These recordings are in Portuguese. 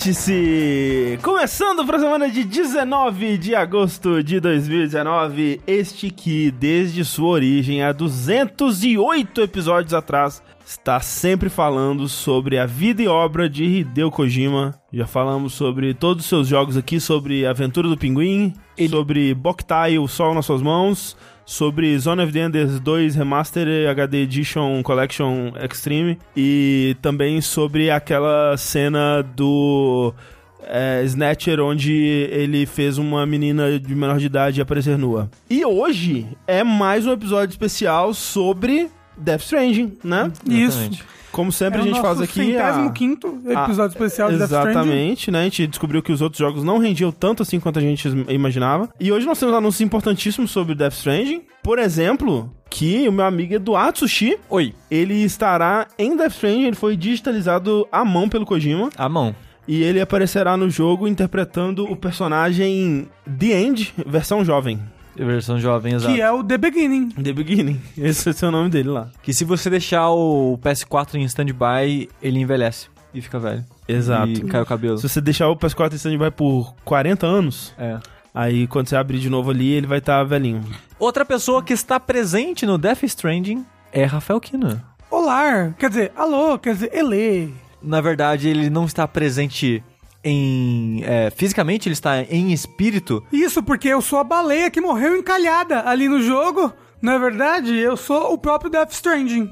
Vértice! Começando para a semana de 19 de agosto de 2019, este que desde sua origem há 208 episódios atrás está sempre falando sobre a vida e obra de Hideo Kojima. Já falamos sobre todos os seus jogos aqui, sobre Aventura do Pinguim, Ele- sobre Boktai, O Sol nas Suas Mãos, sobre Zone of the Enders 2 Remaster HD Edition Collection Extreme e também sobre aquela cena do é, Snatcher onde ele fez uma menina de menor de idade aparecer nua. E hoje é mais um episódio especial sobre Death Stranding, né? Isso. Como sempre é a gente o faz aqui a... centésimo quinto episódio especial de Death Stranding. Exatamente, né? A gente descobriu que os outros jogos não rendiam tanto assim quanto a gente imaginava. E hoje nós temos anúncios importantíssimos sobre Death Stranding. Por exemplo, que o meu amigo Eduardo Sushi, Oi, ele estará em Death Stranding, ele foi digitalizado à mão pelo Kojima. a mão. E ele aparecerá no jogo interpretando o personagem The End, versão jovem. Versão jovem, exato. Que é o The Beginning. The Beginning. Esse é o nome dele lá. Que se você deixar o PS4 em stand-by, ele envelhece e fica velho. Exato. E cai o cabelo. Se você deixar o PS4 em stand-by por 40 anos, É. aí quando você abrir de novo ali, ele vai estar velhinho. Outra pessoa que está presente no Death Stranding é Rafael Kina. Olá, quer dizer, alô, quer dizer, ele. Na verdade, ele não está presente em... é, fisicamente, ele está em espírito. Isso porque eu sou a baleia que morreu encalhada ali no jogo. Não é verdade? Eu sou o próprio Death Stranding.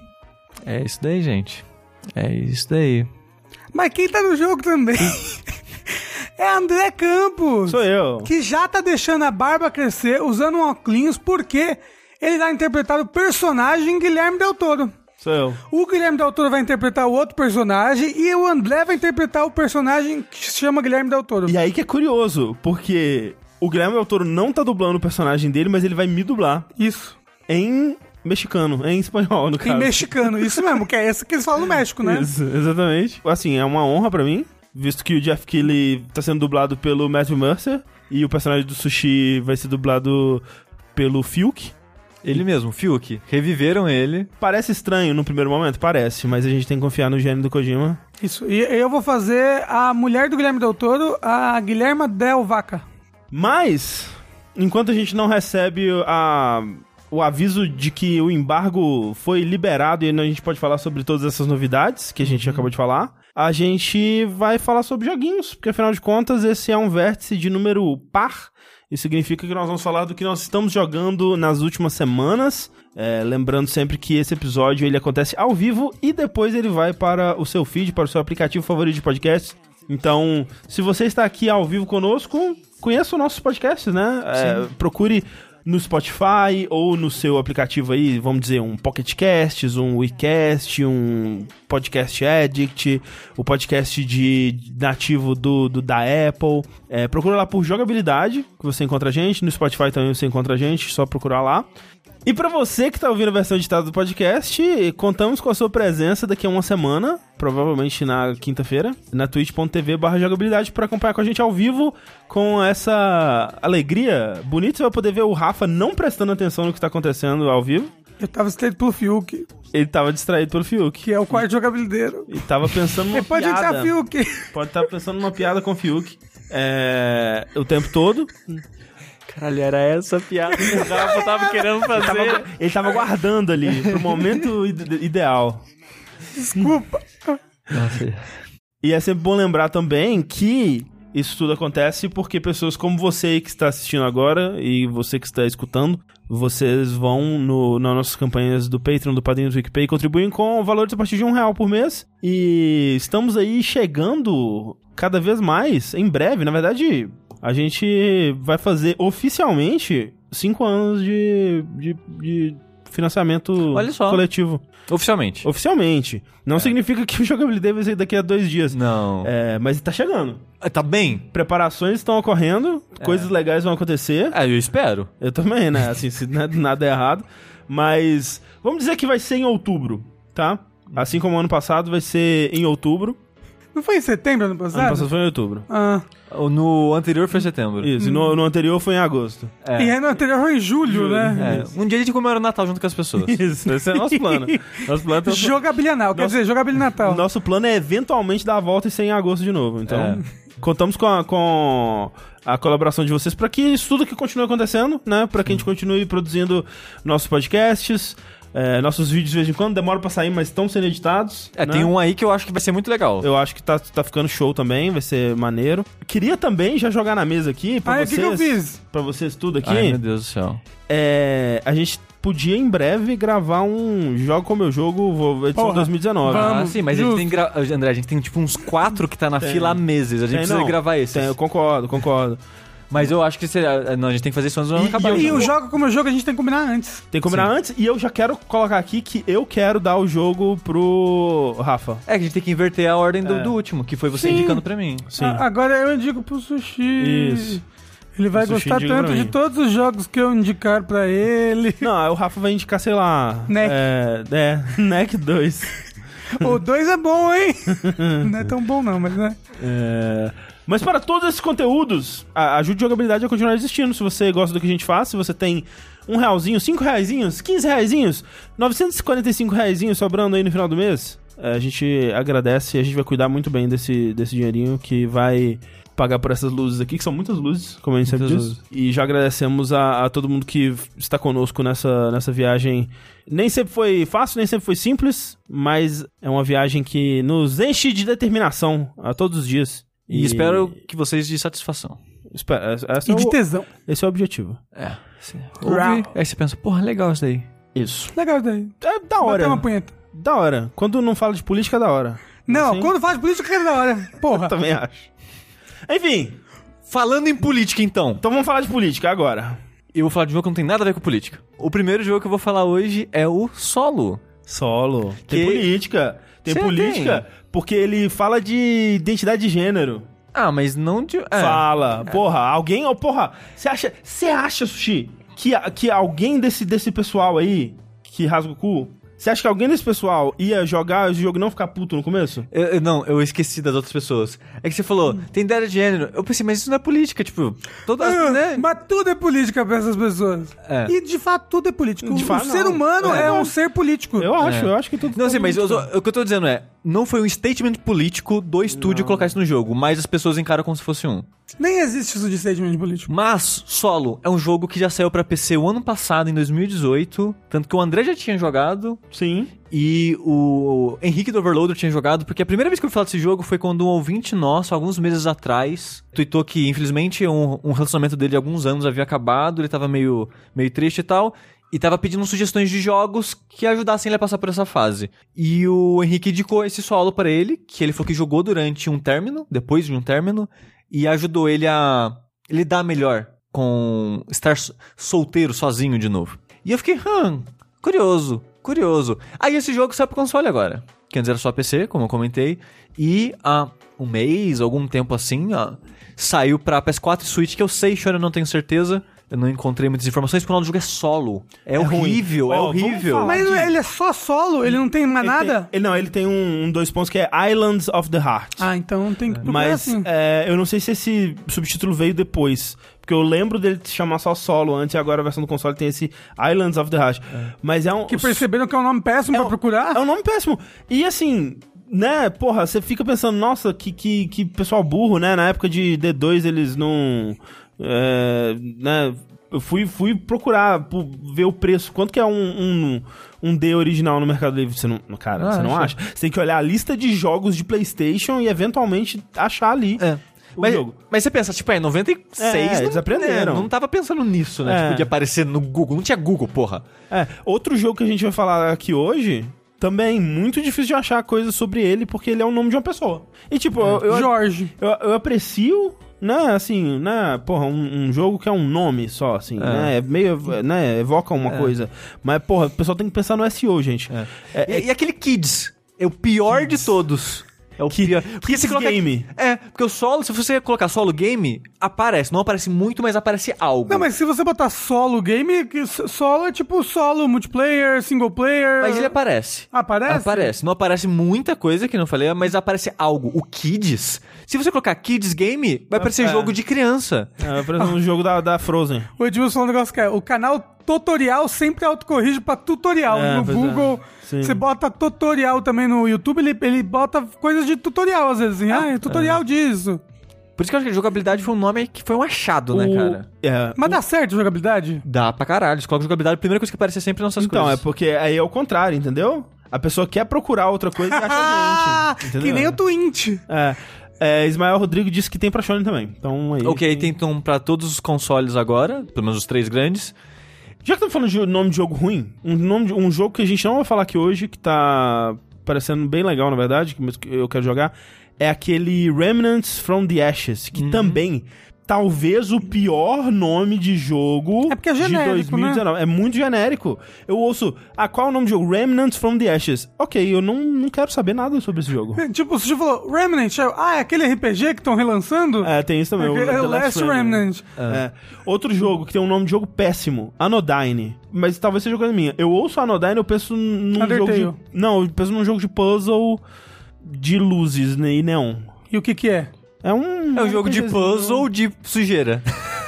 É isso daí, gente. É isso daí. Mas quem tá no jogo também é André Campos. Sou eu. que já tá deixando a barba crescer usando um óculos porque ele vai interpretar o personagem Guilherme Del Toro. Eu. O Guilherme Del Toro vai interpretar o outro personagem e o André vai interpretar o personagem que se chama Guilherme Del Toro. E aí que é curioso, porque o Guilherme Del Toro não tá dublando o personagem dele, mas ele vai me dublar Isso. em mexicano, em espanhol, no Em caso. mexicano, isso mesmo, que é essa que eles falam no México, né? Isso, exatamente. Assim, é uma honra pra mim, visto que o Jeff Keighley tá sendo dublado pelo Matthew Mercer e o personagem do Sushi vai ser dublado pelo Fiuk. Ele mesmo, Fiuk. Reviveram ele. Parece estranho no primeiro momento, parece, mas a gente tem que confiar no gênio do Kojima. Isso. E eu vou fazer a mulher do Guilherme Del Toro, a Guilherma Del Vaca. Mas, enquanto a gente não recebe a, o aviso de que o embargo foi liberado e a gente pode falar sobre todas essas novidades que a gente acabou de falar, a gente vai falar sobre joguinhos, porque afinal de contas esse é um vértice de número par. Isso significa que nós vamos falar do que nós estamos jogando nas últimas semanas. É, lembrando sempre que esse episódio ele acontece ao vivo e depois ele vai para o seu feed, para o seu aplicativo favorito de podcast. Então, se você está aqui ao vivo conosco, conheça os nossos podcasts, né? É, procure no Spotify ou no seu aplicativo aí, vamos dizer, um Pocket Casts, um WeCast, um Podcast Addict, o podcast de nativo do, do da Apple. É, procura lá por jogabilidade, que você encontra a gente. No Spotify também você encontra a gente, só procurar lá. E pra você que tá ouvindo a versão editada do podcast, contamos com a sua presença daqui a uma semana, provavelmente na quinta-feira, na twitch.tv barra jogabilidade pra acompanhar com a gente ao vivo com essa alegria bonita. Você vai poder ver o Rafa não prestando atenção no que tá acontecendo ao vivo. Eu tava distraído pelo Fiuk, Ele tava distraído pelo Fiuk. que é o quarto jogabilideiro. E tava pensando numa Ele pode piada. entrar Fiuk. Pode estar pensando numa piada com o Fiuk. É, o tempo todo. Caralho, era essa a piada que o Rafa tava querendo Ele tava, fazer. ele tava guardando ali pro momento ide- ideal. Desculpa. Nossa, E é sempre bom lembrar também que isso tudo acontece porque pessoas como você que está assistindo agora e você que está escutando, vocês vão no, nas nossas campanhas do Patreon, do Padrinho do PicPay e contribuem com valores a partir de um real por mês. E estamos aí chegando cada vez mais, em breve, na verdade, a gente vai fazer oficialmente cinco anos de, de, de financiamento Olha só. coletivo. Oficialmente. Oficialmente. Não significa que o jogabilidade vai ser daqui a dois dias. Não. É, mas tá chegando. Tá bem? Preparações estão ocorrendo, coisas legais vão acontecer. É, eu espero. Eu também, né? Assim, se na- nada é errado. Mas vamos dizer que vai ser em outubro, tá? Assim como ano passado vai ser em outubro. Não foi em setembro ano passado? Ano passado foi em outubro. Ah. No anterior foi setembro. Isso, e no, no anterior foi em agosto. É. E aí no anterior foi em julho, né? É, Um dia a gente comemora o Natal junto com as pessoas. Isso, esse é o nosso plano. Nosso plano, é- Jogabilianal, quer Nossa- dizer, jogabilidade Natal. nosso plano é eventualmente dar a volta e ser em agosto de novo. Então, É. contamos com a, com a colaboração de vocês para que isso tudo que continue acontecendo, né? Para que a gente continue produzindo nossos podcasts, é, nossos vídeos de vez em quando. Demora pra sair, mas estão sendo editados. É, né? tem um aí que eu acho que vai ser muito legal. Eu acho que tá, tá ficando show também, vai ser maneiro. Queria também já jogar na mesa aqui pra o vocês. que, que eu fiz? Pra vocês tudo aqui. Ai, meu Deus do céu. É, a gente podia em breve gravar um Jogo como eu jogo vou- edição Porra, 2019. vamos. Ah, sim, mas a gente justo. tem gra... André, a gente tem tipo uns quatro que tá na Tem. fila há meses. A gente Tem, precisa não. gravar esses. Tem, eu concordo, concordo. Mas eu acho que seria... Não, a gente tem que fazer isso antes do ano E- acabar. e E eu- o jogo como jogo a gente tem que combinar antes. Tem que combinar Sim. antes e eu já quero colocar aqui que eu quero dar o jogo pro Rafa. É que a gente tem que inverter a ordem do, É. do último, que foi você Sim. indicando pra mim. Sim. A- agora eu indico pro Sushi. Isso. Ele vai O gostar tanto de todos os jogos que eu indicar pra ele. Não, aí o Rafa vai indicar, sei lá. Neck. É, é Neck 2. o 2 é bom, hein? não é tão bom não, mas né? É, Mas para todos esses conteúdos, a ajude jogabilidade a continuar existindo. Se você gosta do que a gente faz, se você tem um realzinho, cinco reaisinhos, 15 reaisinhos, 945 reaisinhos sobrando aí no final do mês, é, a gente agradece e a gente vai cuidar muito bem desse, desse dinheirinho que vai pagar por essas luzes aqui, que são muitas luzes, como a gente sempre Muitas diz. E já agradecemos a, a todo mundo que está conosco nessa, nessa viagem. Nem sempre foi fácil, nem sempre foi simples, mas é uma viagem que nos enche de determinação a todos os dias. E, espero que vocês de satisfação. Espera, esse, E é de o, tesão. esse é o objetivo. É. Rau. Ouve, aí você pensa, porra, legal isso daí. Isso. Legal daí. É da Bater hora. uma punheta. Da hora. Quando não fala de política, é da hora. Não, Assim? quando faz política é da hora. Porra. Eu também acho. Enfim, Falando em política, então. então vamos falar de política agora. Eu vou falar de um jogo que não tem nada a ver com política. O primeiro jogo que eu vou falar hoje é o Solo. Solo. Tem Que- política. Tem Cê política porque ele fala de identidade de gênero. Ah, mas não de... É. Fala. Porra, alguém... Oh, porra, você acha... Você acha, Sushi, que, que alguém desse, desse pessoal aí, que rasga o cu... Você acha que alguém desse pessoal ia jogar esse jogo e não ficar puto no começo? Eu- eu- não, eu esqueci das outras pessoas. É que você falou, tem ideia de gênero. Eu pensei, mas isso não é política, tipo... Todas, Ah, né? Mas tudo é política pra essas pessoas. É. E de fato tudo é político. De o fato, ser não. humano É. é, um ser político. Eu acho, É. eu acho que tudo... Não, assim, mas eu o que eu tô dizendo é, não foi um statement político do estúdio colocar isso no jogo, mas as pessoas encaram como se fosse um. Nem existe isso de statement político. Mas, Solo é um jogo que já saiu pra PC o ano passado, em 2018, tanto que o André já tinha jogado Sim. e o Henrique do Overloader tinha jogado, porque a primeira vez que eu falo desse jogo foi quando um ouvinte nosso, alguns meses atrás, tweetou que, infelizmente, um, um relacionamento dele de alguns anos havia acabado, ele tava meio, meio triste e tal, e tava pedindo sugestões de jogos que ajudassem ele a passar por essa fase. E o Henrique indicou esse solo pra ele, que ele falou que jogou durante um término, depois de um término, e ajudou ele a lidar melhor com estar so- solteiro, sozinho de novo. E eu fiquei, hum, curioso, curioso. Aí esse jogo saiu pro console agora. Que antes era só PC, como eu comentei. E há um mês, algum tempo assim, ó, saiu pra PS4 e Switch, que eu sei, Shone, eu não tenho certeza. Eu não encontrei muitas informações, porque o nome do jogo é solo. É, ruim. horrível, é Ó, vamos horrível. Mas aqui. ele é só solo? Ele não tem mais Ele nada? tem- ele, não, ele tem um, um dois pontos que é Islands of the Heart. Ah, então tem que procurar Mas assim. é, eu não sei se esse subtítulo veio depois. Porque eu lembro dele se chamar só solo antes e agora a versão do console tem esse Islands of the Heart. Mas é um. Que perceberam que é um nome péssimo é pra um- procurar? É um nome péssimo. E assim, né, porra, você fica pensando, nossa, que, que, que pessoal burro, né? Na época de D2 eles não. É, né? Eu fui, fui procurar ver o preço. Quanto que é um, um, um D original no Mercado Livre? Você não, cara, Ah, você não acha? Você tem que olhar a lista de jogos de PlayStation e eventualmente achar ali É. o Mas, jogo. mas você pensa, tipo, é 96. É, não, eles aprenderam. é, não tava pensando nisso, né? É. Tipo, de aparecer no Google. Não tinha Google, porra. É, outro jogo que a gente vai falar aqui hoje, também muito difícil de achar coisas sobre ele, porque ele é o nome de uma pessoa. E tipo, eu, eu, Jorge. eu, eu aprecio, né, assim, né, porra, um, um jogo que é um nome só, assim, né, é meio, né, evoca uma coisa. Mas, porra, o pessoal tem que pensar no SEO, gente. É, E, e aquele Kids? É o pior de todos. É o Que- pior. Kids game. É, porque o solo, se você colocar solo game, aparece. Não aparece muito, mas aparece algo. Não, mas se você botar solo game, solo é tipo solo, multiplayer, single player. Mas ele aparece. Aparece? Aparece. Não aparece muita coisa que não falei, mas aparece algo. O Kids. Se você colocar Kids Game, vai aparecer É. jogo de criança. É, por exemplo, um jogo da, da Frozen. O Edmilson falou um negócio que é: o canal tutorial sempre autocorrige pra tutorial. É, no é. Google, Sim. você bota tutorial também no YouTube, ele, ele bota coisas de tutorial às vezes. Assim, ah, é tutorial disso. Por isso que eu acho que jogabilidade foi um nome que foi um achado, né, O- cara? É, Mas dá certo a jogabilidade? Dá pra caralho. Você coloca jogabilidade, a primeira coisa que aparece é sempre nossas Então, coisas. é porque aí é o contrário, entendeu? A pessoa quer procurar outra coisa e acha Ah, a gente. Entendeu? que nem o Twint. É. É, Ismael Rodrigo disse que tem pra Shonen também. Então aí. Ok, tem então pra todos os consoles agora, pelo menos os três grandes. Já que estamos falando de nome de jogo ruim, um, nome de- um jogo que a gente não vai falar aqui hoje, que tá parecendo bem legal, na verdade, que eu quero jogar, é aquele Remnants from the Ashes, que também talvez o pior nome de jogo É porque é genérico, de 2019. É muito genérico. Eu ouço, ah, qual é o nome do jogo? Remnants from the Ashes. Ok, eu não, não quero saber nada sobre esse jogo. Tipo, você falou Remnant, ah, é aquele RPG que estão relançando? É, tem isso também. É, o é o Last Remnant. É. Outro jogo que tem um nome de jogo péssimo, Anodyne. Mas talvez seja coisa minha. Eu ouço Anodyne, eu penso num Undertale. jogo de... Não, eu penso num jogo de puzzle de luzes né, e neon. E o que que é? É um... É um jogo de puzzle de sujeira.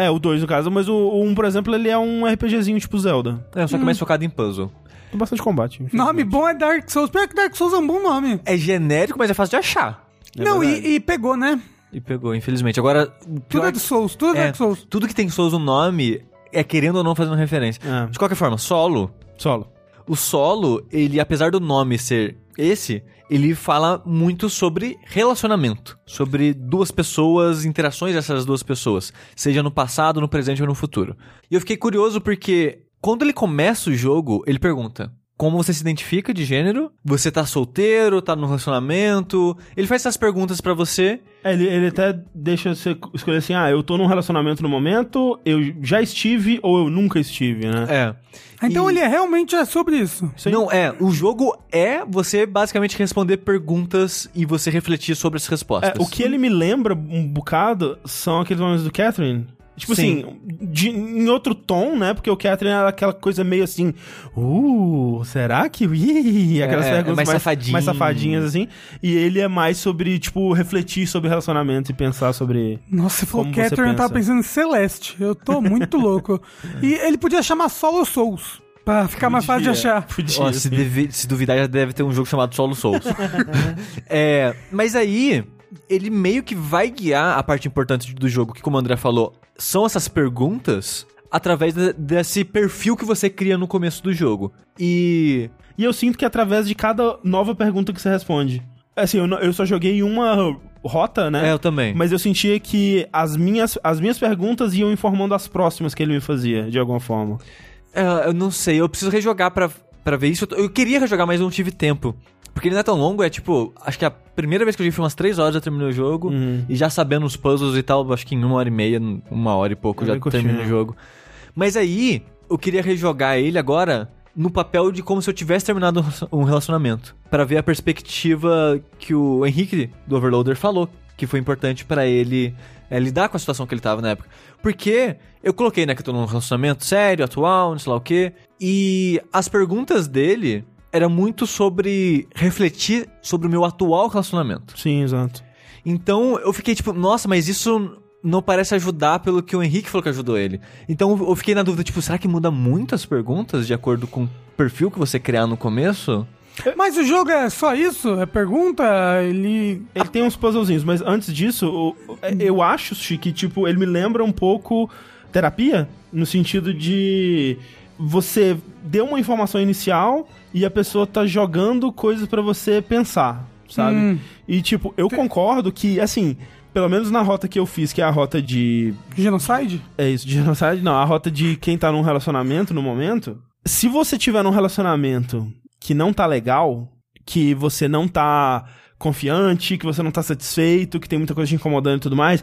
É, o 2 no caso, mas o 1, um, por exemplo, ele é um RPGzinho tipo Zelda. É, só que mais focado em puzzle. Tem bastante combate. Nome bom é Dark Souls. Pior que Dark Souls é um bom nome. É genérico, mas é fácil de achar. É Não, e, e pegou, né? E pegou, infelizmente. Agora, Tudo é de Souls, tudo é é, Dark Souls. tudo que tem Souls no nome é querendo ou não fazendo referência. É. De qualquer forma, solo. Solo. O solo, ele, apesar do nome ser esse, ele fala muito sobre relacionamento. Sobre duas pessoas, interações dessas duas pessoas. Seja no passado, no presente ou no futuro. E eu fiquei curioso porque quando ele começa o jogo, ele pergunta. Como você se identifica de gênero? Você tá solteiro? Tá no relacionamento? Ele faz essas perguntas pra você. É, ele, ele até deixa você escolher assim, ah, eu tô num relacionamento no momento, eu já estive ou eu nunca estive, né? É. Então E- ele é, realmente é sobre isso. Sim. Não, é. O jogo é você basicamente responder perguntas e você refletir sobre as respostas. É, o que ele me lembra um bocado são aqueles momentos do Catherine. Tipo Sim. assim, de- em outro tom, né? Porque o Catherine era aquela coisa meio assim, uh, será que. Ih, aquelas É, é perguntas mais safadinho. mais safadinhas, assim. E ele é mais sobre, tipo, refletir sobre relacionamento e pensar sobre. Nossa, você falou Como você Catherine, eu tava pensa. pensando em Celeste. Eu tô muito louco. E ele podia chamar Solo Souls. Pra ficar mais fácil de achar. Podia, Ó, se, assim. deve- se duvidar, já deve ter um jogo chamado Solo Souls. é, mas aí, ele meio que vai guiar a parte importante do jogo, que como o André falou, são essas perguntas através de- desse perfil que você cria no começo do jogo. E. E eu sinto que através de cada nova pergunta que você responde. Assim, eu, eu só joguei uma rota, né? É, eu também. Mas eu sentia que as minhas, as minhas perguntas iam informando as próximas que ele me fazia, de alguma forma. É, eu não sei, eu preciso rejogar pra, pra ver isso. Eu queria rejogar, mas não tive tempo. Porque ele não é tão longo, é tipo, acho que a primeira vez que eu joguei foi umas 3 horas, eu terminei o jogo. Uhum. E já sabendo os puzzles e tal, acho que em uma hora e meia, uma hora e pouco, É já terminei o né? jogo. Mas aí, eu queria rejogar ele agora no papel de como se eu tivesse terminado um relacionamento. Pra ver a perspectiva que o Henrique do Overloader falou, que foi importante pra ele é, lidar com a situação que ele tava na época. Porque eu coloquei, né, que eu tô num relacionamento sério, atual, não sei lá o quê. E as perguntas dele eram muito sobre refletir sobre o meu atual relacionamento. Sim, exato. Então eu fiquei tipo, nossa, mas isso não parece ajudar pelo que o Henrique falou que ajudou ele. Então eu fiquei na dúvida, tipo, será que muda muito as perguntas de acordo com o perfil que você criar no começo? Mas o jogo é só isso? É pergunta? Ele. Ele tem uns puzzlezinhos, mas antes disso, eu acho, Chi, que, tipo, ele me lembra um pouco terapia, no sentido de você deu uma informação inicial e a pessoa tá jogando coisas pra você pensar, sabe? Hum. E, tipo, eu concordo que, assim, pelo menos na rota que eu fiz, que é a rota de Genocide? É isso, de genocide não. A rota de quem tá num relacionamento no momento. Se você tiver num relacionamento que não tá legal, que você não tá confiante, que você não tá satisfeito, que tem muita coisa te incomodando e tudo mais,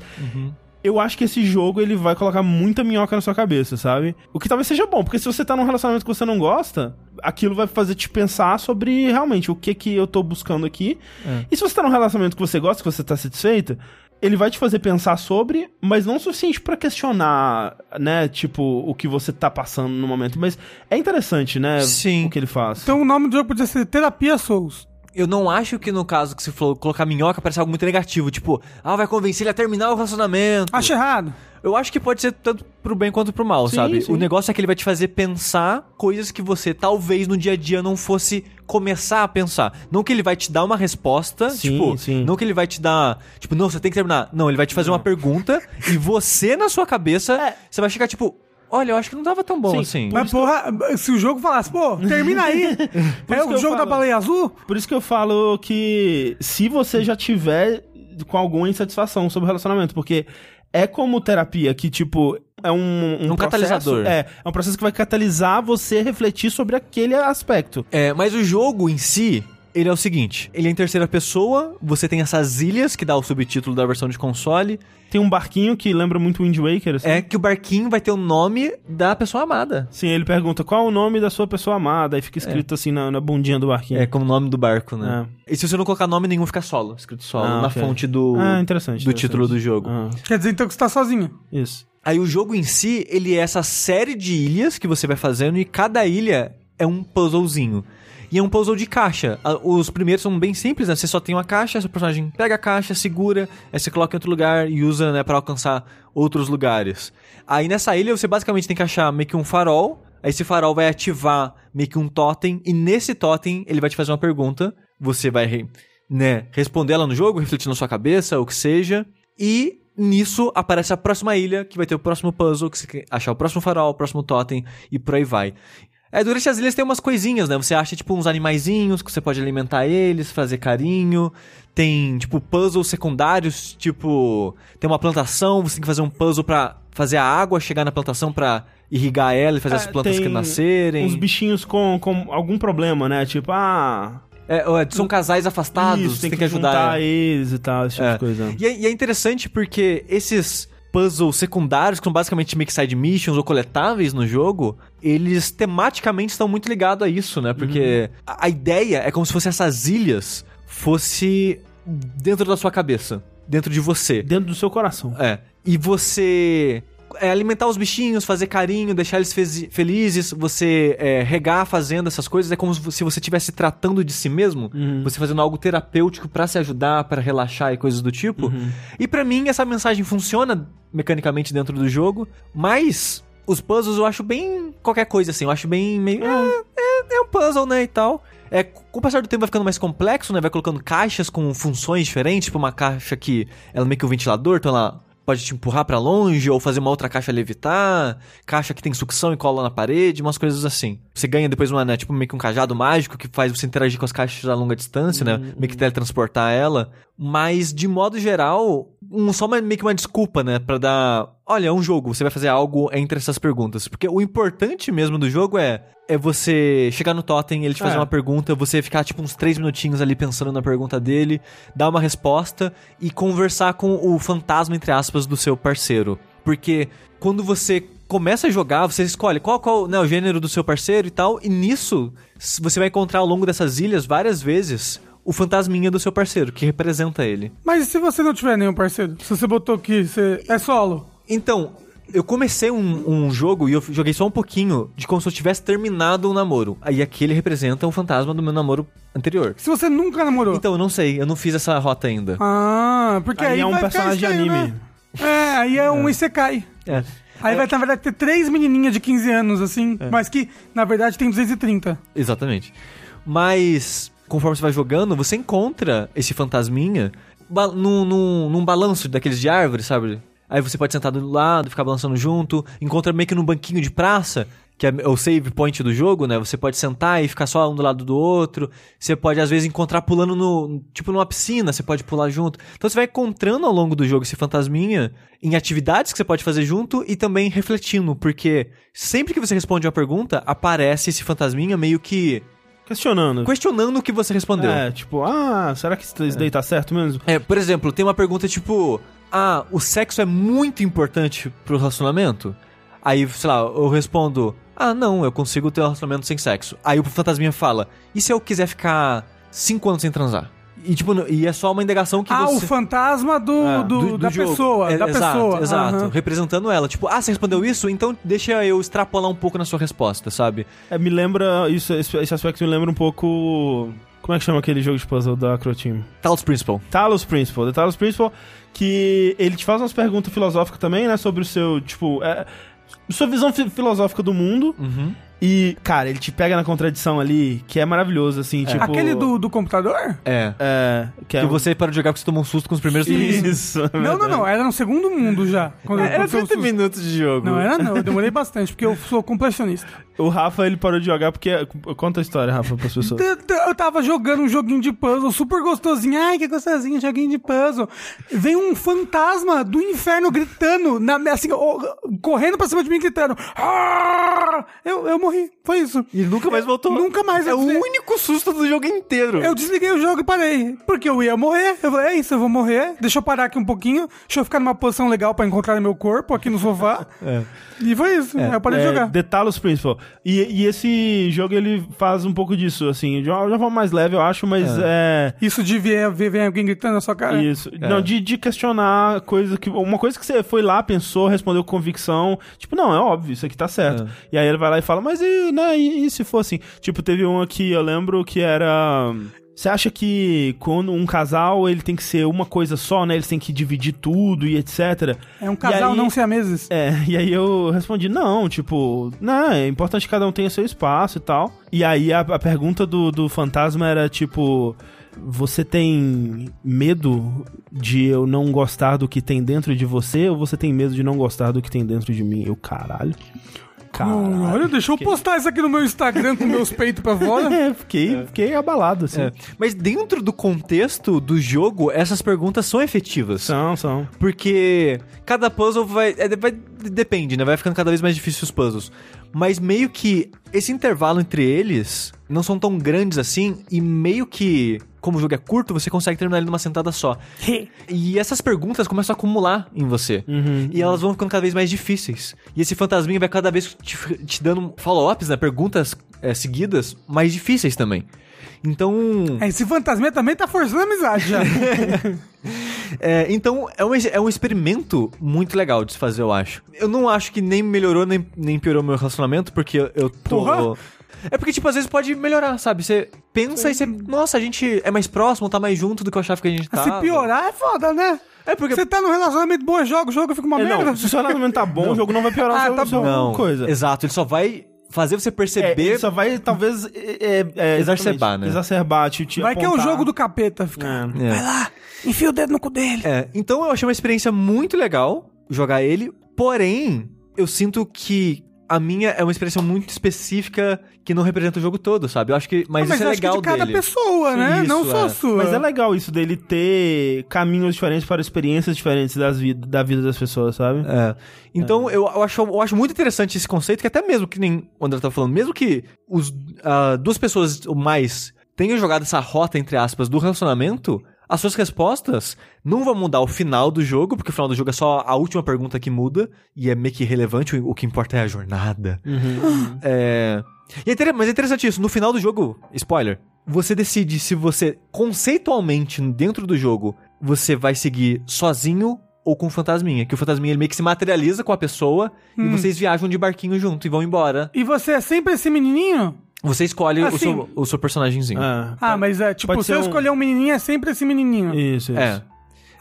eu acho que esse jogo ele vai colocar muita minhoca na sua cabeça, sabe? O que talvez seja bom, porque se você tá num relacionamento que você não gosta, aquilo vai fazer te pensar sobre realmente o que que eu tô buscando aqui. É. E se você tá num relacionamento que você gosta, que você tá satisfeito, ele vai te fazer pensar sobre, mas não o suficiente pra questionar, né, tipo, o que você tá passando no momento. Mas é interessante, né, Sim. o que ele faz. Então o nome do jogo podia ser Terapia Souls. Eu não acho que no caso que você falou, colocar minhoca parece algo muito negativo. Tipo, ah, vai convencer ele a terminar o relacionamento. Acho errado. Eu acho que pode ser tanto pro bem quanto pro mal, Sim, sabe? sim. O negócio é que ele vai te fazer pensar coisas que você talvez no dia a dia não fosse começar a pensar. Não que ele vai te dar uma resposta, Sim, tipo, sim. não que ele vai te dar, tipo, não, você tem que terminar. Não, ele vai te fazer uma pergunta e você na sua cabeça, você vai chegar tipo, olha, eu acho que não tava tão bom Sim, assim. Mas porra, se o jogo falasse, pô, termina aí. é o jogo da falo. baleia azul? Por isso que eu falo que se você já tiver com alguma insatisfação sobre o relacionamento, porque é como terapia, que tipo, é um, um, Um processo- catalisador. É, é um processo que vai catalisar você refletir sobre aquele aspecto. É, mas o jogo em si, ele é o seguinte: ele é em terceira pessoa, você tem essas ilhas que dá o subtítulo da versão de console. Tem um barquinho que lembra muito Wind Waker, assim. É que o barquinho vai ter o nome da pessoa amada. Sim, ele pergunta qual o nome da sua pessoa amada, aí fica escrito assim na, na bundinha do barquinho. É como o nome do barco, né? E se você não colocar nome nenhum, fica solo, escrito solo, Ah, na ok. fonte do, Ah, interessante. do interessante. título do jogo. Ah, Quer dizer então que você tá sozinho. isso. Aí o jogo em si, ele é essa série de ilhas que você vai fazendo e cada ilha é um puzzlezinho. E é um puzzle de caixa. Os primeiros são bem simples, né? Você só tem uma caixa, seu personagem pega a caixa, segura, aí você coloca em outro lugar e usa, né, para alcançar outros lugares. Aí nessa ilha você basicamente tem que achar meio que um farol. Aí esse farol vai ativar meio que um totem e nesse totem ele vai te fazer uma pergunta. Você vai, né, responder ela no jogo, refletir na sua cabeça, o que seja. E nisso aparece a próxima ilha, que vai ter o próximo puzzle, que você achar o próximo farol, o próximo totem e por aí vai. É, durante as ilhas tem umas coisinhas, né? Você acha, tipo, uns animaizinhos que você pode alimentar eles, fazer carinho. Tem, tipo, puzzles secundários, tipo... Tem uma plantação, você tem que fazer um puzzle pra fazer a água chegar na plantação pra irrigar ela e fazer as É, plantas tem que nascerem. Uns bichinhos com, com algum problema, né? Tipo, ah. É, é, são casais afastados, isso, você tem tem que, que ajudar. juntar eles e tal, esse tipo É. de coisa. E é, e é interessante porque esses puzzles secundários, que são basicamente meio que side missions ou coletáveis no jogo, eles tematicamente estão muito ligados a isso, né? Porque a, a ideia é como se fossem essas ilhas fosse dentro da sua cabeça, dentro de você. Dentro do seu coração. É. E você é, alimentar os bichinhos, fazer carinho, deixar eles felizes, você é, regar a fazenda, essas coisas, é como se você estivesse tratando de si mesmo, você fazendo algo terapêutico pra se ajudar, pra relaxar e coisas do tipo. E pra mim essa mensagem funciona mecanicamente dentro do jogo, mas os puzzles eu acho bem qualquer coisa assim, eu acho bem meio é, é, é um puzzle, né, e tal. É, com o passar do tempo vai ficando mais complexo, né? Vai colocando caixas com funções diferentes, tipo uma caixa que ela é meio que um ventilador, então ela pode te empurrar pra longe ou fazer uma outra caixa levitar, caixa que tem sucção e cola na parede, umas coisas assim. Você ganha depois uma, né, tipo meio que um cajado mágico que faz você interagir com as caixas a longa distância, né, meio que teletransportar ela, mas de modo geral, um, só uma, meio que uma desculpa, né, Pra dar, olha, é um jogo, você vai fazer algo entre essas perguntas, porque o importante mesmo do jogo é é você chegar no totem, ele te fazer É. uma pergunta, você ficar tipo uns três minutinhos ali pensando na pergunta dele, dar uma resposta e conversar com o fantasma, entre aspas, do seu parceiro. Porque quando você começa a jogar, você escolhe qual, qual né, o gênero do seu parceiro e tal, e nisso você vai encontrar ao longo dessas ilhas várias vezes o fantasminha do seu parceiro, que representa ele. Mas e se você não tiver nenhum parceiro? Se você botou que você é solo? Então, eu comecei um, um jogo e eu joguei só um pouquinho de como se eu tivesse terminado um namoro. Aí aquele representa o fantasma do meu namoro anterior. Se você nunca namorou? Então, eu não sei, eu não fiz essa rota ainda. Ah, porque aí, Aí é um vai ficar personagem de anime. né? É, aí é um Isekai. É. Aí vai, na verdade, ter três menininhas de 15 anos, assim, mas que, na verdade, tem 230. Exatamente. Mas, conforme você vai jogando, você encontra esse fantasminha ba- num, num, num balanço daqueles de árvore, sabe? Aí você pode sentar do lado, ficar balançando junto. Encontra meio que num banquinho de praça, que é o save point do jogo, né? Você pode sentar e ficar só um do lado do outro. Você pode, às vezes, encontrar pulando no. Tipo numa piscina, você pode pular junto. Então você vai encontrando ao longo do jogo esse fantasminha em atividades que você pode fazer junto e também refletindo, porque sempre que você responde uma pergunta, aparece esse fantasminha meio que Questionando. questionando o que você respondeu. É. É, tipo, ah, será que isso daí tá certo mesmo? por exemplo, tem uma pergunta tipo: ah, o sexo é muito importante pro relacionamento? Aí, sei lá, eu respondo, ah, não, eu consigo ter um relacionamento sem sexo. Aí o fantasminha fala, e se eu quiser ficar cinco anos sem transar? E, tipo, e é só uma indagação que ah, você... o fantasma do, Ah, do- da jogo. pessoa. É, da exato, pessoa. Exato, Aham. representando ela. Tipo, ah, você respondeu isso? Então deixa eu extrapolar um pouco na sua resposta, sabe? É, me lembra. Isso, esse, esse aspecto me lembra um pouco. Como é que chama aquele jogo de puzzle da Acroteam? Talos Principal. Talos Principle. The Talos Principle, que ele te faz umas perguntas filosóficas também, né? Sobre o seu, tipo... É, sua visão fi- filosófica do mundo. Uhum. E, cara, ele te pega na contradição ali, que é maravilhoso, assim, tipo... Aquele do, do computador? É. É... Que, é Que você parou de jogar porque você tomou um susto com os primeiros Isso. é Não, não, não. Era no segundo mundo já. Quando Era aconteceu o 30 susto. minutos de jogo. Não, era não. Eu demorei bastante, porque eu sou completionista. O Rafa, ele parou de jogar porque... Conta a história, Rafa, pras pessoas. Eu- tava jogando um joguinho de puzzle super gostosinho. Ai, que gostosinho, joguinho de puzzle. Vem um fantasma do inferno gritando, na, assim, correndo pra cima de mim, gritando. "Ah!" Eu, eu morri. Foi isso. E nunca mais voltou. Nunca mais. É Eu o único susto do jogo inteiro. Eu desliguei o jogo e parei. Porque eu ia morrer. Eu falei, é isso, eu vou morrer. Deixa eu parar aqui um pouquinho. Deixa eu ficar numa posição legal pra encontrar meu corpo aqui no sofá. E foi isso. Aí eu parei de É, jogar. The Talos Principle. E, e esse jogo, ele faz um pouco disso, assim, de uma, de uma forma mais leve, eu acho, mas é... Isso de ver, ver, ver alguém gritando na sua cara. Isso. Não, de, de questionar coisa que. Uma coisa que você foi lá, pensou, respondeu com convicção. Tipo, não, é óbvio, isso aqui tá certo. E aí ele vai lá e fala, mas e, né, e, e se for assim? Tipo, teve um aqui, eu lembro que era. Você acha que quando um casal ele tem que ser uma coisa só, né? Eles têm que dividir tudo e etc. É um casal aí- não siameses. É, e aí eu respondi, não, tipo, não, é importante que cada um tenha seu espaço e tal. E aí a, a pergunta do, do fantasma era tipo. Você tem medo de eu não gostar do que tem dentro de você ou você tem medo de não gostar do que tem dentro de mim? Eu, caralho. Caralho. Olha, deixa eu postar isso aqui no meu Instagram com meus peitos pra fora. É, fiquei, fiquei abalado, assim. É. Mas dentro do contexto do jogo, essas perguntas são efetivas. São, são. Porque cada puzzle vai, é, vai- Depende, né? Vai ficando cada vez mais difícil os puzzles. Mas meio que esse intervalo entre eles não são tão grandes assim. E meio que, como o jogo é curto, você consegue terminar ele numa sentada só. E essas perguntas começam a acumular em você. E elas vão ficando cada vez mais difíceis. E esse fantasminha vai cada vez te, te dando follow-ups, né? Perguntas é, seguidas mais difíceis também. Então. Esse fantasma também tá forçando a amizade já. É, então, é um, é um experimento muito legal de se fazer, eu acho. Eu não acho que nem melhorou, nem, nem piorou meu relacionamento, porque eu, eu tô. Porra! É porque, tipo, às vezes pode melhorar, sabe? Você pensa e você. Nossa, a gente é mais próximo, tá mais junto do que eu achava que a gente tá. Se piorar é foda, né? É porque. Você tá num relacionamento bom, joga o jogo, fica uma É, merda. não, se o relacionamento tá bom, o jogo não vai piorar Ah, tá bom. Não, coisa. Exato, ele só vai fazer você É, perceber. ele só vai, talvez, é, é, é, Exacerbar, né? Exacerbar, te, te Vai que é o apontar. jogo do capeta. Fica. É. É. Vai lá, enfia o dedo no cu dele. É, então eu achei uma experiência muito legal jogar ele, porém, eu sinto que a minha é uma experiência muito específica que não representa o jogo todo, sabe? Eu acho que. Mas, Ah, isso é acho que legal de cada dele. pessoa, né? Isso, não só a é. sua. Mas é legal isso dele ter caminhos diferentes para experiências diferentes das vid da vida das pessoas, sabe? É. Então, eu, eu, acho, eu acho muito interessante esse conceito, que até mesmo que nem o André tá falando, mesmo que os, ah, duas pessoas ou mais tenham jogado essa rota, entre aspas, do relacionamento, as suas respostas não vão mudar o final do jogo, porque o final do jogo é só a última pergunta que muda, e é meio que irrelevante, o, que importa é a jornada. É... E é inter- mas é interessante isso, no final do jogo, spoiler, você decide se você, conceitualmente, dentro do jogo, você vai seguir sozinho ou com o fantasminha. Que o fantasminha ele meio que se materializa com a pessoa e vocês viajam de barquinho junto e vão embora. E você é sempre esse menininho? Você escolhe o, Assim. seu, o seu personagemzinho. É. Ah, mas é, tipo, se eu um- escolher um menininho, é sempre esse menininho. Isso, isso. É.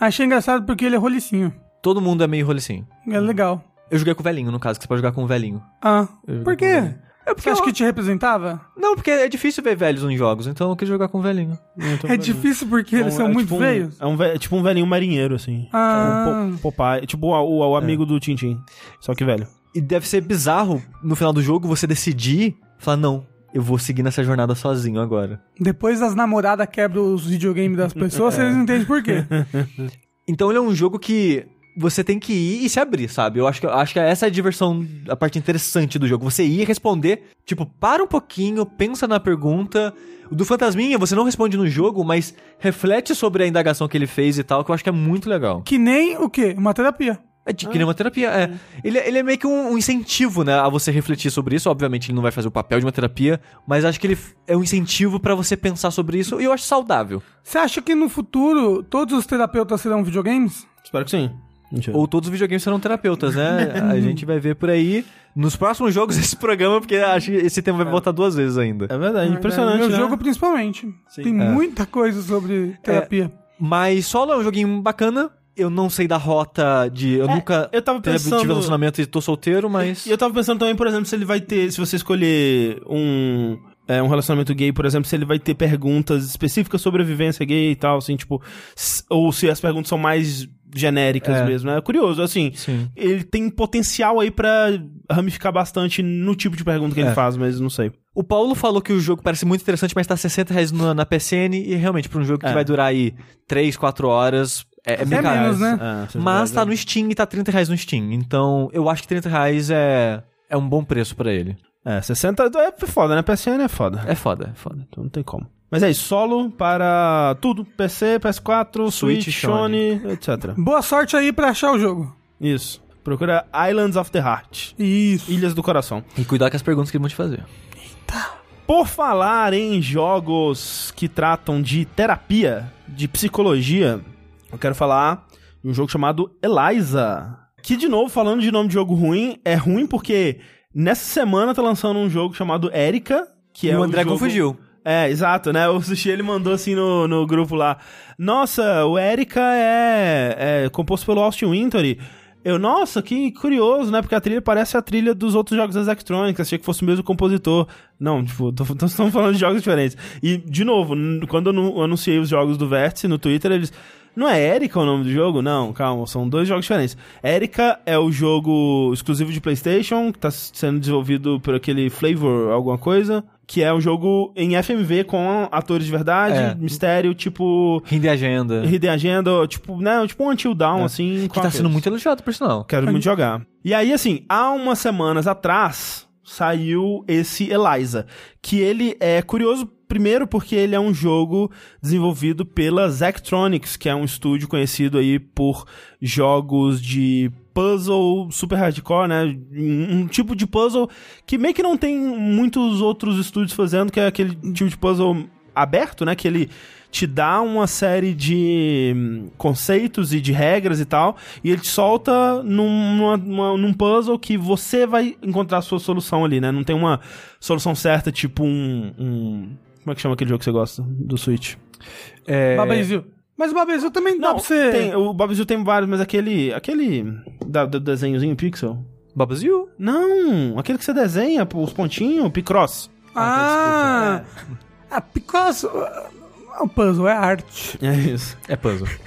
Achei engraçado porque ele é rolicinho. Todo mundo é meio rolicinho. É legal. Eu joguei com o velhinho, no caso, que você pode jogar com o velhinho. Ah, por quê? velhinho. É Você porque acha eu- que te representava? Não, porque é difícil ver velhos em jogos, então eu quis jogar com o velhinho. Muito É bem. difícil porque eles É um- são é muito tipo um- feios. É um, ve- tipo um velhinho marinheiro, assim. Ah. Tipo um Popeye. Tipo o, o- o amigo do Tintin. Só que velho. E deve ser bizarro, no final do jogo, você decidir, falar, não, eu vou seguir nessa jornada sozinho agora. Depois as namoradas quebram os videogames das pessoas, vocês não entendem por quê. Então ele é um jogo que você tem que ir e se abrir, sabe? Eu acho que, eu acho que essa é a diversão, a parte interessante do jogo. Você ir e responder, tipo, para um pouquinho, pensa na pergunta. O do Fantasminha, você não responde no jogo, mas reflete sobre a indagação que ele fez e tal, que eu acho que é muito legal. Que nem o quê? Uma terapia. É de que nem uma terapia, é. Ele, ele é meio que um, um incentivo, né, a você refletir sobre isso. Obviamente, ele não vai fazer o papel de uma terapia, mas acho que ele é um incentivo pra você pensar sobre isso e eu acho saudável. Você acha que no futuro todos os terapeutas serão videogames? Espero que sim. Mentira. Ou todos os videogames serão terapeutas, né? A gente vai ver por aí nos próximos jogos desse programa, porque acho que esse tema vai voltar duas vezes ainda. É verdade, impressionante, No meu né? jogo, principalmente. Tem É. muita coisa sobre terapia. Mas solo é um joguinho bacana. Eu não sei da rota de. Eu nunca eu tava pensando- tive relacionamento e tô solteiro, mas. E eu tava pensando também, por exemplo, se ele vai ter, se você escolher um, é, um relacionamento gay, por exemplo, se ele vai ter perguntas específicas sobre a vivência gay e tal, assim, tipo, ou se as perguntas são mais genéricas É. mesmo, né? É curioso, assim. Sim. Ele tem potencial aí pra ramificar bastante no tipo de pergunta que ele É. faz, mas não sei. O Paulo falou que o jogo parece muito interessante, mas tá 60 reais na, na PSN e realmente, pra um jogo que É. vai durar aí 3, 4 horas, é, é É caro. menos, né? É, Mas tá no Steam e tá 30 reais no Steam. Então, eu acho que 30 reais é, é um bom preço pra ele. É, 60 é foda, né? PSN é foda. É foda, é foda. Então não tem como. Mas é isso, solo para tudo: PC, PS4, Switch, Switch, Sony, etc. Boa sorte aí pra achar o jogo. Isso. Procura Islands of the Heart. Isso. Ilhas do Coração. E cuidar com as perguntas que eles vão te fazer. Por falar em jogos que tratam de terapia, de psicologia, eu quero falar de um jogo chamado Eliza. Que, de novo, falando de nome de jogo ruim, é ruim porque nessa semana tá lançando um jogo chamado Erika, que e é o André jogo... confundiu. É, exato, né? O Sushi ele mandou assim no, no grupo lá. Nossa, o Erika é, é composto pelo Austin Wintory. Eu, nossa, que curioso, né? Porque a trilha parece a trilha dos outros jogos das Electronic. Achei que fosse o mesmo compositor. Não, tipo, estamos falando de jogos diferentes. E, de novo, quando eu nu- anunciei os jogos do Vértice no Twitter, eles. Não é Erika o nome do jogo? Não, calma, são dois jogos diferentes. Erika é o jogo exclusivo de PlayStation, que tá sendo desenvolvido por aquele Flavor alguma coisa, que é um jogo em FMV com atores de verdade, É. mistério, tipo Rinde agenda. Hidden Agenda, tipo, né, tipo um Until Dawn, assim. Que tá sendo muito elogiado, por sinal. Quero muito jogar. E aí, assim, há umas semanas atrás saiu esse Eliza, que ele é curioso primeiro porque ele é um jogo desenvolvido pela Zectronics, que é um estúdio conhecido aí por jogos de puzzle super hardcore, né? Um, tipo de puzzle que meio que não tem muitos outros estúdios fazendo, que é aquele tipo de puzzle aberto, né? Que ele te dá uma série de hum, conceitos e de regras e tal, e ele te solta num, numa- numa- num puzzle que você vai encontrar a sua solução ali, né? Não tem uma solução certa, tipo um. um- como é que chama aquele jogo que você gosta do Switch? É... Babazil. Mas o Babazil também dá Não, pra você... tem, o Babazil tem vários, mas aquele. aquele. Da, do desenhozinho pixel. Babazil? Não, aquele que você desenha, os pontinhos, Picross. Ah, ah Picasso... O puzzle é arte. É isso. É puzzle.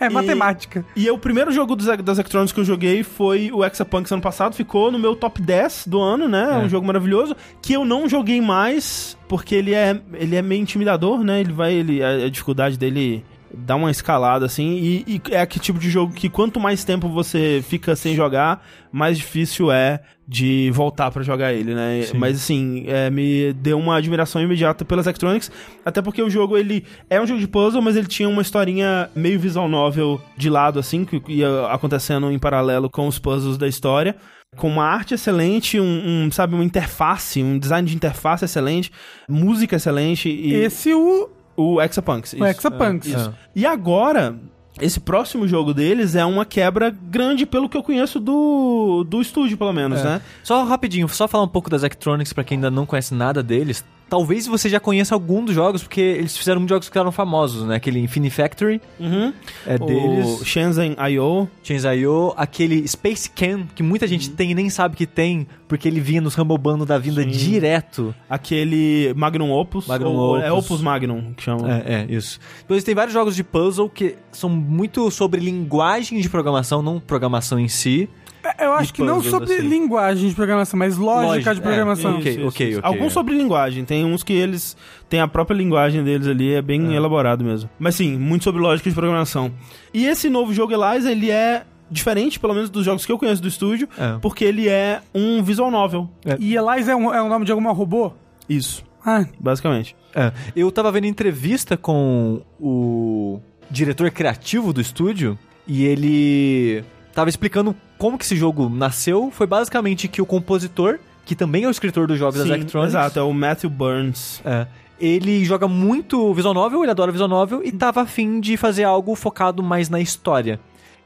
É matemática. E o primeiro jogo dos, das Electronics que eu joguei foi o Exapunks ano passado, ficou no meu top 10 do ano, né? É um É. jogo maravilhoso, que eu não joguei mais, porque ele é, ele é meio intimidador, né? Ele vai, ele, a, a dificuldade dele dá uma escalada, assim, e, e é aquele tipo de jogo que quanto mais tempo você fica sem jogar, mais difícil é de voltar pra jogar ele, né? Sim. Mas assim, é, me deu uma admiração imediata pelas Electronics, até porque o jogo, ele é um jogo de puzzle, mas ele tinha uma historinha meio visual novel de lado, assim, que ia acontecendo em paralelo com os puzzles da história. Com uma arte excelente, um, um, sabe, uma interface, um design de interface excelente, música excelente e Esse o, o Exapunks. o isso. Exapunks. É, isso. E agora, esse próximo jogo deles é uma quebra grande pelo que eu conheço do, do estúdio, pelo menos, É. né? Só rapidinho, só falar um pouco das Electronics pra quem ainda não conhece nada deles. Talvez você já conheça algum dos jogos, porque eles fizeram muitos jogos que eram famosos, né? Aquele Infinity Factory Uhum. é O deles. Shenzhen I.O. Chainsaw, aquele Space Can, que muita gente tem e nem sabe que tem, porque ele vinha nos Rumble Bando da vinda Sim. direto. Aquele Magnum Opus. Magnum ou- É Opus. Opus Magnum, que chama. É, é, isso. Depois tem vários jogos de puzzle que são muito sobre linguagem de programação, não programação em si. Eu acho que não sobre assim. linguagem de programação, mas lógica, Lógica, de é, programação. Ok, ok, ok. Alguns sobre linguagem. Tem uns que eles têm a própria linguagem deles ali, é bem elaborado mesmo. Mas sim, muito sobre lógica de programação. E esse novo jogo Eliza, ele é diferente, pelo menos dos jogos que eu conheço do estúdio, É. porque ele é um visual novel. E Eliza é, um, é o nome de alguma robô? Isso, Ah, basicamente. É, eu tava vendo entrevista com o diretor criativo do estúdio e ele tava explicando como que esse jogo nasceu. Foi basicamente que o compositor, que também é o escritor dos jogos da Sim, Electronics, exato, é o Matthew Burns. é, ele joga muito visual novel, ele adora visual novel e tava afim de fazer algo focado mais na história.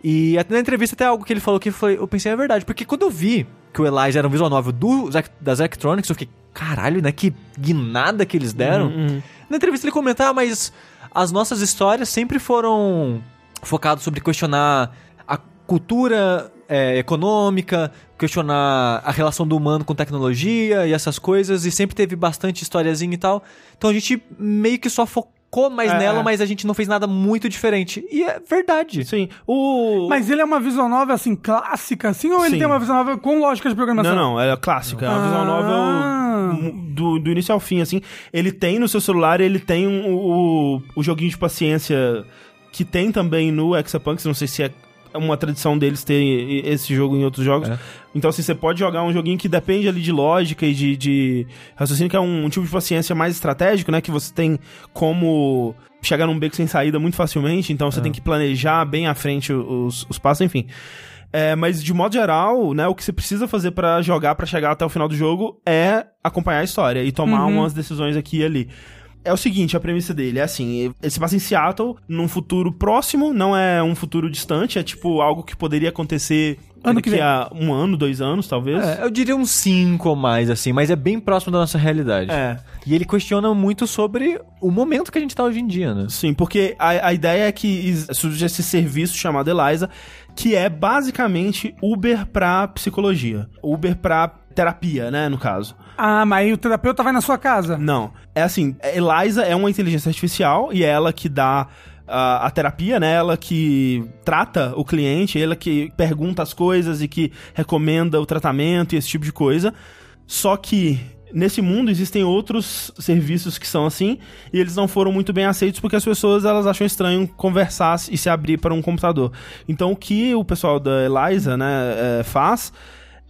E até na entrevista até algo que ele falou que foi, eu pensei, é verdade, porque quando eu vi que o Eliza era um visual novel do, das Electronics, eu fiquei, caralho, né, que guinada que eles deram. Uhum. Na entrevista ele comenta, ah, mas as nossas histórias sempre foram focadas sobre questionar a cultura é, econômica, questionar a relação do humano com tecnologia e essas coisas, e sempre teve bastante historiazinha e tal. Então a gente meio que só focou mais É. nela, mas a gente não fez nada muito diferente. E é verdade. Sim. O... mas ele é uma visual novel, assim, clássica, assim, ou ele Sim. tem uma visual novel com lógica de programação? Não, não, é clássica. É uma visual Ah. novel do, do início ao fim, assim. Ele tem no seu celular, ele tem um- o, o joguinho de paciência que tem também no Exapunks. Não sei se é uma tradição deles ter esse jogo em outros jogos. É. Então, assim, você pode jogar um joguinho que depende ali de lógica e de, de raciocínio, que é um, um tipo de paciência mais estratégico, né? Que você tem como chegar num beco sem saída muito facilmente. Então, você tem que planejar bem à frente os, os passos, enfim. É, mas de modo geral, né, o que você precisa fazer pra jogar, pra chegar até o final do jogo, é acompanhar a história e tomar Uhum. umas decisões aqui e ali. É o seguinte, a premissa dele é assim, ele se passa em Seattle, num futuro próximo, não é um futuro distante, é tipo algo que poderia acontecer Ano que a um ano, dois anos, talvez. É, eu diria uns 5 ou mais, assim, mas é bem próximo da nossa realidade. É. E ele questiona muito sobre o momento que a gente tá hoje em dia, né? Sim, porque a, a ideia é que surge esse serviço chamado Eliza, que é basicamente Uber pra psicologia. Uber pra terapia, né, no caso. Ah, mas o terapeuta vai na sua casa. Não. É assim, Eliza é uma inteligência artificial e é ela que dá a, a terapia, né? Ela que trata o cliente, ela que pergunta as coisas e que recomenda o tratamento e esse tipo de coisa. Só que nesse mundo existem outros serviços que são assim e eles não foram muito bem aceitos porque as pessoas elas acham estranho conversar e se abrir para um computador. Então o que o pessoal da Eliza, né, é, faz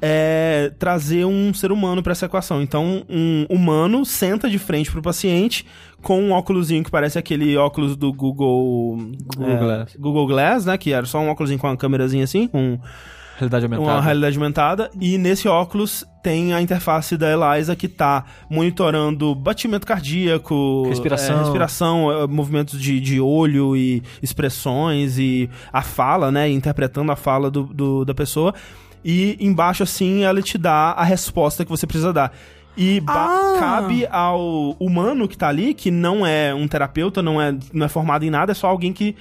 é trazer um ser humano para essa equação. Então, um humano senta de frente pro paciente com um óculosinho que parece aquele óculos do Google Google é, Glass. Google Glass, né, que era só um óculosinho com uma câmerazinha assim, com Realidade aumentada. uma realidade aumentada. E nesse óculos tem a interface da Eliza que tá monitorando batimento cardíaco, Respiração. é, respiração, é, movimentos de, de olho e expressões e a fala, né? Interpretando a fala do, do- da pessoa. E embaixo, assim, ela te dá a resposta que você precisa dar. E Ah. cabe ao humano que tá ali, que não é um terapeuta, não é, não é formado em nada, é só alguém que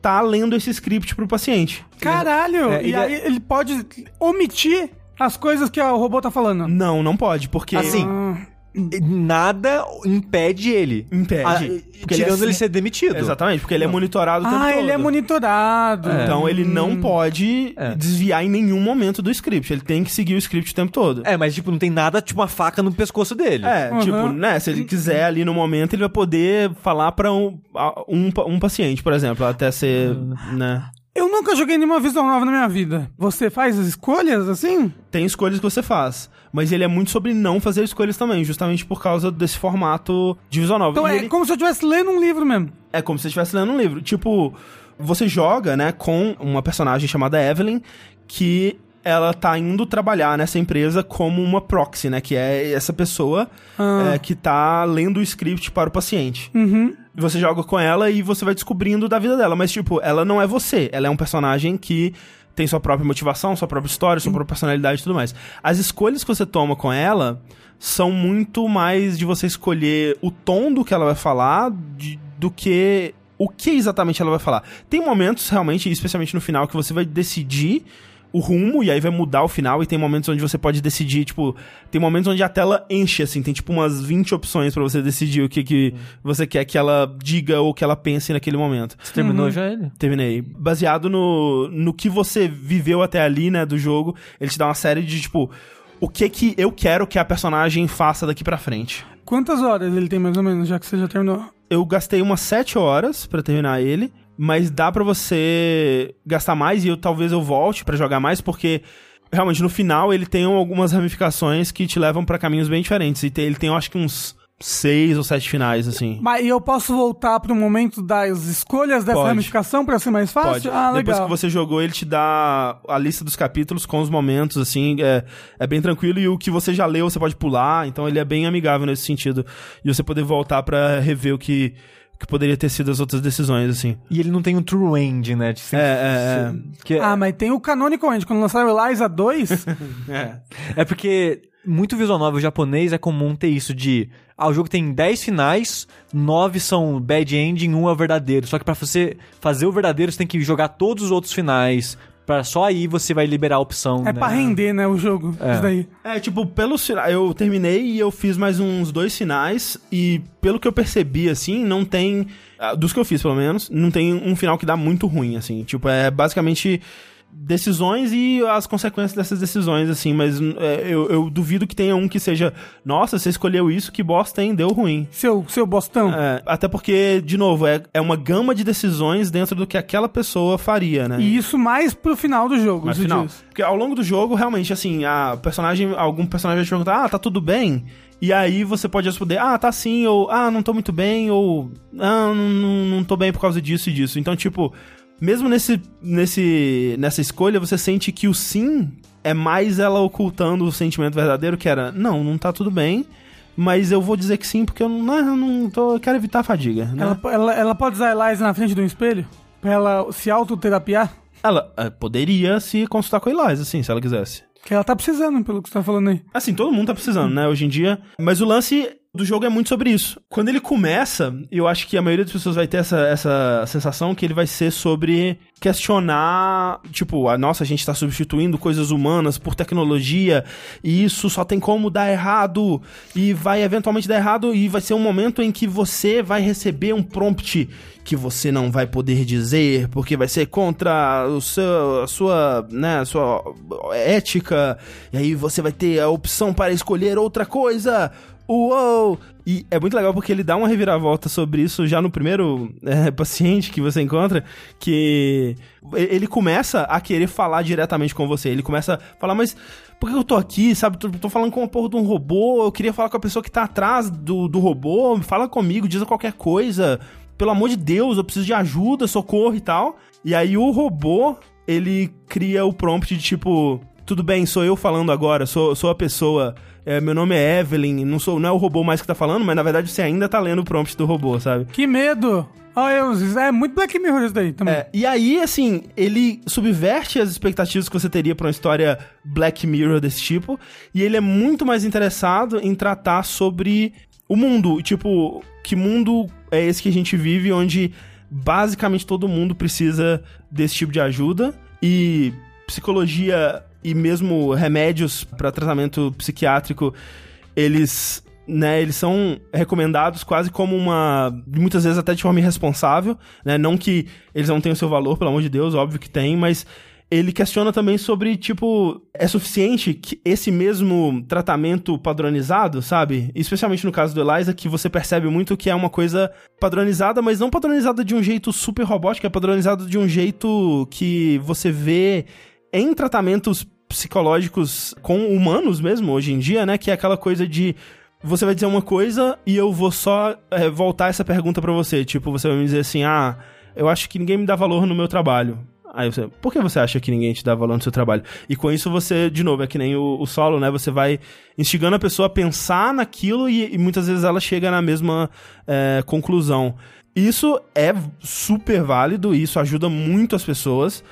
tá lendo esse script pro paciente. Caralho! É, e ele aí é- ele pode omitir as coisas que o robô tá falando. Não, não pode, porque. Assim, Ah, Nada impede ele. Impede. Ah, Porque ele tirando é- ele ser demitido. Exatamente, porque ele é monitorado o tempo Ah, todo. ele é monitorado. Então ele não Hum. pode É. desviar em nenhum momento do script. Ele tem que seguir o script o tempo todo. É, mas tipo, não tem nada, tipo uma faca no pescoço dele. É, Uhum. tipo, né, se ele quiser ali no momento, ele vai poder falar pra um, a- um, um paciente, por exemplo, até ser, né... Eu nunca joguei nenhuma visual nova na minha vida. Você faz as escolhas assim? Tem escolhas que você faz, mas ele é muito sobre não fazer escolhas também, justamente por causa desse formato de visual novel. Então E é ele- como se eu estivesse lendo um livro mesmo. É como se você estivesse lendo um livro. Tipo, você joga, né, com uma personagem chamada Evelyn, que ela tá indo trabalhar nessa empresa como uma proxy, né? Que é essa pessoa Ah. é, que tá lendo o script para o paciente. Uhum. Você joga com ela e você vai descobrindo da vida dela. Mas, tipo, ela não é você. Ela é um personagem que tem sua própria motivação, sua própria história, sua própria personalidade e tudo mais. As escolhas que você toma com ela são muito mais de você escolher o tom do que ela vai falar de- do que o que exatamente ela vai falar. Tem momentos, realmente, especialmente no final, que você vai decidir o rumo, e aí vai mudar o final, e tem momentos onde você pode decidir, tipo, tem momentos onde a tela enche, assim, tem tipo umas 20 opções pra você decidir o que, que você quer que ela diga ou que ela pense naquele momento. Você terminou já ele? Terminei. Baseado no, no que você viveu até ali, né, do jogo, ele te dá uma série de, tipo, o que que eu quero que a personagem faça daqui pra frente. Quantas horas ele tem mais ou menos, já que você já terminou? Eu gastei umas 7 horas pra terminar ele, mas dá pra você gastar mais e eu talvez eu volte pra jogar mais, porque realmente no final ele tem algumas ramificações que te levam pra caminhos bem diferentes. E tem- ele tem, eu acho que uns seis ou sete finais, assim. Mas e eu posso voltar pro momento das escolhas dessa Pode. ramificação pra ser mais fácil? Pode. Ah, Depois legal. que você jogou, ele te dá a lista dos capítulos com os momentos, assim, é, é bem tranquilo. E o que você já leu, você pode pular. Então ele é bem amigável nesse sentido. E você poder voltar pra rever o que, que poderia ter sido as outras decisões, assim. E ele não tem um true end, né? De É, é, Que Ah, mas tem o Canonical End. Quando lançaram o Eliza 2, é. é. É porque muito visual novel japonês é comum ter isso de. Ah, o jogo tem 10 finais, 9 são bad ending, 1 é o verdadeiro. Só que pra você fazer o verdadeiro, você tem que jogar todos os outros finais. Pra só aí você vai liberar a opção. é né? pra render, né, o jogo. É. Isso daí. É, tipo, pelos fina- eu terminei e eu fiz mais uns dois finais e pelo que eu percebi, assim, não tem, ah, dos que eu fiz pelo menos, não tem um final que dá muito ruim, assim, tipo, é basicamente decisões e as consequências dessas decisões, assim, mas é, eu, eu duvido que tenha um que seja, nossa, você escolheu isso, que bosta, hein, deu ruim. Seu, seu bostão. É, até porque, de novo, é, é uma gama de decisões dentro do que aquela pessoa faria, né? E isso mais pro final do jogo. Você final. diz. Porque ao longo do jogo, realmente, assim, a personagem, algum personagem vai te perguntar, ah, tá tudo bem? E aí você pode responder, ah, tá sim, ou ah, não tô muito bem, ou ah, não, não, não tô bem por causa disso e disso. Então, tipo, mesmo nesse, nesse, nessa escolha, você sente que o sim é mais ela ocultando o sentimento verdadeiro, que era, não, não tá tudo bem, mas eu vou dizer que sim, porque eu não, não, não tô, eu quero evitar a fadiga, né? Ela, ela, ela pode usar a Eliza na frente do espelho? Pra ela se autoterapiar? Ela eh, poderia se consultar com a Eliza, assim, se ela quisesse. Que ela tá precisando, pelo que você tá falando aí. Assim, todo mundo tá precisando, né, hoje em dia. Mas o lance do jogo é muito sobre isso. Quando ele começa, eu acho que a maioria das pessoas vai ter essa, essa sensação que ele vai ser sobre questionar, tipo, a nossa, a gente tá substituindo coisas humanas por tecnologia e isso só tem como dar errado e vai eventualmente dar errado e vai ser um momento em que você vai receber um prompt que você não vai poder dizer porque vai ser contra o seu, a sua, né, a sua ética e aí você vai ter a opção para escolher outra coisa. Uou! E é muito legal porque ele dá uma reviravolta sobre isso já no primeiro é, paciente que você encontra, que ele começa a querer falar diretamente com você. Ele começa a falar, mas por que eu tô aqui, sabe? Tô, tô falando com uma porra de um robô, eu queria falar com a pessoa que tá atrás do, do robô, fala comigo, diz qualquer coisa. Pelo amor de Deus, eu preciso de ajuda, socorro e tal. E aí o robô, ele cria o prompt de tipo, tudo bem, sou eu falando agora, sou, sou a pessoa, é, meu nome é Evelyn, não, sou, não é o robô mais que tá falando, mas na verdade você ainda tá lendo o prompt do robô, sabe? Que medo! Olha, eu- é muito Black Mirror isso daí também. É, e aí, assim, ele subverte as expectativas que você teria pra uma história Black Mirror desse tipo, e ele é muito mais interessado em tratar sobre o mundo, tipo, que mundo é esse que a gente vive, onde basicamente todo mundo precisa desse tipo de ajuda, e psicologia e mesmo remédios pra tratamento psiquiátrico, eles né, eles são recomendados quase como uma. muitas vezes até de forma irresponsável, né? Não que eles não tenham seu valor, pelo amor de Deus, óbvio que tem, mas ele questiona também sobre, tipo, é suficiente que esse mesmo tratamento padronizado, sabe? Especialmente no caso do Eliza, que você percebe muito que é uma coisa padronizada, mas não padronizada de um jeito super robótico, é padronizado de um jeito que você vê em tratamentos psicológicos com humanos mesmo, hoje em dia, né? Que é aquela coisa de você vai dizer uma coisa e eu vou só é, voltar essa pergunta pra você. Tipo, você vai me dizer assim: ah, eu acho que ninguém me dá valor no meu trabalho. Aí você, por que você acha que ninguém te dá valor no seu trabalho? E com isso você, de novo, é que nem o, o solo, né? Você vai instigando a pessoa a pensar naquilo e, e muitas vezes ela chega na mesma é, conclusão. Isso é super válido isso ajuda muito as pessoas,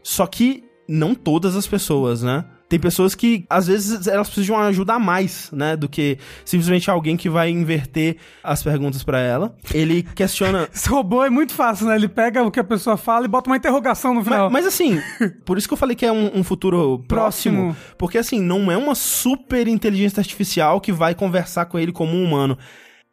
só que não todas as pessoas, né? Tem pessoas que, às vezes, elas precisam de uma ajuda a mais, né? Do que simplesmente alguém que vai inverter as perguntas pra ela. Ele questiona. Esse robô é muito fácil, né? Ele pega o que a pessoa fala e bota uma interrogação no final. Mas, mas, assim, por isso que eu falei que é um, um futuro próximo, Próximo. Porque assim, não é uma super inteligência artificial que vai conversar com ele como um humano.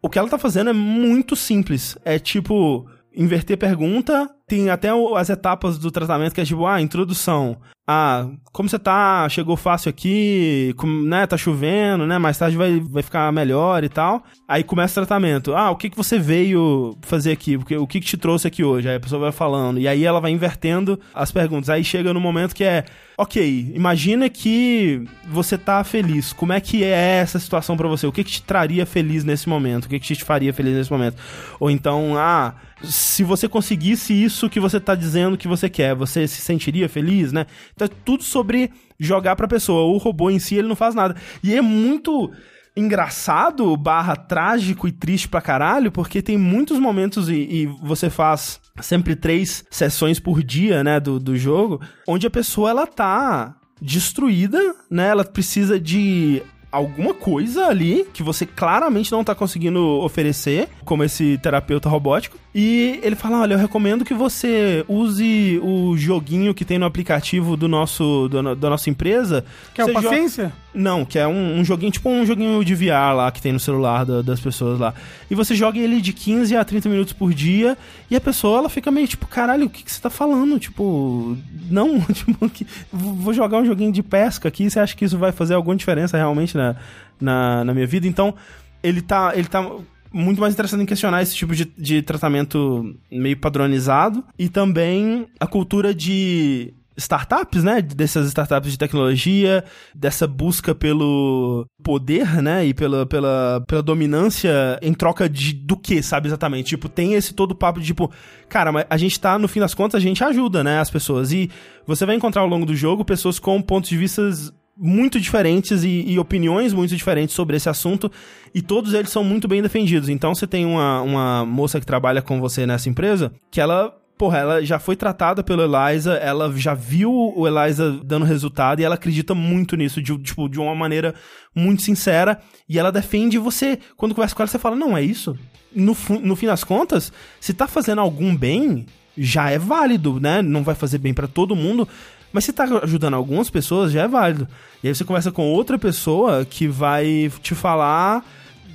O que ela tá fazendo é muito simples. É tipo, inverter pergunta. Tem até as etapas do tratamento que é tipo, ah, introdução. Ah, como você tá? Chegou fácil aqui, né? Tá chovendo, né? Mais tarde vai, vai ficar melhor e tal. Aí começa o tratamento. Ah, o que, que você veio fazer aqui? O que, que, te trouxe aqui hoje? Aí a pessoa vai falando. E aí ela vai invertendo as perguntas. Aí chega no momento que é, ok, imagina que você tá feliz. Como é que é essa situação pra você? O que, que te traria feliz nesse momento? O que, que te faria feliz nesse momento? Ou então, ah, se você conseguisse isso que você tá dizendo que você quer, você se sentiria feliz, né? Então é tudo sobre jogar pra pessoa. O robô em si, ele não faz nada. E é muito engraçado, barra trágico e triste pra caralho, porque tem muitos momentos e, e você faz sempre três sessões por dia, né, do, do jogo, onde a pessoa, ela tá destruída, né, ela precisa de alguma coisa ali que você claramente não tá conseguindo oferecer, como esse terapeuta robótico. E ele fala: Olha, eu recomendo que você use o joguinho que tem no aplicativo do nosso, do- da nossa empresa. Que é o Paciência? não, que é um, um joguinho, tipo um joguinho de VR lá que tem no celular da- das pessoas lá. E você joga ele de 15 a 30 minutos por dia e a pessoa ela fica meio tipo, caralho, o que, que você tá falando? Tipo, não, tipo, que- vou jogar um joguinho de pesca aqui, você acha que isso vai fazer alguma diferença realmente na, na, na minha vida? Então, ele tá, ele tá muito mais interessado em questionar esse tipo de, de tratamento meio padronizado e também a cultura de startups, né? Dessas startups de tecnologia, dessa busca pelo poder, né? E pela, pela, pela dominância em troca de do que, sabe exatamente? Tipo, tem esse todo papo de tipo, cara, mas a gente tá, no fim das contas, a gente ajuda, né? As pessoas. E você vai encontrar ao longo do jogo pessoas com pontos de vistas muito diferentes e, e opiniões muito diferentes sobre esse assunto e todos eles são muito bem defendidos. Então você tem uma, uma moça que trabalha com você nessa empresa que ela Porra, ela já foi tratada pelo Eliza, ela já viu o Eliza dando resultado e ela acredita muito nisso, de, tipo, de uma maneira muito sincera. E ela defende você. Quando conversa com ela, você fala: Não, é isso. No, no fim das contas, se tá fazendo algum bem, já é válido, né? Não vai fazer bem pra todo mundo. Mas se tá ajudando algumas pessoas, já é válido. E aí você conversa com outra pessoa que vai te falar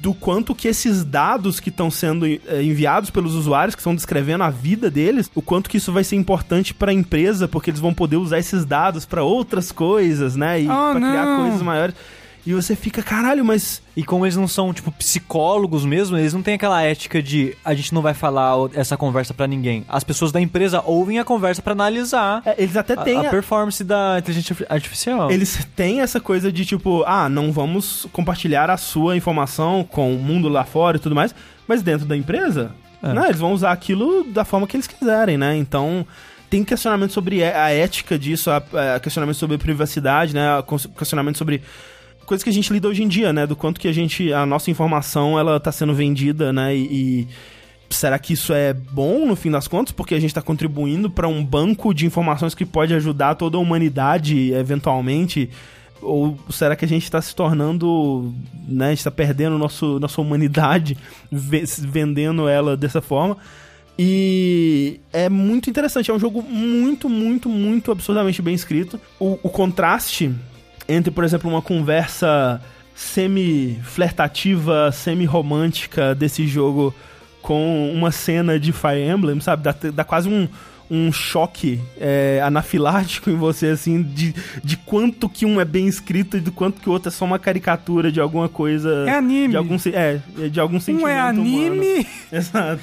do quanto que esses dados que estão sendo eh, enviados pelos usuários, que estão descrevendo a vida deles, o quanto que isso vai ser importante para a empresa, porque eles vão poder usar esses dados para outras coisas, né? E Ah, para criar coisas maiores. E você fica, caralho, mas E como eles não são, tipo, psicólogos mesmo, eles não têm aquela ética de a gente não vai falar essa conversa pra ninguém. As pessoas da empresa ouvem a conversa pra analisar é, eles até têm a a- performance da inteligência artificial. Eles têm essa coisa de tipo, ah, não vamos compartilhar a sua informação com o mundo lá fora e tudo mais, mas dentro da empresa, É. né, eles vão usar aquilo da forma que eles quiserem, né? Então, tem questionamento sobre é- a ética disso, a, a questionamento sobre privacidade, né? a questionamento sobre coisas que a gente lida hoje em dia, né? Do quanto que a gente, a nossa informação, ela tá sendo vendida, né? E, e será que isso é bom no fim das contas? Porque a gente tá contribuindo para um banco de informações que pode ajudar toda a humanidade eventualmente? Ou será que a gente tá se tornando, né? A gente tá perdendo nosso, nossa humanidade, ve- vendendo ela dessa forma? E é muito interessante, é um jogo muito, muito, muito absurdamente bem escrito. O, o contraste entre, por exemplo, uma conversa semi-flertativa, semi-romântica desse jogo com uma cena de Fire Emblem, sabe? Dá, dá quase um, um choque é, anafilático em você, assim, de, de quanto que um é bem escrito e do quanto que o outro é só uma caricatura de alguma coisa. É anime. De algum, se- é, de algum sentimento Um é humano. anime. Exato.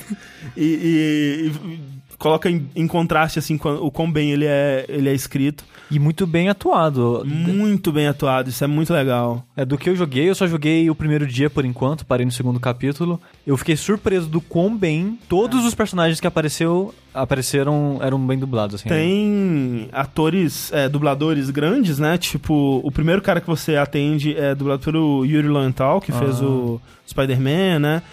E, e- e coloca em, em contraste, assim, com o quão bem ele é, ele é escrito. E muito bem atuado. Muito bem atuado, isso é muito legal. É, do que eu joguei, eu só joguei o primeiro dia por enquanto, parei no segundo capítulo. Eu fiquei surpreso do quão bem todos os personagens que apareceu, apareceram eram bem dublados, assim. Tem atores, é, dubladores grandes, né? Tipo, o primeiro cara que você atende é dublado pelo Yuri Lowenthal, que fez Ah. o Spider-Man, né?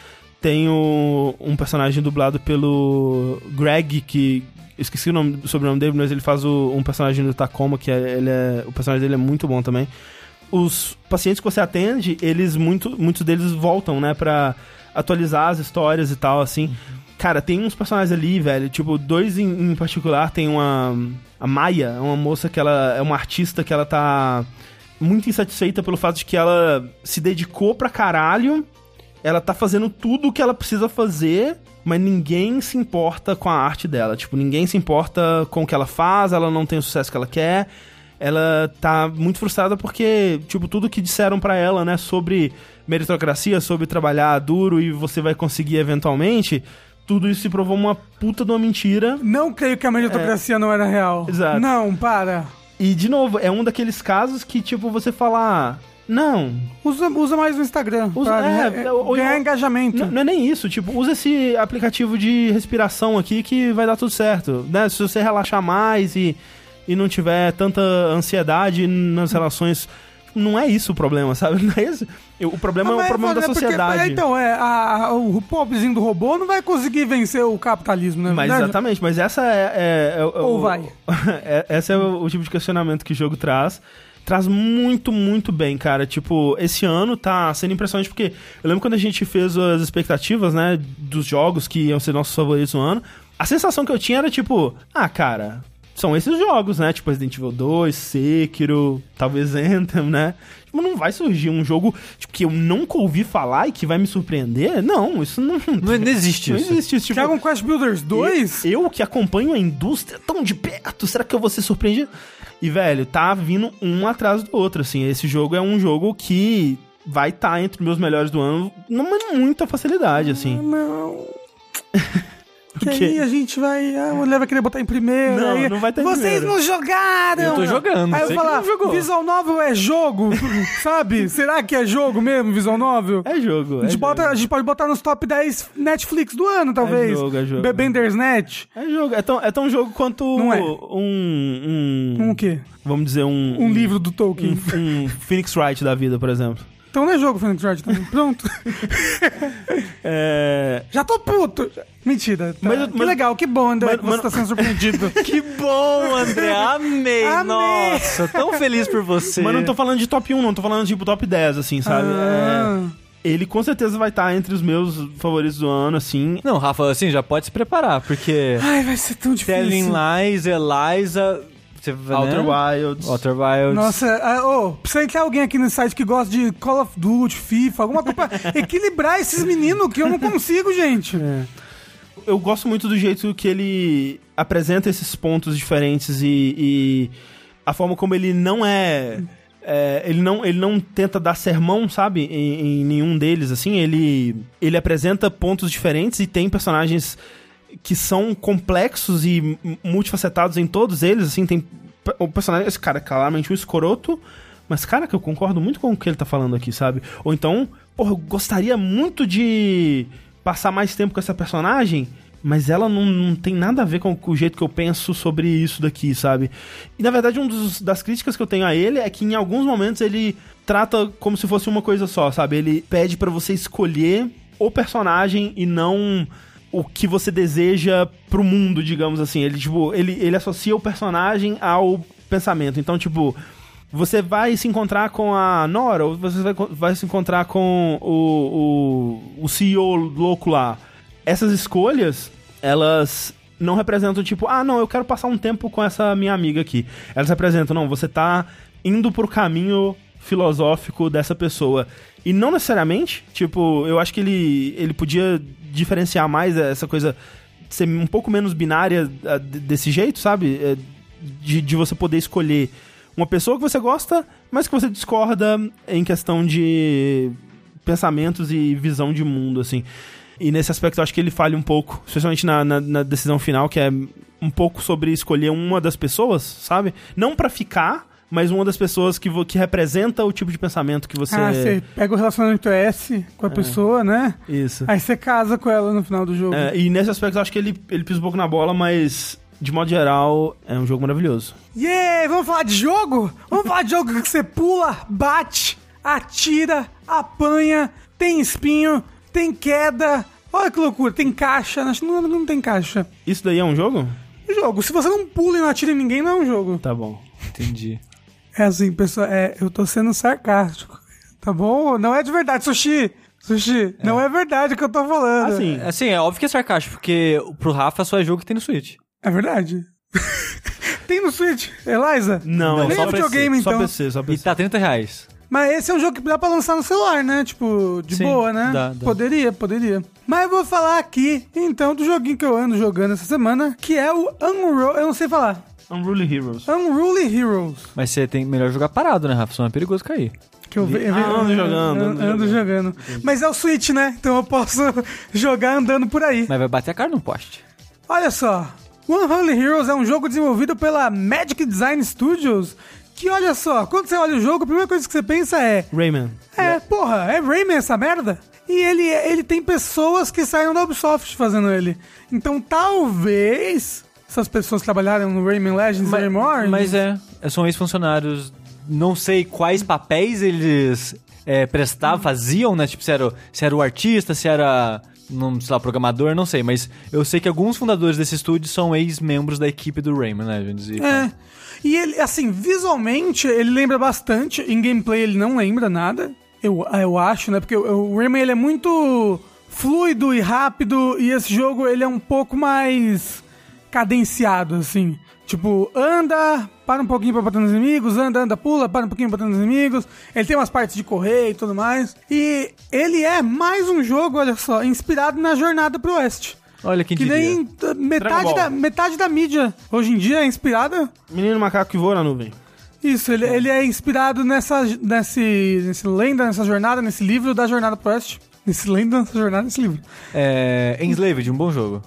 Tem o, um personagem dublado pelo Greg, que esqueci o, nome, o sobrenome dele, mas ele faz o- um personagem do Tacoma, que é, ele é, o personagem dele é muito bom também. Os pacientes que você atende, eles, muito, muitos deles voltam, né, pra atualizar as histórias e tal, assim. Cara, tem uns personagens ali, velho, tipo, dois em, em particular, tem uma... A Maia, é uma moça que ela é uma artista que ela tá muito insatisfeita pelo fato de que ela se dedicou pra caralho ela tá fazendo tudo o que ela precisa fazer, mas ninguém se importa com a arte dela. Tipo, ninguém se importa com o que ela faz, ela não tem o sucesso que ela quer. Ela tá muito frustrada porque, tipo, tudo que disseram pra ela, né, sobre meritocracia, sobre trabalhar duro e você vai conseguir eventualmente, tudo isso se provou uma puta de uma mentira. Não creio que a meritocracia não era real. É. Exato. Não, para. E, de novo, é um daqueles casos que, tipo, você falar. Não, Usa, usa mais o Instagram. Usa- pra é, né, ou- ganhar engajamento. Não, não é nem isso, tipo, usa esse aplicativo de respiração aqui que vai dar tudo certo, né? Se você relaxar mais e, e não tiver tanta ansiedade nas relações, não é isso o problema, sabe? Não é isso. O problema é o Mas, problema da é porque- sociedade. é, então, é, a- a- o pobrezinho do robô não vai conseguir vencer o capitalismo, né? Mas exatamente, mas essa é. é- é- é Ou o- vai. é- esse é o, o tipo de questionamento que o jogo traz. Traz muito, muito bem, cara. Tipo, esse ano tá sendo impressionante porque eu lembro quando a gente fez as expectativas, né, dos jogos que iam ser nossos favoritos no ano. A sensação que eu tinha era tipo, ah, cara, são esses jogos, né? Tipo Resident Evil 2, Sekiro, talvez Anthem, né? Tipo, não vai surgir um jogo tipo, que eu nunca ouvi falar e que vai me surpreender? Não, isso não. Não, não existe Não isso. existe isso. Tipo, Dragon Quest Builders 2? eu, eu que acompanho a indústria tão de perto, será que eu vou ser surpreendido? E, velho, tá vindo um atrás do outro, assim. Esse jogo é um jogo que vai estar entre os meus melhores do ano, numa muita facilidade, assim. Não. Que quê? aí a gente vai. A mulher vai querer botar em primeiro. Não, aí, não vai estar Vocês primeiro." não jogaram! Eu tô jogando, Aí eu falar. Visual Novel é jogo, sabe? Será que é jogo mesmo, Visual Novel? É jogo. a, gente é bota, jogo. a gente pode botar nos top 10 Netflix do ano, talvez. jogo, é jogo. Bebender's Net. É jogo. É tão, é tão jogo quanto Não é. um, um. Um quê? Vamos dizer, um. Um livro do Tolkien. Um, um Phoenix Wright da vida, por exemplo. Então não é jogo, Phoenix Wright também. Pronto. É. Já tô puto. Mentira. tá. Mas- que mas- legal, que bom, André, mas- que você mas- tá sendo surpreendido. Que bom, André. Amei. Amei. Nossa, tão feliz por você. Mas não tô falando de top 1, não tô falando tipo top 10, assim, sabe? Ah. É, ele com certeza vai estar entre os meus favoritos do ano, assim. Não, Rafa, assim, já pode se preparar, porque Ai, vai ser tão difícil. Telling Lies, Eliza... Né? Outer Wilds. Outer Wilds. Nossa, ah, ô, precisa ter alguém aqui no site que gosta de Call of Duty, FIFA, alguma coisa pra equilibrar esses meninos que eu não consigo, gente. Eu gosto muito do jeito que ele apresenta esses pontos diferentes e, e a forma como ele não é. é, ele, não, ele não tenta dar sermão, sabe? Em, em nenhum deles, assim. Ele, ele apresenta pontos diferentes e tem personagens que são complexos e multifacetados em todos eles, assim. Tem o personagem, esse cara é claramente um escroto. Mas, cara, que eu concordo muito com o que ele tá falando aqui, sabe? Ou então, porra, eu gostaria muito de passar mais tempo com essa personagem, mas ela não, não tem nada a ver com o jeito que eu penso sobre isso daqui, sabe? E na verdade, uma das críticas que eu tenho a ele é que em alguns momentos ele trata como se fosse uma coisa só, sabe? Ele pede pra você escolher o personagem e não o que você deseja pro mundo, digamos assim. Ele, tipo, ele, ele associa o personagem ao pensamento. Então, tipo, você vai se encontrar com a Nora, ou você vai, vai se encontrar com o, o, o CEO louco lá. Essas escolhas, elas não representam tipo, ah, não, eu quero passar um tempo com essa minha amiga aqui. Elas representam, não, você tá indo pro caminho filosófico dessa pessoa. E não necessariamente, tipo, eu acho que ele, ele podia diferenciar mais essa coisa, ser um pouco menos binária ah, de- desse jeito, sabe? É, De, de você poder escolher uma pessoa que você gosta, mas que você discorda em questão de pensamentos e visão de mundo, assim. E nesse aspecto eu acho que ele falha um pouco, especialmente na, na, na decisão final, que é um pouco sobre escolher uma das pessoas, sabe? Não pra ficar, mas uma das pessoas que, vo- que representa o tipo de pensamento que você. Ah, você pega o relacionamento S com a pessoa, né? Isso. Aí você casa com ela no final do jogo. É, e nesse aspecto eu acho que ele, ele pisa um pouco na bola, mas de modo geral é um jogo maravilhoso. Yeah, vamos falar de jogo? Vamos falar de jogo que você pula, bate, atira, apanha, tem espinho, tem queda. Olha que loucura, tem caixa. Não, não tem caixa. Isso daí é um jogo? jogo. Se você não pula e não atira em ninguém, não é um jogo. Tá bom. Entendi. É assim, pessoal, é, eu tô sendo sarcástico. Tá bom? Não é de verdade, Sushi. Sushi, não é verdade o que eu tô falando. Assim, Assim, é óbvio que é sarcástico, porque pro Rafa só é jogo que tem no Switch. É verdade. Tem no Switch, Eliza? não, Não, é só é videogame, PC, Só então. PC, só E PC. tá 30 reais. Mas esse é um jogo que dá pra lançar no celular, né? Tipo, de Sim, boa, né? dá, dá. Poderia, poderia. Mas eu vou falar aqui, então, do joguinho que eu ando jogando essa semana, que é o Unruly... Eu não sei falar. Unruly Heroes. Unruly Heroes. Mas você tem melhor jogar parado, né, Rafa? Senão é perigoso cair. Que eu ve- eu ve- Ah, ando jogando, Ando, ando ando jogando. Mas é o Switch, né? Então eu posso jogar andando por aí. Mas vai bater a cara no poste. Olha só, Unholy Heroes é um jogo desenvolvido pela Magic Design Studios, que olha só, quando você olha o jogo, a primeira coisa que você pensa é, Rayman. é, porra, é Rayman essa merda? E ele, ele tem pessoas que saíram da Ubisoft fazendo ele. Então talvez essas pessoas trabalharam no Rayman Legends e Rayman Origins. Mas é, são ex-funcionários. Não sei quais papéis eles é, prestavam, faziam, né? Tipo, se era, se era o artista, se era, não sei lá, programador, não sei. Mas eu sei que alguns fundadores desse estúdio são ex-membros da equipe do Rayman Legends. E É. E ele, assim, visualmente, ele lembra bastante. Em gameplay, ele não lembra nada. Eu, eu acho, né? Porque o, o Rayman, ele é muito fluido e rápido. E esse jogo, ele é um pouco mais cadenciado, assim. Tipo, anda, para um pouquinho pra bater nos inimigos, anda, anda, pula, para um pouquinho pra bater nos inimigos. Ele tem umas partes de correr e tudo mais. E ele é mais um jogo, olha só, inspirado na Jornada pro Oeste. Olha quem Que diria. nem metade da, metade da mídia hoje em dia é inspirada Menino macaco que voa na nuvem. isso, ele, ele é inspirado nessa, nesse, nesse lenda, nessa jornada, nesse livro da Jornada pro Oeste. Nesse lenda, nessa jornada, nesse livro. É, Enslaved, um bom jogo.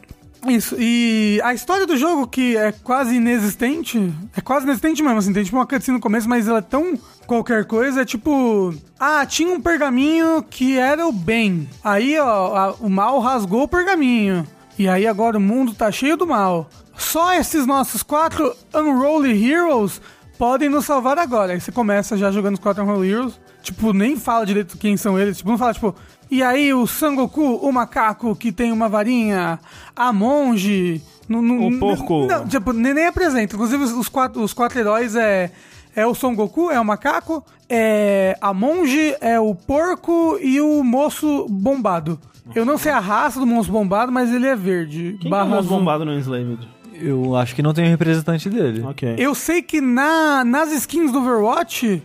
Isso, e a história do jogo, que é quase inexistente, é quase inexistente mesmo, assim, tem tipo uma cutscene no começo, mas ela é tão qualquer coisa, é tipo... Ah, tinha um pergaminho que era o bem. Aí, ó, a- o mal rasgou o pergaminho. E aí agora o mundo tá cheio do mal. Só esses nossos quatro Unruly Heroes podem nos salvar agora. Aí você começa já jogando os quatro Unruly Heroes. Tipo, nem fala direito quem são eles. Tipo, não fala, tipo... E aí o Sangoku, o macaco que tem uma varinha, a monge... no- no- O porco. Não, tipo, nem, nem apresenta. Inclusive, os, os quatro, os quatro heróis é... É o Son Goku, é o macaco, é a monge, é o porco e o moço bombado. Eu não sei a raça do monstro bombado, mas ele é verde. Quem barra é o azul. bombado no Enslaved? Eu acho que não tem um representante dele. Ok. Eu sei que na, nas skins do Overwatch,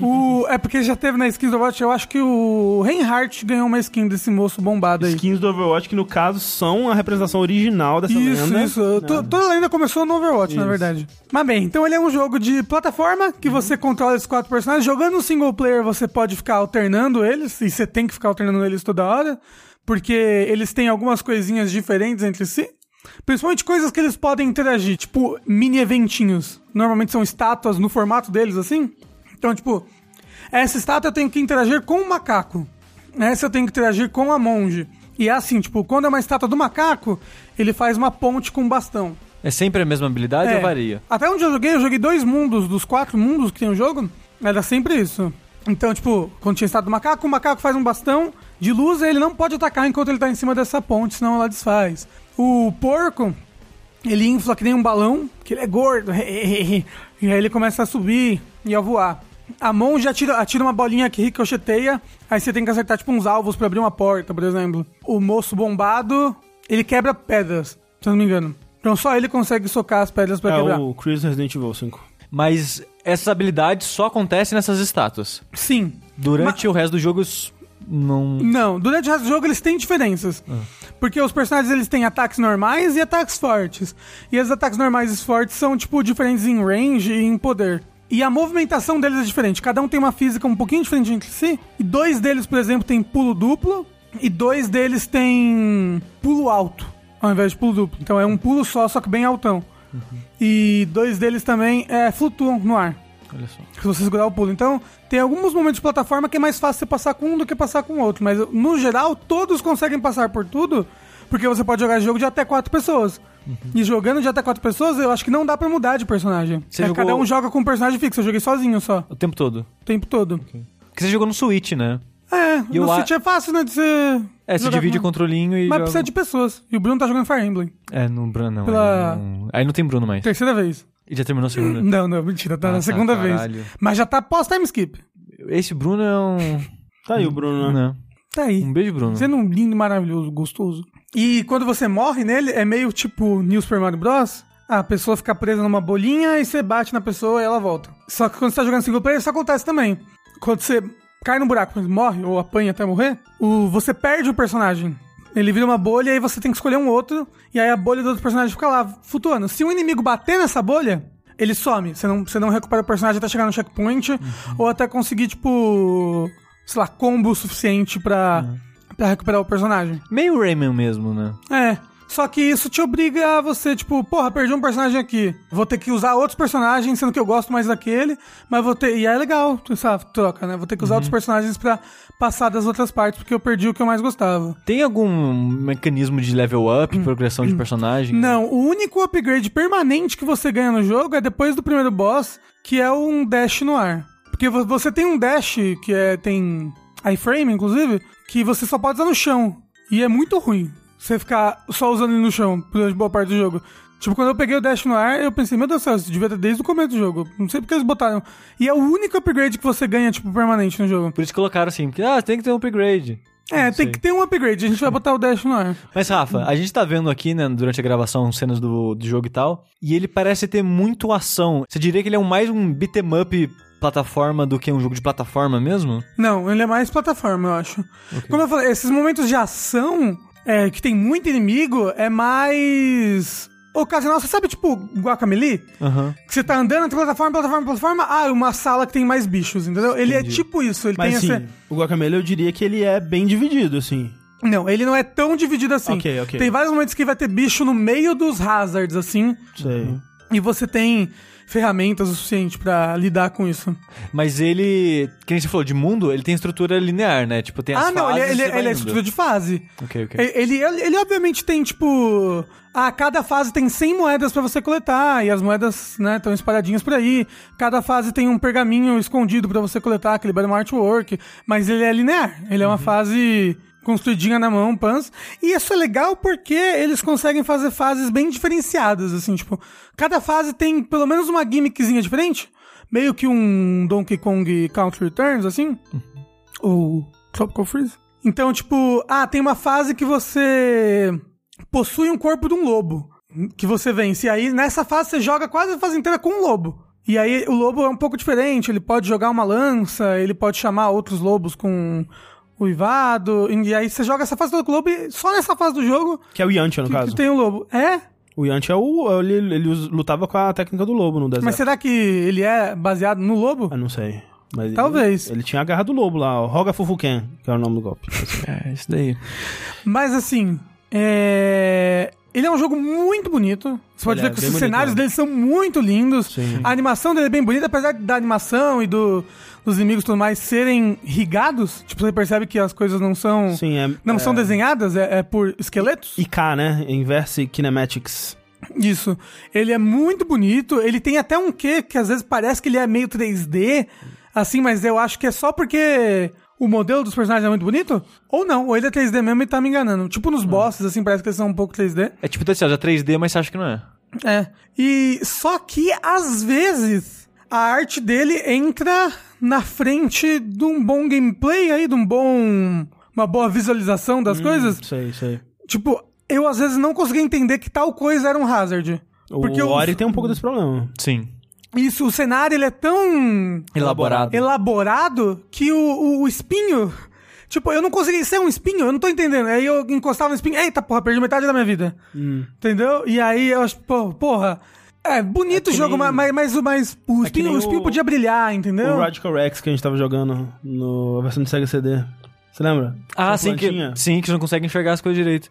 o, é porque já teve na skins do Overwatch, eu acho que o Reinhardt ganhou uma skin desse moço bombado aí. Skins do Overwatch que, no caso, são a representação original dessa Isso, lenda. isso. To- Toda a lenda começou no Overwatch, na Isso. verdade. Mas bem, então ele é um jogo de plataforma que você controla esses quatro personagens. Jogando no single player, você pode ficar alternando eles, e você tem que ficar alternando eles toda hora, porque eles têm algumas coisinhas diferentes entre si. Principalmente coisas que eles podem interagir, tipo mini eventinhos. Normalmente são estátuas no formato deles, assim. Então, tipo, essa estátua eu tenho que interagir com o macaco. Essa eu tenho que interagir com a monge. E é assim, tipo, quando é uma estátua do macaco, ele faz uma ponte com um bastão. É sempre a mesma habilidade É. ou varia? Até onde eu joguei, eu joguei dois mundos, dos quatro mundos que tem o jogo, era sempre isso. Então, tipo, quando tinha estátua do macaco, o macaco faz um bastão de luz e ele não pode atacar enquanto ele tá em cima dessa ponte, senão ela desfaz. O porco, ele infla que nem um balão, que ele é gordo, e aí ele começa a subir e a voar. A monge atira, atira uma bolinha que ricocheteia, aí você tem que acertar tipo uns alvos pra abrir uma porta, por exemplo. O moço bombado, ele quebra pedras, se eu não me engano. Então só ele consegue socar as pedras pra É quebrar. o Chris Resident Evil 5. Mas essas habilidades só acontecem nessas estátuas. Sim. Durante o resto do jogo, não. Não, durante o resto do jogo eles têm diferenças. Porque os personagens eles têm ataques normais e ataques fortes. E os ataques normais e fortes são, tipo, diferentes em range e em poder. E a movimentação deles é diferente. Cada um tem uma física um pouquinho diferente entre si. E dois deles, por exemplo, tem pulo duplo. E dois deles têm pulo alto, ao invés de pulo duplo. Então é um pulo só, só que bem altão. E dois deles também é, flutuam no ar Olha só. se você segurar o pulo. Então, tem alguns momentos de plataforma que é mais fácil você passar com um do que passar com o outro. Mas, no geral, todos conseguem passar por tudo, porque você pode jogar jogo de até quatro pessoas. E jogando de até quatro pessoas, eu acho que não dá pra mudar de personagem. Você É, jogou- Cada um joga com um personagem fixo. Eu joguei sozinho só, O tempo todo. o tempo todo. Porque você jogou no Switch, né? É, E no eu a- Switch é fácil, né, de você... É, você divide o com- controlinho e. Mas joga- precisa de pessoas. E o Bruno tá jogando Fire Emblem. É, no Bruno não. Pela- não- Aí não tem Bruno mais. Terceira vez. E já terminou a segunda. Não, não, mentira, tá Ah, na tá, segunda caralho. vez. Mas já tá pós-time skip. Esse Bruno é um. Tá aí o Bruno, né? Não. Tá aí. Um beijo, Bruno. Sendo um lindo, maravilhoso, gostoso. E quando você morre nele, é meio tipo New Super Mario Bros. A pessoa fica presa numa bolinha e você bate na pessoa e ela volta. Só que quando você tá jogando single player, isso acontece também. Quando você cai no buraco, mas morre ou apanha até morrer, o, você perde o personagem. Ele vira uma bolha e aí você tem que escolher um outro. E aí a bolha do outro personagem fica lá, flutuando. Se um inimigo bater nessa bolha, ele some. Você não, você não recupera o personagem até chegar no checkpoint. Ou até conseguir, tipo... Sei lá, combo suficiente pra, pra recuperar o personagem. Meio Rayman mesmo, né? É. Só que isso te obriga a você, tipo, porra, perdi um personagem aqui. Vou ter que usar outros personagens, sendo que eu gosto mais daquele, mas vou ter. E é legal essa troca, né? Vou ter que usar outros personagens pra passar das outras partes, porque eu perdi o que eu mais gostava. Tem algum mecanismo de level up, progressão de personagem? Não, o único upgrade permanente que você ganha no jogo é depois do primeiro boss, que é um dash no ar. Porque vo- você tem um dash que é, tem iframe, inclusive, que você só pode usar no chão. E é muito ruim você ficar só usando ele no chão durante boa parte do jogo. Tipo, quando eu peguei o dash no ar, eu pensei, meu Deus do céu, isso devia ter desde o começo do jogo. Não sei porque eles botaram. E é o único upgrade que você ganha, tipo, permanente no jogo. Por isso colocaram assim, porque ah, tem que ter um upgrade. É, Não tem sei. que ter um upgrade. A gente vai botar o dash no ar. Mas, Rafa, a gente tá vendo aqui, né, durante a gravação, cenas do, do jogo e tal, e ele parece ter muito ação. Você diria que ele é mais um beat'em up plataforma do que um jogo de plataforma mesmo? Não, ele é mais plataforma, eu acho. Como eu falei, esses momentos de ação, é, que tem muito inimigo, é mais ocasional. Você sabe, tipo, Guacamelee? Aham. Que você tá andando entre plataforma, plataforma, plataforma. Ah, uma sala que tem mais bichos, entendeu? Ele é tipo isso. Ele Mas tem assim, essa... o Guacamele eu diria que ele é bem dividido, assim. Não, ele não é tão dividido assim. Ok, ok. Tem vários momentos que vai ter bicho no meio dos hazards, assim. Sei. E você tem ferramentas o suficiente pra lidar com isso. Mas ele, que nem você falou, de mundo, ele tem estrutura linear, né? Tipo, tem as ah, não, ele, fases ele, e vai ele é indo. estrutura de fase. Ok, ok. Ele, ele, ele obviamente tem, tipo. Ah, cada fase tem 100 moedas pra você coletar, e as moedas, né, estão espalhadinhas por aí. Cada fase tem um pergaminho escondido pra você coletar, que libera um artwork. Mas ele é linear. Ele é uma fase construidinha na mão, pans. E isso é legal porque eles conseguem fazer fases bem diferenciadas, assim, tipo, cada fase tem pelo menos uma gimmickzinha diferente. Meio que um Donkey Kong Country Returns, assim. Ou Tropical Freeze. Então, tipo, ah, tem uma fase que você possui um corpo de um lobo que você vence. E aí, nessa fase, você joga quase a fase inteira com um lobo. E aí, o lobo é um pouco diferente. Ele pode jogar uma lança, ele pode chamar outros lobos com uivado. E aí, você joga essa fase toda com o lobo e só nessa fase do jogo Que é o Yantia, no que, caso. que tem o lobo. É? O Yantia é o. Ele, ele lutava com a técnica do lobo no deserto. Mas será que ele é baseado no lobo? Ah, não sei. Mas ele- Talvez. Ele, tinha a garra do lobo lá, o Roga Fufuken, que era o nome do golpe. É, isso daí. Mas assim, é... ele é um jogo muito bonito. Você pode Ele ver é que os cenários dele são muito lindos. Sim. A animação dele é bem bonita, apesar da animação e do, dos inimigos e tudo mais serem rigados. Tipo, você percebe que as coisas não são, Sim, é. não é, são desenhadas, é, é por esqueletos. IK, né? Inverse Kinematics. Isso. Ele é muito bonito. Ele tem até um quê que às vezes parece que ele é meio 3D, assim, mas eu acho que é só porque o modelo dos personagens é muito bonito? Ou não, ou ele é 3D mesmo e tá me enganando. Tipo nos bosses, assim, parece que eles são um pouco 3D. É tipo Cells, é 3D, mas você acha que não é. É. E só que às vezes a arte dele entra na frente de um bom gameplay aí, de um bom uma boa visualização das coisas. Sei, sei. Tipo, eu às vezes não conseguia entender que tal coisa era um hazard. Porque o os- Ori tem um pouco desse problema. Sim. Isso, o cenário ele é tão Elaborado. elaborado que o, o, o espinho. Tipo, eu não consegui ser um espinho, eu não tô entendendo. Aí eu encostava no espinho, eita porra, perdi metade da minha vida. Hum. Entendeu? E aí eu acho, pô, porra. É bonito É o jogo, nem- mas, mas, mas o, É espinho, o espinho podia brilhar, entendeu? O Radical Rex que a gente tava jogando no versão de Sega CD. Você lembra? Ah, sim que, sim, que você não consegue enxergar as coisas direito.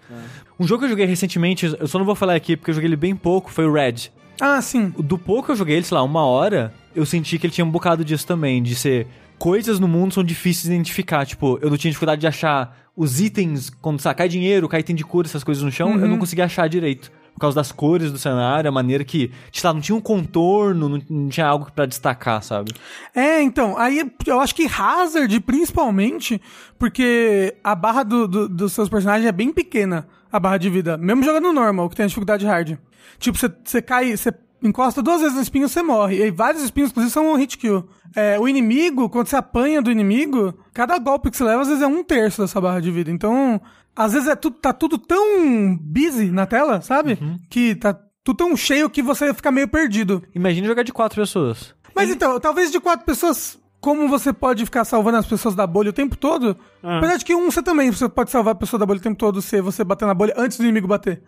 Um jogo que eu joguei recentemente, eu só não vou falar aqui porque eu joguei ele bem pouco, foi o Red. Ah, sim. Do pouco que eu joguei ele, sei lá, uma hora, eu senti que ele tinha um bocado disso também, de ser coisas no mundo são difíceis de identificar. Tipo, eu não tinha dificuldade de achar os itens, quando sabe, cai dinheiro, cai item de cura, essas coisas no chão, eu não conseguia achar direito. Por causa das cores do cenário, a maneira que, sei lá, não tinha um contorno, não, não tinha algo pra destacar, sabe? É, então, aí eu acho que Hazard, principalmente, porque a barra do- do- dos seus personagens é bem pequena. a barra de vida. Mesmo jogando normal, que tem a dificuldade hard. Tipo, você- você cai, você encosta duas vezes no espinho, você morre. E vários espinhos, inclusive, são um hit kill. É, o inimigo, quando você apanha do inimigo, cada golpe que você leva, às vezes é um terço dessa barra de vida. Então, às vezes é tudo, tá tudo tão busy na tela, sabe? Que tá tudo tão cheio que você fica meio perdido. Imagina jogar de quatro pessoas. Mas então, talvez de quatro pessoas, como você pode ficar salvando as pessoas da bolha o tempo todo? Ah. Apesar de que um você também você pode salvar a pessoa da bolha o tempo todo se você bater na bolha antes do inimigo bater.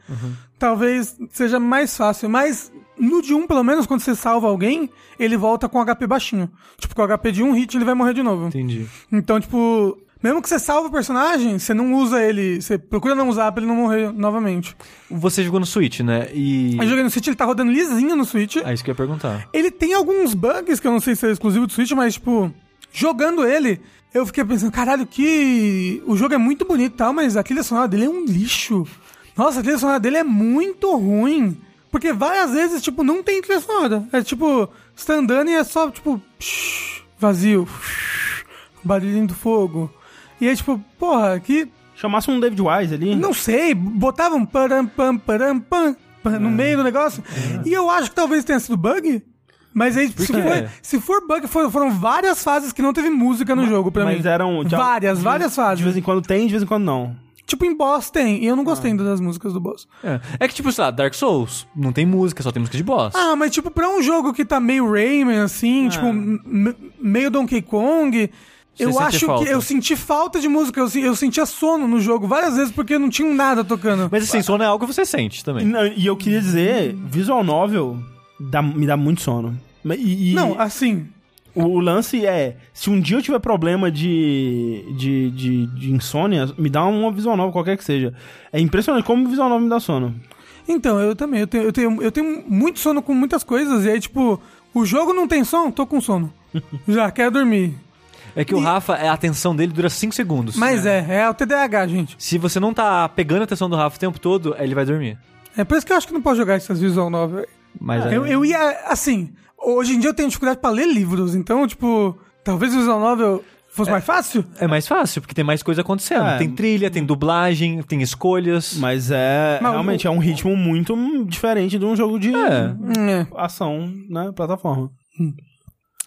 Talvez seja mais fácil, mas no de um, pelo menos, quando você salva alguém, ele volta com HP baixinho. Tipo, com HP de um hit ele vai morrer de novo. Entendi. Então, tipo, mesmo que você salve o personagem, você não usa ele, você procura não usar pra ele não morrer novamente. Você jogou no Switch, né? E. Eu joguei no Switch, ele tá rodando lisinho no Switch. Ah, isso que eu ia perguntar. Ele tem alguns bugs que eu não sei se é exclusivo do Switch, mas, tipo, jogando ele, eu fiquei pensando, caralho, que. O jogo é muito bonito e tal, mas a trilha sonora dele é um lixo. Nossa, a trilha sonora dele é muito ruim. Porque várias vezes, tipo, não tem trilha sonora. É tipo, você tá andando e é só, tipo, psh, vazio. psh, barulhinho do fogo. E aí, tipo, porra, que. Chamasse um David Wise ali. Não sei, botavam param, pam, param, pam, pam no meio do negócio. E eu acho que talvez tenha sido bug. Mas aí, se for, se for bug, foram, foram várias fases que não teve música no jogo pra Mas mim. eram. de- várias, de- várias fases. De vez em quando tem, de vez em quando não. Tipo, em boss tem. E eu não gostei ainda das músicas do boss. É. É que, tipo, sei lá, Dark Souls não tem música, só tem música de boss. Ah, mas tipo, pra um jogo que tá meio Rayman, assim, tipo, m- m- meio Donkey Kong. Eu acho falta. que eu senti falta de música, eu, eu sentia sono no jogo várias vezes porque não tinha nada tocando. Mas assim, sono é algo que você sente também. não, e eu queria dizer, visual novel dá- me dá muito sono. E, e Não, assim, o, o lance é, se um dia eu tiver problema de, de, de, de insônia, me dá uma visual novel, qualquer que seja. É impressionante como o visual novel me dá sono. Então, eu também. Eu tenho, eu, tenho, eu tenho muito sono com muitas coisas. E aí, tipo, o jogo não tem som, tô com sono. Já quero dormir. É que o Rafa, a atenção dele dura 5 segundos. Mas é, é o TDAH, gente. Se você não tá pegando a atenção do Rafa o tempo todo, ele vai dormir. É por isso que eu acho que não pode jogar essas visual novel. Mas é- Eu, eu ia, assim, hoje em dia eu tenho dificuldade pra ler livros. Então, tipo, talvez visual novel fosse mais fácil. é mais fácil, porque tem mais coisa acontecendo. É. Tem trilha, tem dublagem, tem escolhas. Mas é, Mas o- realmente, é um ritmo muito diferente de um jogo de É. É. ação, né, plataforma.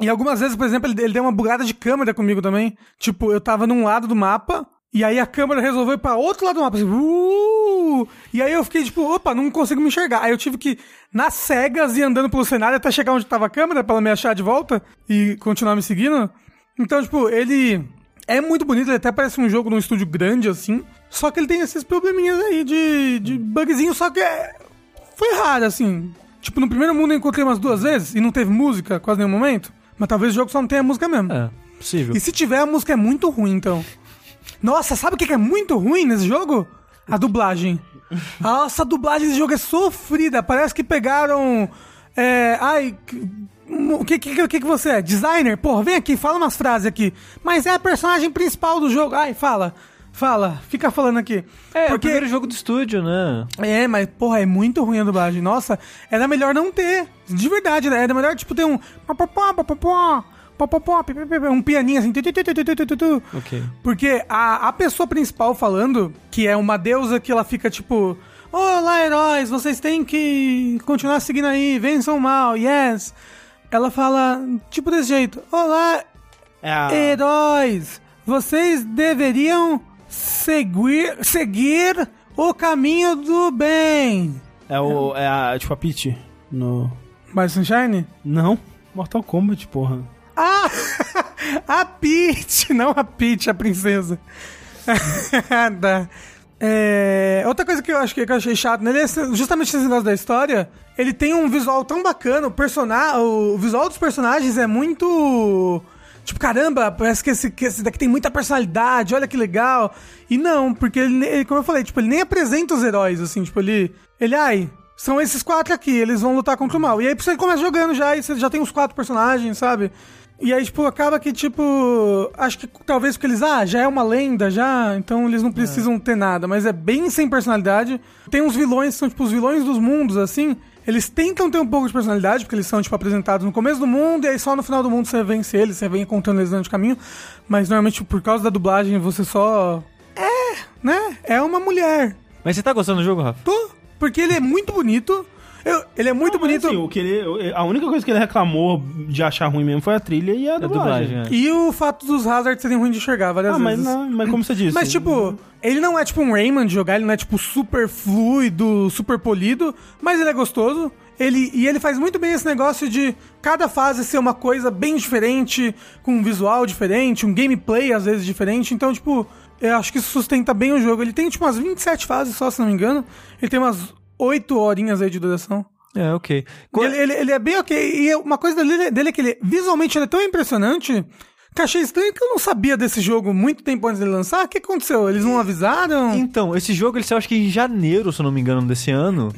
E algumas vezes, por exemplo, ele, ele deu uma bugada de câmera comigo também. Tipo, eu tava num lado do mapa, e aí a câmera resolveu ir pra outro lado do mapa. Assim, uh! E aí eu fiquei tipo, opa, não consigo me enxergar. Aí eu tive que, ir nas cegas, e andando pelo cenário até chegar onde tava a câmera, pra ela me achar de volta e continuar me seguindo. Então, tipo, ele é muito bonito, ele até parece um jogo num estúdio grande, assim. Só que ele tem esses probleminhas aí de, de bugzinho, só que é... foi raro, assim. Tipo, no primeiro mundo eu encontrei umas duas vezes e não teve música quase nenhum momento. Mas talvez o jogo só não tenha música mesmo. É, possível. E se tiver, a música é muito ruim, então. Nossa, sabe o que é muito ruim nesse jogo? A dublagem. Nossa, a dublagem desse jogo é sofrida. Parece que pegaram. É, ai. O que, que, que, que você é? Designer? Porra, vem aqui, fala umas frases aqui. Mas é a personagem principal do jogo. Ai, fala. Fala. Fica falando aqui. É, é o Porque primeiro jogo do estúdio, né? é, mas, porra, é muito ruim a dublagem. Nossa, era melhor não ter. De verdade, né? Era melhor, tipo, ter um. Um pianinho assim. tu, tu, tu, tu, tu, tu, tu, tu. Ok. Porque a, a pessoa principal falando, que é uma deusa que ela fica tipo. Olá, heróis, vocês têm que continuar seguindo aí, vençam o mal, yes. Ela fala, tipo desse jeito: Olá, É a... heróis, vocês deveriam seguir, seguir o caminho do bem. É, o, é a, tipo a Peach no... Mas Sunshine? Não, Mortal Kombat, porra. Ah! a Peach, não a Peach, a princesa. Tá. É, outra coisa que eu acho que que eu achei chato nele é justamente esse negócio da história. Ele tem um visual tão bacana, o, o visual dos personagens é muito. Tipo, caramba, parece que esse, que esse daqui tem muita personalidade, olha que legal. E não, porque ele, ele- como eu falei, tipo, ele nem apresenta os heróis, assim, tipo, ele. Ele, ai, são esses quatro aqui, eles vão lutar contra o mal. E aí você começa jogando já, e você já tem os quatro personagens, sabe? E aí, tipo, acaba que, tipo. Acho que talvez porque eles. Ah, já é uma lenda, já. Então eles não precisam ter nada. Mas é bem sem personalidade. Tem uns vilões que são, tipo, os vilões dos mundos, assim. Eles tentam ter um pouco de personalidade, porque eles são, tipo, apresentados no começo do mundo. E aí só no final do mundo você vence eles, você vem encontrando eles durante o caminho. Mas normalmente, por causa da dublagem, você só. É, né? É uma mulher. Mas você tá gostando do jogo, Rafa? Tô, porque ele é muito bonito. Eu- ele é muito Não, mas, bonito. assim, o que ele, a única coisa que ele reclamou de achar ruim mesmo foi a trilha e a A dublagem. dublagem, é. E o fato dos hazards serem ruins de enxergar várias Ah, mas, vezes. não, mas como você disse. Mas, tipo, ele não é tipo um Rayman de jogar, ele não é tipo super fluido, super polido, mas ele é gostoso. Ele, e ele faz muito bem esse negócio de cada fase ser uma coisa bem diferente, com um visual diferente, um gameplay às vezes diferente. Então, tipo, eu acho que isso sustenta bem o jogo. Ele tem tipo umas 27 fases só, se não me engano. Ele tem umas 8 horinhas aí de duração. É, ok. E Ele, ele, ele é bem ok. E uma coisa dele, dele é que ele, visualmente, ele é tão impressionante que achei estranho que eu não sabia desse jogo muito tempo antes dele lançar. O que aconteceu? Eles não avisaram? Então, esse jogo ele saiu acho que em janeiro, se eu não me engano, desse ano.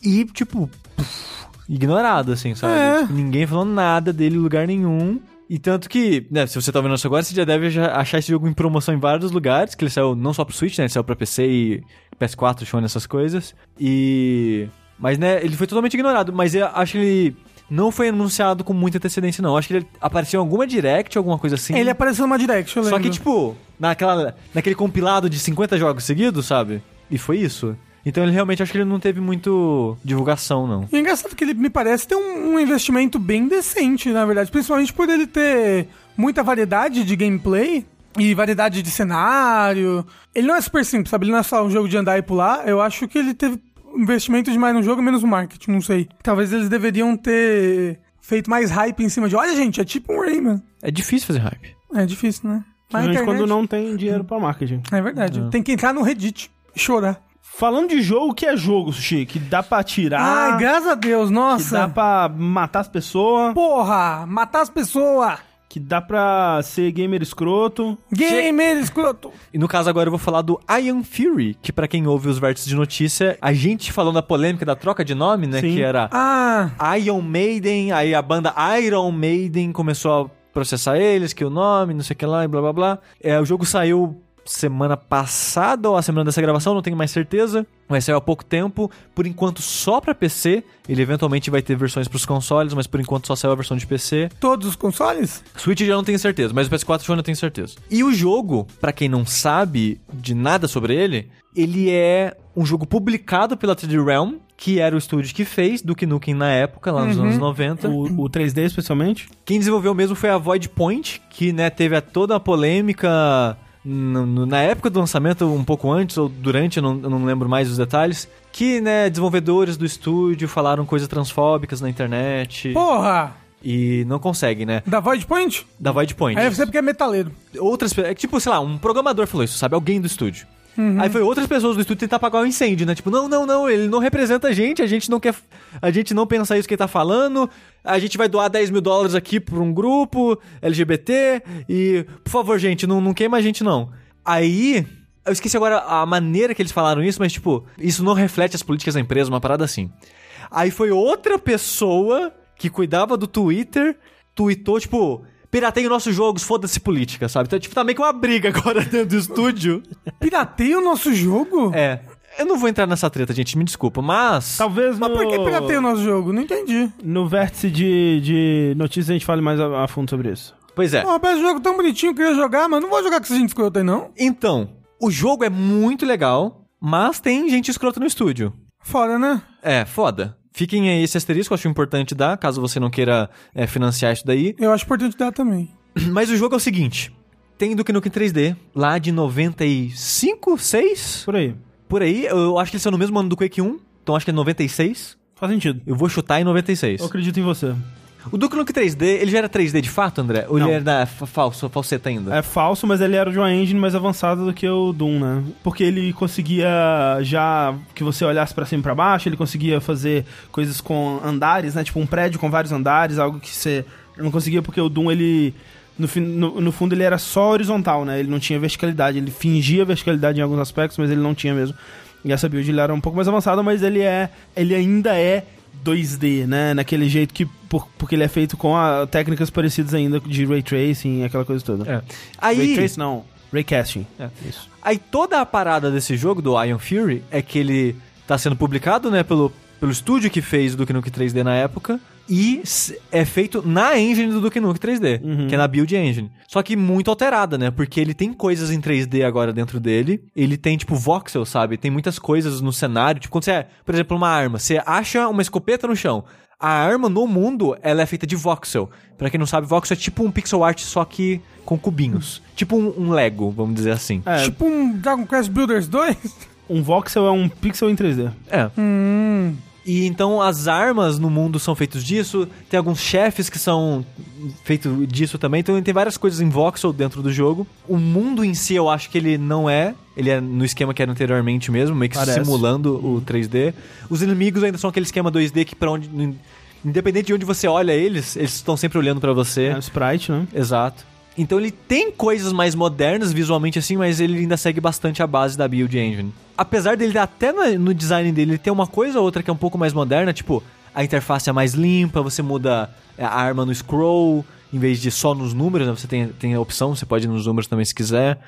E, tipo, puf, ignorado, assim, sabe? É. Ninguém falou nada dele em lugar nenhum. E tanto que, né, se você tá vendo isso agora, você já deve achar esse jogo em promoção em vários lugares, que ele saiu não só pro Switch, né? Ele saiu pra PC e PS4, Sony, essas coisas. E... Mas, né, ele foi totalmente ignorado. Mas eu acho que ele não foi anunciado com muita antecedência, não. Acho que ele apareceu em alguma direct, alguma coisa assim. Ele apareceu numa direct, eu Só lembro. que, tipo, naquela, naquele compilado de 50 jogos seguidos, sabe? E foi isso. Então ele realmente acho que ele não teve muito divulgação, não. E é engraçado que ele me parece ter um, um investimento bem decente, na verdade. Principalmente por ele ter muita variedade de gameplay e variedade de cenário. Ele não é super simples, sabe? Ele não é só um jogo de andar e pular. Eu acho que ele teve investimento demais no jogo, menos no marketing, não sei. Talvez eles deveriam ter feito mais hype em cima de... Olha, gente, é tipo um Rayman. É difícil fazer hype. É difícil, né? Mas internet- quando não tem dinheiro pra marketing. É verdade. Tem que entrar no Reddit e chorar. Falando de jogo, o que é jogo, Sushi? Que dá pra atirar, Ai, graças a Deus, que dá nossa. pra matar as pessoas, Porra, matar as pessoas. que dá pra ser gamer escroto. Gamer escroto. E no caso agora eu vou falar do Iron Fury, que pra quem ouve os vértices de notícia, a gente falou da polêmica da troca de nome, né? Sim. Que era Ah, Iron Maiden, aí a banda Iron Maiden começou a processar eles, que o nome, não sei o que lá, e blá blá blá. É, o jogo saiu semana passada ou a semana dessa gravação, não tenho mais certeza. Mas saiu há pouco tempo, por enquanto só pra PC. Ele eventualmente vai ter versões pros consoles, mas por enquanto só saiu a versão de PC. todos os consoles? Switch já não tenho certeza, mas o PS4 eu ainda tenho certeza. E o jogo, pra quem não sabe de nada sobre ele, ele é um jogo publicado pela 3D Realm, que era o estúdio que fez Duke Nukem na época, lá nos anos 90. O, o 3D, especialmente. Quem desenvolveu mesmo foi a Void Point, que né, teve a- toda a polêmica na época do lançamento, um pouco antes ou durante, eu não, eu não lembro mais os detalhes, que né, desenvolvedores do estúdio falaram coisas transfóbicas na internet Porra! e não conseguem, né? Da Void Point? Da Void Point. Aí deve ser porque é metaleiro. outras pessoas. É tipo, sei lá, um programador falou isso, sabe? Alguém do estúdio. Aí foi outras pessoas do estúdio tentar apagar o incêndio, né? Tipo, não, não, não, ele não representa a gente, a gente não quer. A gente não pensa isso que ele tá falando. A gente vai doar 10 mil dólares aqui pra um grupo LGBT. E, por favor, gente, não, não queima a gente, não. Aí. Eu esqueci agora a maneira que eles falaram isso, mas, tipo, isso não reflete as políticas da empresa, uma parada assim. Aí foi outra pessoa que cuidava do Twitter, tweetou, tipo, pirateia nossos jogos, foda-se política, sabe? Então, tipo, tá meio que uma briga agora dentro do estúdio. Pirateia o nosso jogo? É. Eu não vou entrar nessa treta, gente, me desculpa, mas. Talvez Mas no, por que pirateia o nosso jogo? Não entendi. no vértice de, de notícias a gente fale mais a, a fundo sobre isso. Pois é. Pô, esse jogo tão bonitinho, eu queria jogar, mas não vou jogar com essa gente escrota aí, não. Então, o jogo é muito legal, mas tem gente escrota no estúdio. Foda, né? É, foda. Fiquem aí esse asterisco, eu acho importante dar, caso você não queira é, financiar isso daí. Eu acho importante dar também. Mas o jogo é o seguinte: tem Duke Nukem 3D, lá de 95, 6? Por aí. Por aí, eu acho que ele saiu no mesmo ano do Quake 1, então acho que é 96. Faz sentido. Eu vou chutar em 96. Eu acredito em você. O Duke Nukem 3D, ele já era 3D de fato, André? Ou Não. ele era fa- falso, falseta ainda? É falso, mas ele era de uma engine mais avançada do que o Doom, né? Porque ele conseguia já que você olhasse pra cima e pra baixo, ele conseguia fazer coisas com andares, né? Tipo um prédio com vários andares, algo que você não conseguia porque o Doom ele no, no, no fundo ele era só horizontal, né? Ele não tinha verticalidade, ele fingia verticalidade em alguns aspectos, mas ele não tinha mesmo. E essa build ele era um pouco mais avançada, mas ele é ele ainda é 2D, né? Naquele jeito que por- porque ele é feito com a, técnicas parecidas ainda de ray tracing, aquela coisa toda. É. Ray Aí, Trace não, Raycasting. É. Isso. aí toda a parada desse jogo, do Iron Fury, é que ele tá sendo publicado, né, pelo, pelo estúdio que fez o Duke Nukem 3D na época. E é feito na engine do Duke Nukem 3D, que é na Build Engine. Só que muito alterada, né? Porque ele tem coisas em 3D agora dentro dele. Ele tem, tipo, voxel, sabe? Tem muitas coisas no cenário. Tipo, quando você é, por exemplo, uma arma. Você acha uma escopeta no chão. A arma no mundo, ela é feita de voxel. Pra quem não sabe, voxel é tipo um pixel art, só que com cubinhos. Tipo um, um Lego, vamos dizer assim. É, Tipo um Dragon Quest Builders 2? um voxel é um pixel em 3D. É. Hum. E então as armas no mundo são feitas disso, tem alguns chefes que são feitos disso também, então tem várias coisas em voxel dentro do jogo. O mundo em si eu acho que ele não é, ele é no esquema que era anteriormente mesmo, meio que Parece. simulando o 3D. Os inimigos ainda são aquele esquema 2D que para onde independente de onde você olha eles, eles estão sempre olhando pra você. É o sprite, né? Exato. Então ele tem coisas mais modernas visualmente assim, mas ele ainda segue bastante a base da Build Engine. Apesar dele até no design dele ele ter uma coisa ou outra que é um pouco mais moderna, tipo, a interface é mais limpa, você muda a arma no scroll, em vez de só nos números, né? Você tem, tem a opção, você pode ir nos números também se quiser.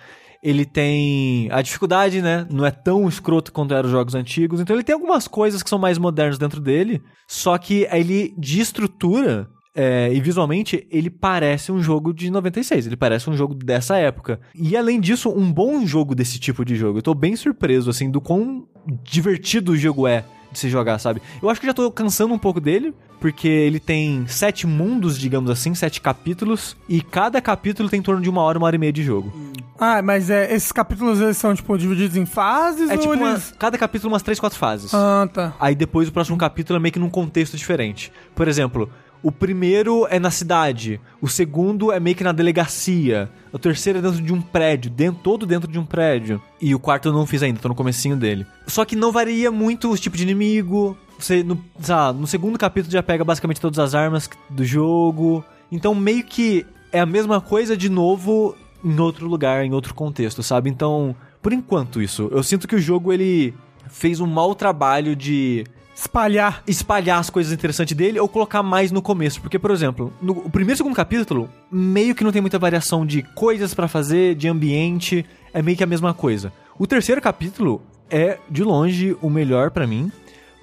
Ele tem a dificuldade, né? Não é tão escroto quanto eram os jogos antigos. Então ele tem algumas coisas que são mais modernas dentro dele. Só que ele, de estrutura, é, e visualmente, ele parece um jogo de 96. Ele parece um jogo dessa época. E além disso, um bom jogo desse tipo de jogo. Eu tô bem surpreso, assim, do quão divertido o jogo é de se jogar, sabe? Eu acho que já tô cansando um pouco dele, porque ele tem sete mundos, digamos assim, sete capítulos, e cada capítulo tem em torno de uma hora, uma hora e meia de jogo. Ah, mas é, esses capítulos eles são, tipo, divididos em fases É tipo, uma- eles... cada capítulo umas três, quatro fases. Ah, tá. Aí depois o próximo capítulo é meio que num contexto diferente. Por exemplo, o primeiro é na cidade, o segundo é meio que na delegacia, o terceiro é dentro de um prédio, dentro, todo dentro de um prédio. E o quarto eu não fiz ainda, tô no comecinho dele. Só que não varia muito o tipo de inimigo. Você, no, lá, no segundo capítulo já pega basicamente todas as armas do jogo. Então meio que é a mesma coisa de novo em outro lugar, em outro contexto, sabe? Então, por enquanto isso, eu sinto que o jogo ele fez um mau trabalho de Espalhar. espalhar as coisas interessantes dele ou colocar mais no começo. Porque, por exemplo, no primeiro e segundo capítulo, meio que não tem muita variação de coisas pra fazer, de ambiente, é meio que a mesma coisa. O terceiro capítulo é, de longe, o melhor pra mim,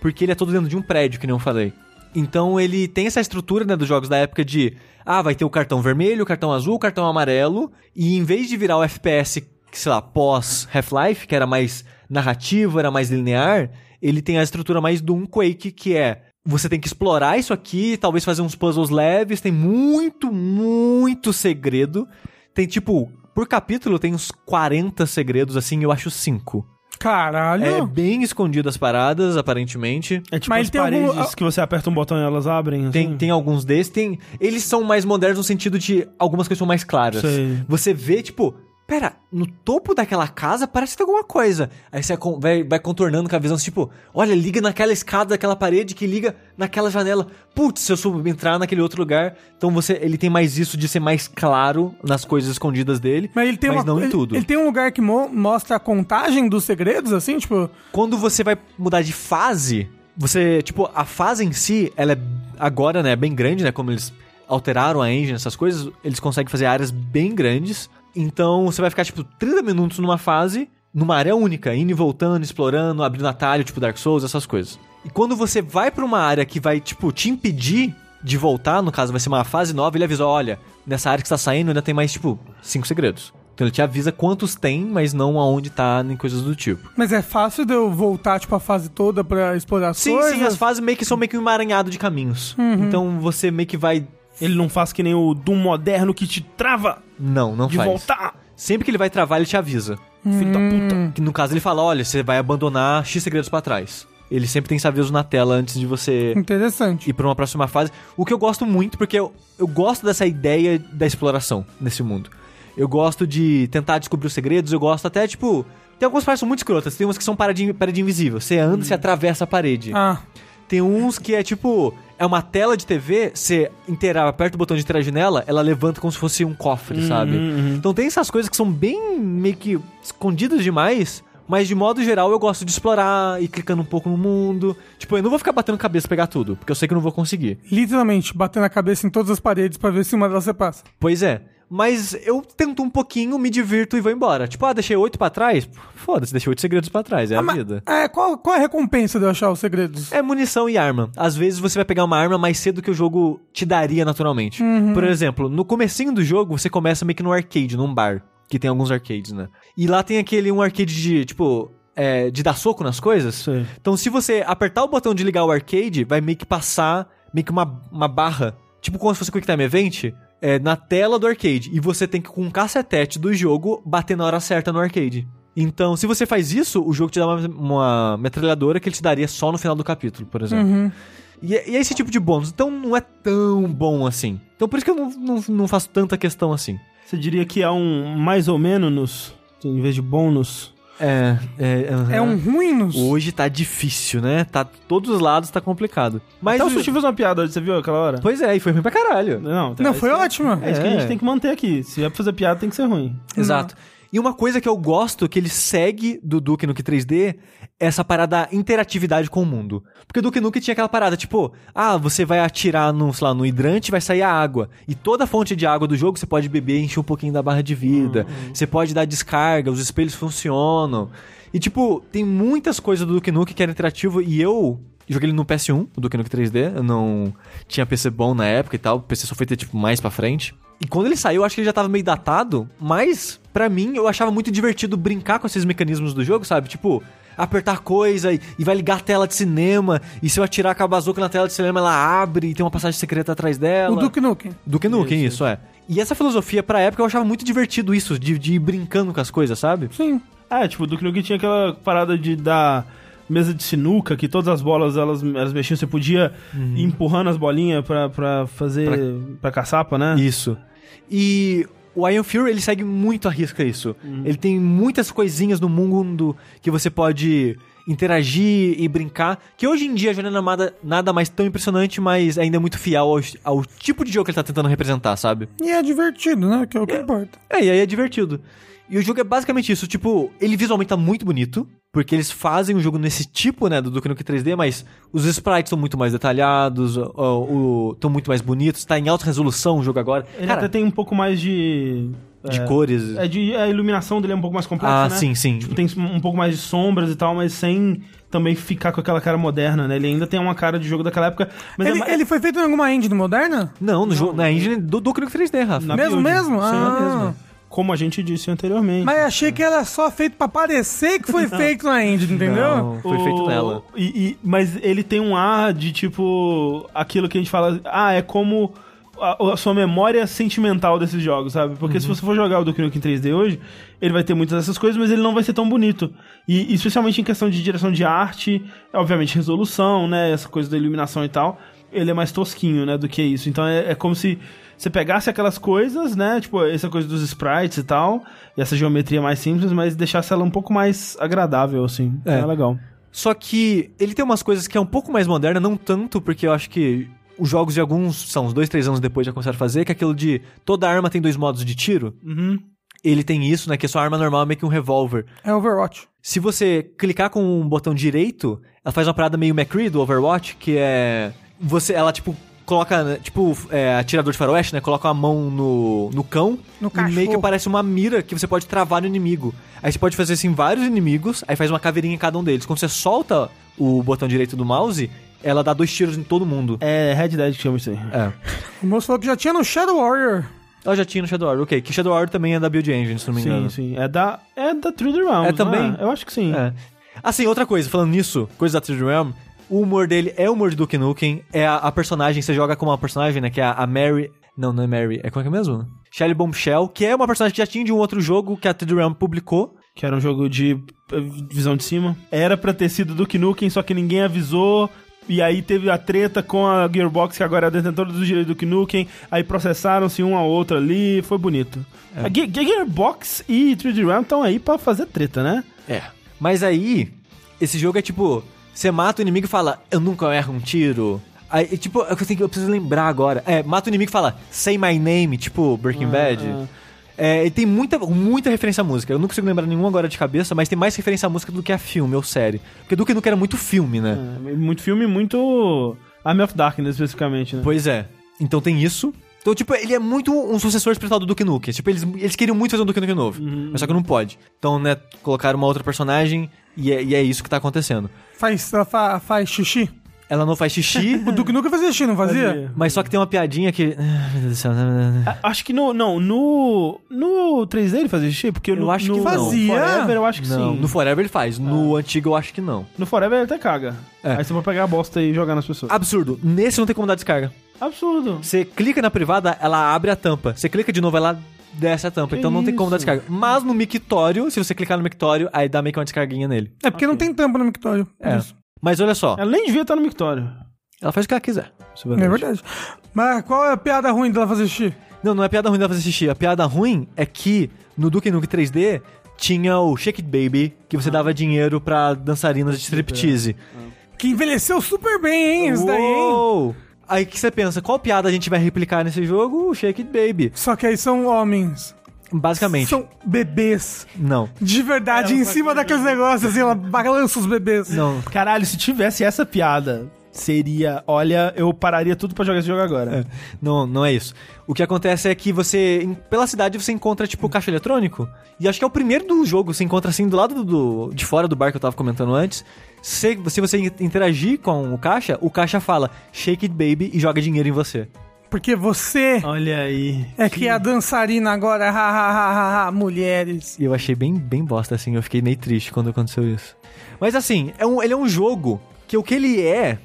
porque ele é todo dentro de um prédio, que eu falei. Então ele tem essa estrutura né, dos jogos da época de ah, vai ter o cartão vermelho, o cartão azul, o cartão amarelo, e em vez de virar o FPS, sei lá, pós Half-Life, que era mais narrativo, era mais linear, ele tem a estrutura mais do um Quake, que é você tem que explorar isso aqui, talvez fazer uns puzzles leves, tem muito, muito segredo. Tem tipo, por capítulo tem uns 40 segredos, assim, eu acho 5. Caralho. É bem escondido as paradas, aparentemente. É tipo Mas as tem algum- paredes que você aperta um botão e elas abrem. Tem, assim. tem alguns desses, tem. Eles são mais modernos no sentido de algumas coisas são mais claras. Sei. Você vê, tipo, pera, no topo daquela casa parece que tem alguma coisa. Aí você vai, vai contornando com a visão, tipo, olha, liga naquela escada daquela parede que liga naquela janela. Putz, se eu soube entrar naquele outro lugar. Então você, ele tem mais isso de ser mais claro nas coisas escondidas dele, Mas ele tem uma, não em ele- tudo. Ele, tem um lugar que mo- mostra a contagem dos segredos, assim, tipo. Quando você vai mudar de fase, você, tipo, a fase em si, ela é agora, né, bem grande, né, como eles alteraram a engine, essas coisas, eles conseguem fazer áreas bem grandes. Então, você vai ficar, tipo, 30 minutos numa fase, numa área única, indo e voltando, explorando, abrindo atalho, tipo Dark Souls, essas coisas. E quando você vai pra uma área que vai, tipo, te impedir de voltar, no caso vai ser uma fase nova, ele avisa, olha, nessa área que você tá saindo ainda tem mais, tipo, cinco segredos. Então ele te avisa quantos tem, mas não aonde tá, nem coisas do tipo. Mas é fácil de eu voltar, tipo, a fase toda pra explorar as Sim, coisas? sim, as fases meio que são meio que um emaranhado de caminhos. Então você meio que vai. Ele não faz que nem o Doom moderno que te trava Não, não de faz. voltar. Sempre que ele vai travar, ele te avisa. Filho da puta. Que no caso ele fala: olha, você vai abandonar X segredos pra trás. Ele sempre tem esse aviso na tela antes de você Interessante. ir pra uma próxima fase. O que eu gosto muito, porque eu, eu gosto dessa ideia da exploração nesse mundo. Eu gosto de tentar descobrir os segredos, eu gosto até, tipo. Tem algumas partes que são muito escrotas, tem umas que são parede, parede invisível. Você anda, você atravessa a parede. Ah, Tem uns que é tipo. É uma tela de TV, você inteira, aperta o botão de interagir nela, ela levanta como se fosse um cofre, sabe? Então tem essas coisas que são bem meio que escondidas demais. Mas de modo geral eu gosto de explorar e clicando um pouco no mundo. Tipo, eu não vou ficar batendo cabeça pegar tudo, porque eu sei que eu não vou conseguir. literalmente, batendo a cabeça em todas as paredes pra ver se uma delas você passa. Pois é. Mas eu tento um pouquinho, me divirto e vou embora. Tipo, ah, deixei oito pra trás? Foda-se, deixei oito segredos pra trás, é a Mas, vida. é, qual, qual é a recompensa de eu achar os segredos? É munição e arma. Às vezes você vai pegar uma arma mais cedo que o jogo te daria naturalmente. Por exemplo, no comecinho do jogo, você começa meio que no arcade, num bar. Que tem alguns arcades, né? E lá tem aquele um arcade de, tipo, é, de dar soco nas coisas. Sei. Então se você apertar o botão de ligar o arcade, vai meio que passar meio que uma, uma barra. Tipo como se fosse Quick Time Event. É, na tela do arcade. E você tem que, com um cacetete do jogo, bater na hora certa no arcade. Então, se você faz isso, o jogo te dá uma, uma metralhadora que ele te daria só no final do capítulo, por exemplo. Uhum. E, é- e é esse tipo de bônus. Então não é tão bom assim. Então por isso que eu não, não, não faço tanta questão assim. Você diria que há um mais ou menos, em vez de bônus? É. É, É um ruim nos... Hoje tá difícil, né? Tá. Todos os lados tá complicado. Mas. Até o Sushi fez uma piada hoje, você viu aquela hora? Pois é, e foi ruim pra caralho. Não, Não, é foi que- ótimo. É isso que a É. gente tem que manter aqui. Se é pra fazer piada, tem que ser ruim. Exato. E uma coisa que eu gosto que ele segue do Duke Nukem 3D é essa parada da interatividade com o mundo. Porque o Duke Nukem tinha aquela parada, tipo, ah, você vai atirar no, sei lá, no hidrante vai sair a água. E toda a fonte de água do jogo você pode beber e encher um pouquinho da barra de vida. Você pode dar descarga, os espelhos funcionam. E, tipo, tem muitas coisas do Duke Nukem que era interativo e eu joguei ele no PS1, o Duke Nukem 3D. Eu não tinha PC bom na época e tal. O PC só foi ter, tipo, mais pra frente. E quando ele saiu, eu acho que ele já tava meio datado, mas pra mim eu achava muito divertido brincar com esses mecanismos do jogo, sabe? Tipo, apertar coisa e, e vai ligar a tela de cinema, e se eu atirar com a bazuca na tela de cinema, ela abre e tem uma passagem secreta atrás dela. O Duke Nukem. Duke Nukem, isso, é. E essa filosofia, pra época, eu achava muito divertido isso, de, de ir brincando com as coisas, sabe? Sim. É, tipo, o Duke Nukem tinha aquela parada de dar mesa de sinuca, que todas as bolas elas, elas mexiam, você podia ir empurrando as bolinhas pra, pra fazer. Pra... caçapa, né? Isso. E o Iron Fury, ele segue muito a risca isso. Ele tem muitas coisinhas no mundo que você pode interagir e brincar, que hoje em dia já não é nada, nada mais tão impressionante, mas ainda é muito fiel ao, ao tipo de jogo que ele tá tentando representar, sabe? E é divertido, né? Que é o que importa. É, e aí é divertido. E o jogo é basicamente isso, tipo, ele visualmente tá muito bonito, porque eles fazem o jogo nesse tipo, né, do Duke Nukem 3D, mas os sprites são muito mais detalhados, estão muito mais bonitos, tá em alta resolução o jogo agora. Ele Cara, até tem um pouco mais de. de é, cores. É, de, a iluminação dele é um pouco mais complexa, ah, né? sim, sim. Tipo, tem um pouco mais de sombras e tal, mas sem também ficar com aquela cara moderna, né? Ele ainda tem uma cara de jogo daquela época. Mas Ele, é, ele foi feito em alguma engine moderna? Não, no jogo, na engine do Duke Nukem 3D, Rafa. na mesmo, build. mesmo? Sim, Ah. mesmo. Como a gente disse anteriormente. Mas achei que era só feito pra parecer que foi feito na engine, entendeu? Não, foi feito O- nela. e- e- mas ele tem um ar de tipo. aquilo que a gente fala. Ah, é como. A, a sua memória sentimental desses jogos, sabe? Porque Uhum. se você for jogar o Duke Nukem 3D hoje, ele vai ter muitas dessas coisas, mas ele não vai ser tão bonito. E especialmente em questão de direção de arte, obviamente resolução, né? Essa coisa da iluminação e tal. Ele é mais tosquinho, né? Do que isso. Então é, é como se você pegasse aquelas coisas, né? Tipo, essa coisa dos sprites e tal, e essa geometria mais simples, mas deixasse ela um pouco mais agradável, assim. É. É, legal. Só que ele tem umas coisas que é um pouco mais moderna, não tanto, porque eu acho que os jogos de alguns, são uns dois, três anos depois já começaram a fazer, que é aquilo de toda arma tem dois modos de tiro. Uhum. Ele tem isso, né? Que a sua arma normal é meio que um revólver. É Overwatch. Se você clicar com um botão direito, ela faz uma parada meio McCree do Overwatch, que é. Você, ela, tipo, coloca, né, tipo, é, atirador de faroeste, né? Coloca a mão no, no cão No e meio que cachorro. parece uma mira que você pode travar no inimigo. Aí você pode fazer assim vários inimigos, aí faz uma caveirinha em cada um deles. Quando você solta o botão direito do mouse, ela dá dois tiros em todo mundo. É Red Dead que chama isso aí. É. O moço falou que já tinha no Shadow Warrior. Ela já tinha no Shadow Warrior, ok. Que Shadow Warrior também é da Build Engine, se não me engano. Sim, sim. É da, é da True Realms, É também? não Eu acho que sim. É. Assim, outra coisa, falando nisso, coisa da 3D Realm, o humor dele é o humor de Duke Nukem, é a, a personagem, você joga com uma personagem, né, que é a, a Mary... Não, não é Mary, é como é que é mesmo? Shelly Bombshell, que é uma personagem que já tinha de um outro jogo que a 3D Realm publicou. Que era um jogo de eh, visão de cima. Era pra ter sido Duke Nukem, só que ninguém avisou. E aí teve a treta com a Gearbox, que agora é a detentora dos direitos do Duke Nukem. Aí processaram-se um ao outro ali, foi bonito. A Ge- Ge- Gearbox e 3D Realm estão aí pra fazer treta, né? É. Mas aí, esse jogo é tipo, você mata o inimigo e fala, eu nunca erro um tiro. Aí, tipo, eu, tenho eu preciso lembrar agora. É, mata o inimigo e fala, say my name, tipo Breaking Bad. ah. É, e tem muita, muita referência à música. Eu não consigo lembrar nenhum agora de cabeça, mas tem mais referência à música do que a filme ou série. Porque Duke Nukem era muito filme, né? É, muito filme, muito. Army of Darkness, especificamente, né? Pois é. Então tem isso. Então, tipo, ele é muito um sucessor espiritual do Duke Nukem. Tipo, eles, eles queriam muito fazer um Duke Nukem novo, mas só que não pode. Então, né, colocaram uma outra personagem e é, e é isso que tá acontecendo. Faz, ela fa- faz xixi. Ela não faz xixi, O Duke nunca fazia xixi, não fazia? Fazia. mas só que tem uma piadinha que... Ah, Meu Deus do céu. Acho que no. Não, no. No 3D ele fazia xixi? Porque Eu no, acho que no não. Fazia. Forever eu acho que Não, sim. no Forever ele faz. No antigo eu acho que não. No Forever ele até caga. É. Aí você pode pegar a bosta e jogar nas pessoas. Absurdo. Nesse não tem como dar descarga. Absurdo. Você clica na privada, ela abre a tampa. Você clica de novo, ela desce a tampa. Que então não tem como dar descarga. Mas no mictório, se você clicar no mictório, aí dá meio que uma descarguinha nele. É porque não tem tampa no mictório. por É. isso. Mas olha só, Ela nem devia estar no Mictório. ela faz o que ela quiser. É verdade. Mas qual é a piada ruim dela fazer xixi? Não, não é piada ruim dela fazer xixi. A piada ruim é que no Duke Nukem 3D tinha o Shake It Baby, que você dava dinheiro pra dançarinas de striptease. Que envelheceu super bem, hein? Isso daí, hein? Aí que você pensa, qual piada a gente vai replicar nesse jogo? O Shake It Baby. Só que aí são homens. Basicamente. São bebês. Não. De verdade, É, em cima que- daqueles negócios, assim, ela balança os bebês. Não. Caralho, se tivesse essa piada, seria. Olha, eu pararia tudo pra jogar esse jogo agora. É, não, não é isso. O que acontece é que você, em- pela cidade, você encontra, tipo, caixa eletrônico. E acho que é o primeiro do jogo, você encontra assim, do lado do, de fora do bar que eu tava comentando antes. Se, se você interagir com o caixa, o caixa fala, shake it baby, e joga dinheiro em você. Porque você Olha aí. é que é a dançarina agora, ha, ha, ha, ha, ha, mulheres. E eu achei bem, bem bosta, assim, eu fiquei meio triste quando aconteceu isso. Mas assim, é um, ele é um jogo que o que ele é,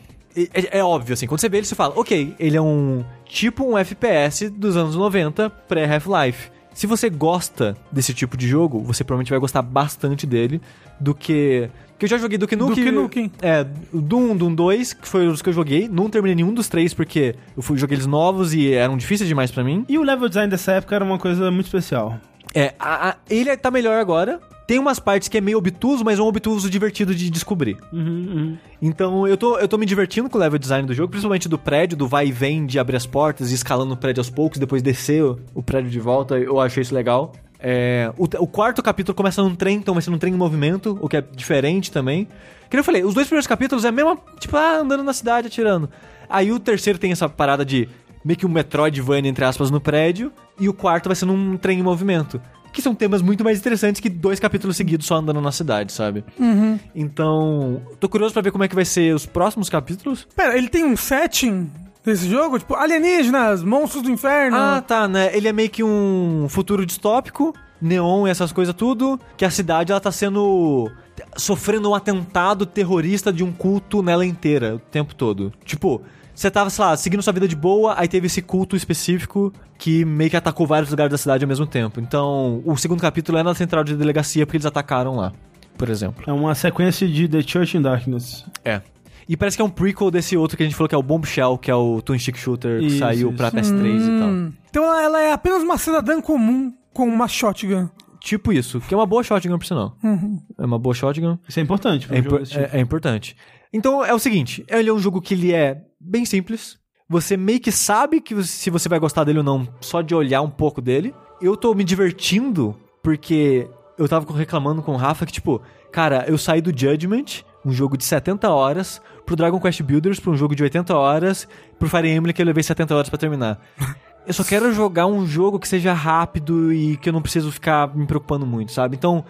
é, é óbvio, assim, quando você vê ele, você fala, ok, ele é um tipo um FPS dos anos 90, pré-Half-Life. Se você gosta desse tipo de jogo, você provavelmente vai gostar bastante dele do que... Que eu já joguei do que Nukem. Duke Nukem. É, Doom, Doom 2, que foi os que eu joguei. Não terminei nenhum dos três, porque eu fui, joguei eles novos e eram difíceis demais pra mim. E o level design dessa época era uma coisa muito especial. É, a- a- ele tá melhor agora. Tem umas partes que é meio obtuso, mas é um obtuso divertido de descobrir. Uhum, Então eu tô, eu tô me divertindo com o level design do jogo, principalmente do prédio, do vai e vem de abrir as portas e escalando o prédio aos poucos, depois descer o, o prédio de volta. Eu achei isso legal. É, o, o quarto capítulo começa num trem, então vai ser num trem em movimento, o que é diferente também. Que eu falei, os dois primeiros capítulos é a mesma, tipo, ah, andando na cidade, atirando. Aí o terceiro tem essa parada de meio que um Metroidvania, entre aspas, no prédio, e o quarto vai ser num trem em movimento. Que são temas muito mais interessantes que dois capítulos seguidos só andando na cidade, sabe? Então, tô curioso pra ver como é que vai ser os próximos capítulos. Pera, ele tem um setting desse jogo? Tipo, alienígenas, monstros do inferno. Ah, tá, né? Ele é meio que um futuro distópico, neon e essas coisas tudo, que a cidade ela tá sendo sofrendo um atentado terrorista de um culto nela inteira o tempo todo. Tipo, você tava, sei lá, seguindo sua vida de boa, aí teve esse culto específico que meio que atacou vários lugares da cidade ao mesmo tempo. Então, o segundo capítulo é na central de delegacia porque eles atacaram lá, por exemplo. É uma sequência de The Church in Darkness. É. E parece que é um prequel desse outro que a gente falou que é o Bombshell, que é o Twin Stick Shooter que Isso, saiu isso. pra PS3 e tal. Hum. Então ela- é apenas uma cidadã comum com uma shotgun. Tipo isso, que é uma boa shotgun por sinal. É uma boa shotgun. Isso é importante É, desse tipo. é- é importante. Então é o seguinte, ele é um jogo que ele é bem simples. Você meio que sabe que se você vai gostar dele ou não, só de olhar um pouco dele. Eu tô me divertindo porque eu tava reclamando com o Rafa que, tipo, cara, eu saí do Judgment, um jogo de 70 horas, pro Dragon Quest Builders, pra um jogo de 80 horas, pro Fire Emblem que eu levei 70 horas pra terminar. Eu só quero jogar um jogo que seja rápido e que eu não preciso ficar me preocupando muito, sabe? Então,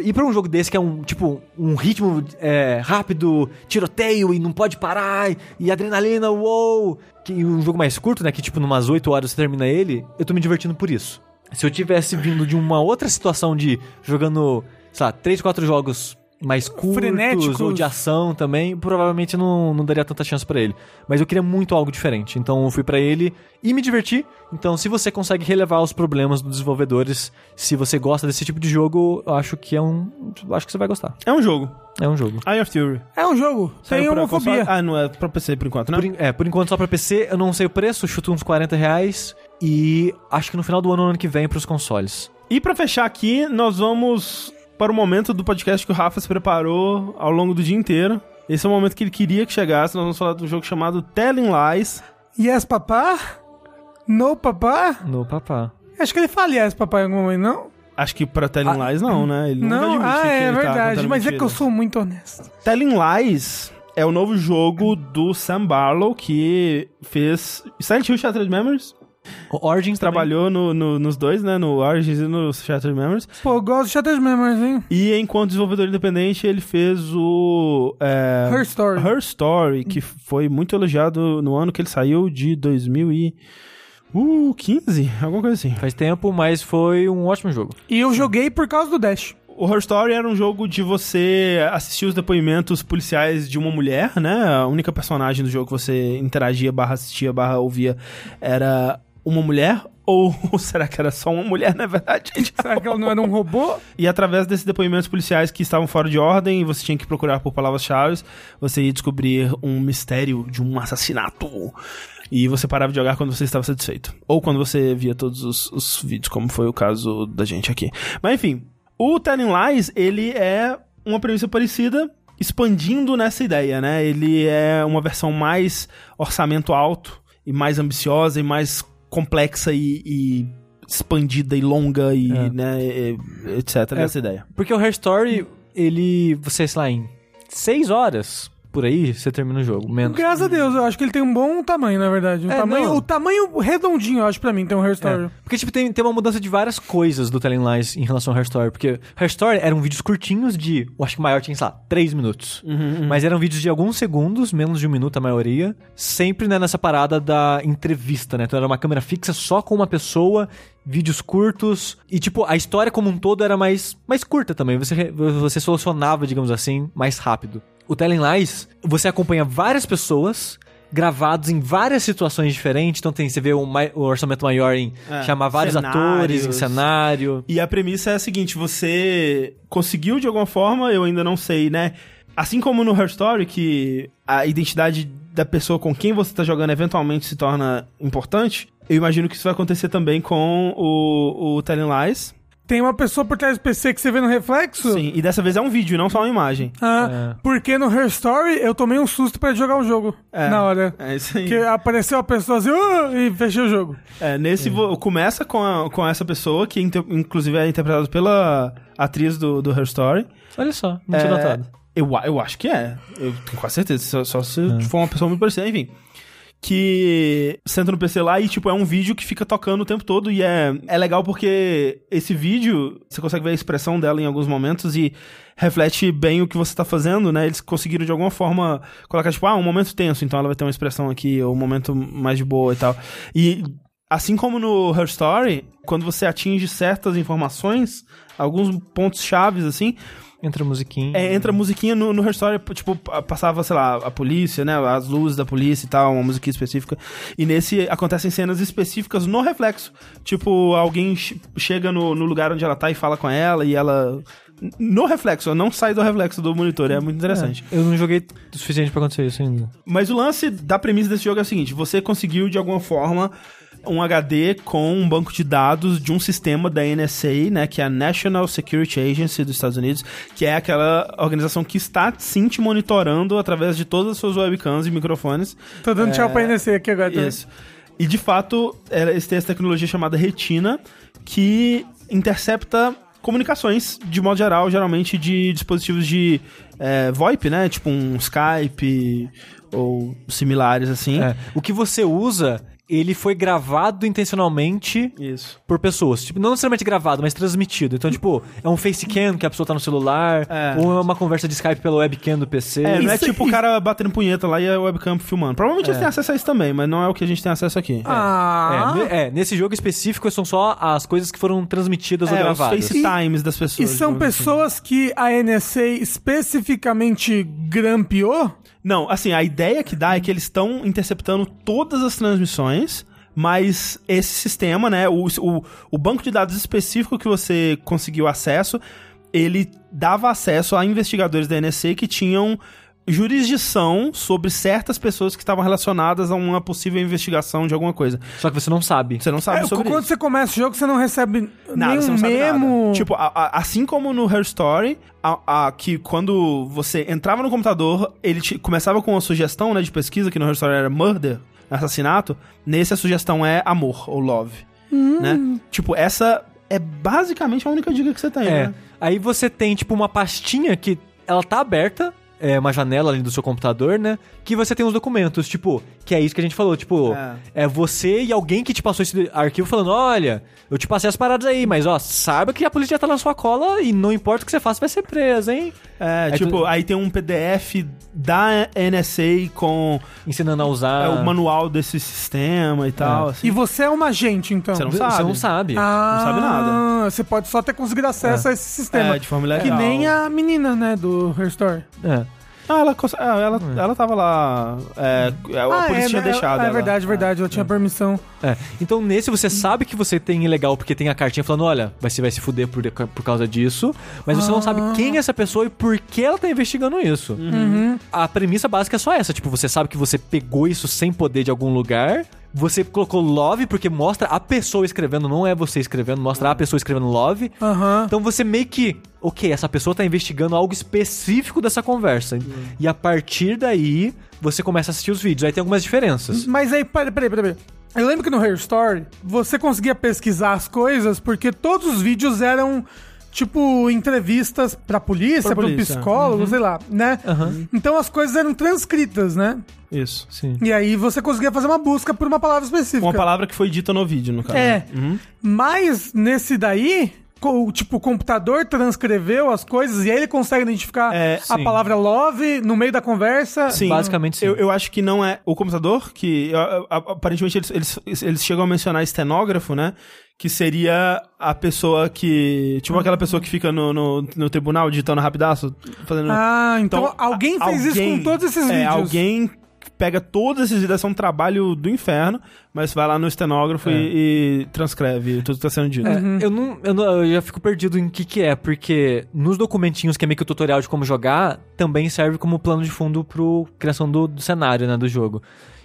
ir pra um jogo desse que é um, tipo, um ritmo é, rápido, tiroteio e não pode parar, e, e adrenalina, uou! Que, e um jogo mais curto, né? Que tipo, numas 8 horas você termina ele, eu tô me divertindo por isso. Se eu tivesse vindo de uma outra situação de jogando, sei lá, 3, 4 jogos mais curtos Frenéticos. ou de ação também, provavelmente não, não daria tanta chance pra ele. Mas eu queria muito algo diferente, então eu fui pra ele e me diverti. Então, se você consegue relevar os problemas dos desenvolvedores, se você gosta desse tipo de jogo, eu acho que é um, eu acho que você vai gostar. É um jogo. É um jogo. Eye of Fury. É um jogo. Saiu Tem homofobia. console- Ah, não é pra PC por enquanto, né? Por, é, por enquanto só pra PC, eu não sei o preço, chuto uns 40 reais e acho que no final do ano, ano que vem, pros consoles. E pra fechar aqui, nós vamos para o momento do podcast que o Rafa se preparou ao longo do dia inteiro. Esse é o momento que ele queria que chegasse. Nós vamos falar do jogo chamado Telling Lies. Yes, papá? No, papá? No papá. Acho que ele fala yes, papá, em algum momento, não? Acho que pra Telling Lies não, né? Ele Não, admitiu ah, que é ele tá verdade. contando Mas é que eu sou muito honesto. Telling Lies é o novo jogo do Sam Barlow que fez Silent Hill Shattered Memories O Origins. Trabalhou no, no- nos dois, né? No Origins e no Shattered Memories. Pô, eu gosto de Shattered Memories, hein? E enquanto desenvolvedor independente, ele fez o. é, Her Story. Her Story, que foi muito elogiado no ano que ele saiu, de 2015, alguma coisa assim. Faz tempo, mas foi um ótimo jogo. E eu joguei por causa do Dash. O Her Story era um jogo de você assistir os depoimentos policiais de uma mulher, né? A única personagem do jogo que você interagia, barra assistia, barra ouvia era uma mulher. Ou será que era só uma mulher, na verdade? Será que ela não era um robô? E através desses depoimentos policiais que estavam fora de ordem, você tinha que procurar por palavras-chave, você ia descobrir um mistério de um assassinato. E você parava de jogar quando você estava satisfeito. Ou quando você via todos os, os vídeos, como foi o caso da gente aqui. Mas enfim, o Telling Lies, ele é uma premissa parecida, expandindo nessa ideia, né? Ele é uma versão mais orçamento alto, e mais ambiciosa, e mais complexa e... e expandida e longa e, É. né, e- etc. nessa ideia. Porque o Her Story, ele, você, sei lá, em seis horas, por aí, você termina o jogo. Menos. Graças a Deus, eu acho que ele tem um bom tamanho, na verdade. Um É, tamanho, não. o tamanho redondinho, eu acho, pra mim, tem um Her Story. É. Porque, tipo, tem, tem uma mudança de várias coisas do Telling Lies em relação ao Her Story. Porque Her Story eram vídeos curtinhos de, eu acho que o maior tinha, sei lá, 3 minutos. Mas eram vídeos de alguns segundos, menos de um minuto a maioria. Sempre né, nessa parada da entrevista, né? Então era uma câmera fixa só com uma pessoa, vídeos curtos. E, tipo, a história como um todo era mais, mais curta também. Você, você solucionava, digamos assim, mais rápido. O Telling Lies, você acompanha várias pessoas gravados em várias situações diferentes. Então tem, você vê o, mai- o orçamento maior em É, chamar vários atores em cenários. cenário. E a premissa é a seguinte: você conseguiu de alguma forma, eu ainda não sei, né? Assim como no Her Story, que a identidade da pessoa com quem você tá jogando eventualmente se torna importante, eu imagino que isso vai acontecer também com o, o Telling Lies. Tem uma pessoa por trás do PC que você vê no reflexo? Sim, e dessa vez é um vídeo, não só uma imagem. Ah, Porque no Her Story eu tomei um susto pra jogar o jogo. É. Na hora. É isso aí. Que apareceu a pessoa assim, "Ah", e fechei o jogo. É, nesse vo- começa com, a- com essa pessoa, que inter- inclusive é interpretada pela atriz do, do Her Story. Olha só, não tinha É, notado. Eu, eu acho que é. Eu tenho quase certeza. Só, só se for uma pessoa muito parecida. Enfim. Que senta no PC lá e, tipo, é um vídeo que fica tocando o tempo todo. E é, é legal porque esse vídeo, você consegue ver a expressão dela em alguns momentos e reflete bem o que você tá fazendo, né? Eles conseguiram, de alguma forma, colocar, tipo, ah, um momento tenso, então ela vai ter uma expressão aqui, ou um momento mais de boa e tal. E Assim como no Her Story, quando você atinge certas informações, alguns pontos chaves, assim, Entra a musiquinha. é, entra a musiquinha no, no Her Story, tipo, pa- passava, sei lá, a polícia, né? As luzes da polícia e tal, uma musiquinha específica. E nesse acontecem cenas específicas no reflexo. Tipo, alguém che- chega no, no lugar onde ela tá e fala com ela, e ela. No reflexo, não sai do reflexo do monitor, é muito interessante. Eu não joguei o suficiente pra acontecer isso ainda. Mas o lance da premissa desse jogo é o seguinte: você conseguiu de alguma forma um HD com um banco de dados de um sistema da NSA, né, que é a National Security Agency dos Estados Unidos, que é aquela organização que está sim te monitorando através de todas as suas webcams e microfones. Tô dando tchau pra NC aqui agora. também. Isso. E de fato, eles têm essa tecnologia chamada Retina, que intercepta comunicações, de modo geral, geralmente de dispositivos de é, VoIP, né? Tipo um Skype ou similares assim. É, o que você usa, ele foi gravado intencionalmente Isso. por pessoas. Tipo, não necessariamente gravado, mas transmitido. Então, tipo, é um facecam que a pessoa tá no celular, É. ou é uma conversa de Skype pela webcam do PC. É, não é Isso- tipo o cara batendo punheta lá e a webcam filmando. Provavelmente eles têm acesso a isso também, mas não é o que a gente tem acesso aqui. Ah, É, é, nesse jogo específico são só as coisas que foram transmitidas ou É, os gravadas. FaceTimes das e pessoas. são digamos assim. pessoas que a NSA especificamente grampeou? Não, assim, a ideia que dá é que eles estão interceptando todas as transmissões, mas esse sistema, né, o, o, o banco de dados específico que você conseguiu acesso, ele dava acesso a investigadores da NSA que tinham jurisdição sobre certas pessoas que estavam relacionadas a uma possível investigação de alguma coisa. Só que você não sabe. Você não sabe É, sobre quando isso. você começa o jogo, você não recebe Nada, nenhum você não sabe memo. nada. Tipo, a- a- assim como no Her Story, a, a- que quando você entrava no computador, ele te- começava com uma sugestão né, de pesquisa, que no Her Story era murder, assassinato. Nesse a sugestão é amor, ou love. Né? Tipo, essa é basicamente a única dica que você tem, É. né? Aí você tem, tipo, uma pastinha que ela tá aberta, é, uma janela ali do seu computador, né? Que você tem os documentos, tipo, que é isso que a gente falou, tipo, é, É. você e alguém que te passou esse arquivo falando, olha, eu te passei as paradas aí, mas ó, saiba que a polícia já tá na sua cola e não importa o que você faça, vai ser preso, hein? É, Aí tipo, tu- aí tem um PDF da NSA com Ensinando a usar. é, o manual desse sistema e tal. assim. E você é um agente, então. Você não Você sabe. não sabe. Ah, Não sabe nada. Você pode só ter conseguido acesso a esse sistema. É, de forma legal. Que nem a menina, né, do Her Story. É. Ah, ela, ah, ela, ela tava lá. É, a polícia tinha né? deixado. É, ela. verdade, verdade. Ela tinha permissão. É. Então nesse você sabe que você tem ilegal porque tem a cartinha falando, olha, você vai se fuder por, por causa disso, mas você não sabe quem é essa pessoa e por que ela tá investigando isso. A premissa básica é só essa, tipo, você sabe que você pegou isso sem poder de algum lugar, você colocou love porque mostra a pessoa escrevendo, não é você escrevendo, mostra a pessoa escrevendo love. Aham. Então você meio que, ok, essa pessoa tá investigando algo específico dessa conversa. E a partir daí, você começa a assistir os vídeos. Aí tem algumas diferenças. Mas aí, peraí, peraí, peraí. Eu lembro que no Her Story, você conseguia pesquisar as coisas porque todos os vídeos eram, tipo, entrevistas pra polícia, Pra pro polícia. psicólogo, sei lá, né? Então as coisas eram transcritas, né? Isso. Sim. E aí você conseguia fazer uma busca por uma palavra específica. Uma palavra que foi dita no vídeo, no caso. É. Uhum. Mas nesse daí, co- tipo, o computador transcreveu as coisas e aí ele consegue identificar É, a palavra love no meio da conversa. Sim. Basicamente, sim. Eu, eu acho que não é o computador, que aparentemente eles, eles, eles chegam a mencionar estenógrafo, né? Que seria a pessoa que. Tipo aquela pessoa que fica no, no, no tribunal digitando rapidaço, fazendo. Ah, então, alguém a- fez isso alguém- com todos esses é, vídeos. Alguém pega todos esses vídeos, é um trabalho do inferno, mas vai lá no estenógrafo e, e transcreve tudo que tá sendo dito. É, eu, não, eu não- eu já fico perdido em que que é, porque nos documentinhos que é meio que o tutorial de como jogar, também serve como plano de fundo pro criação do, do cenário, né, do jogo.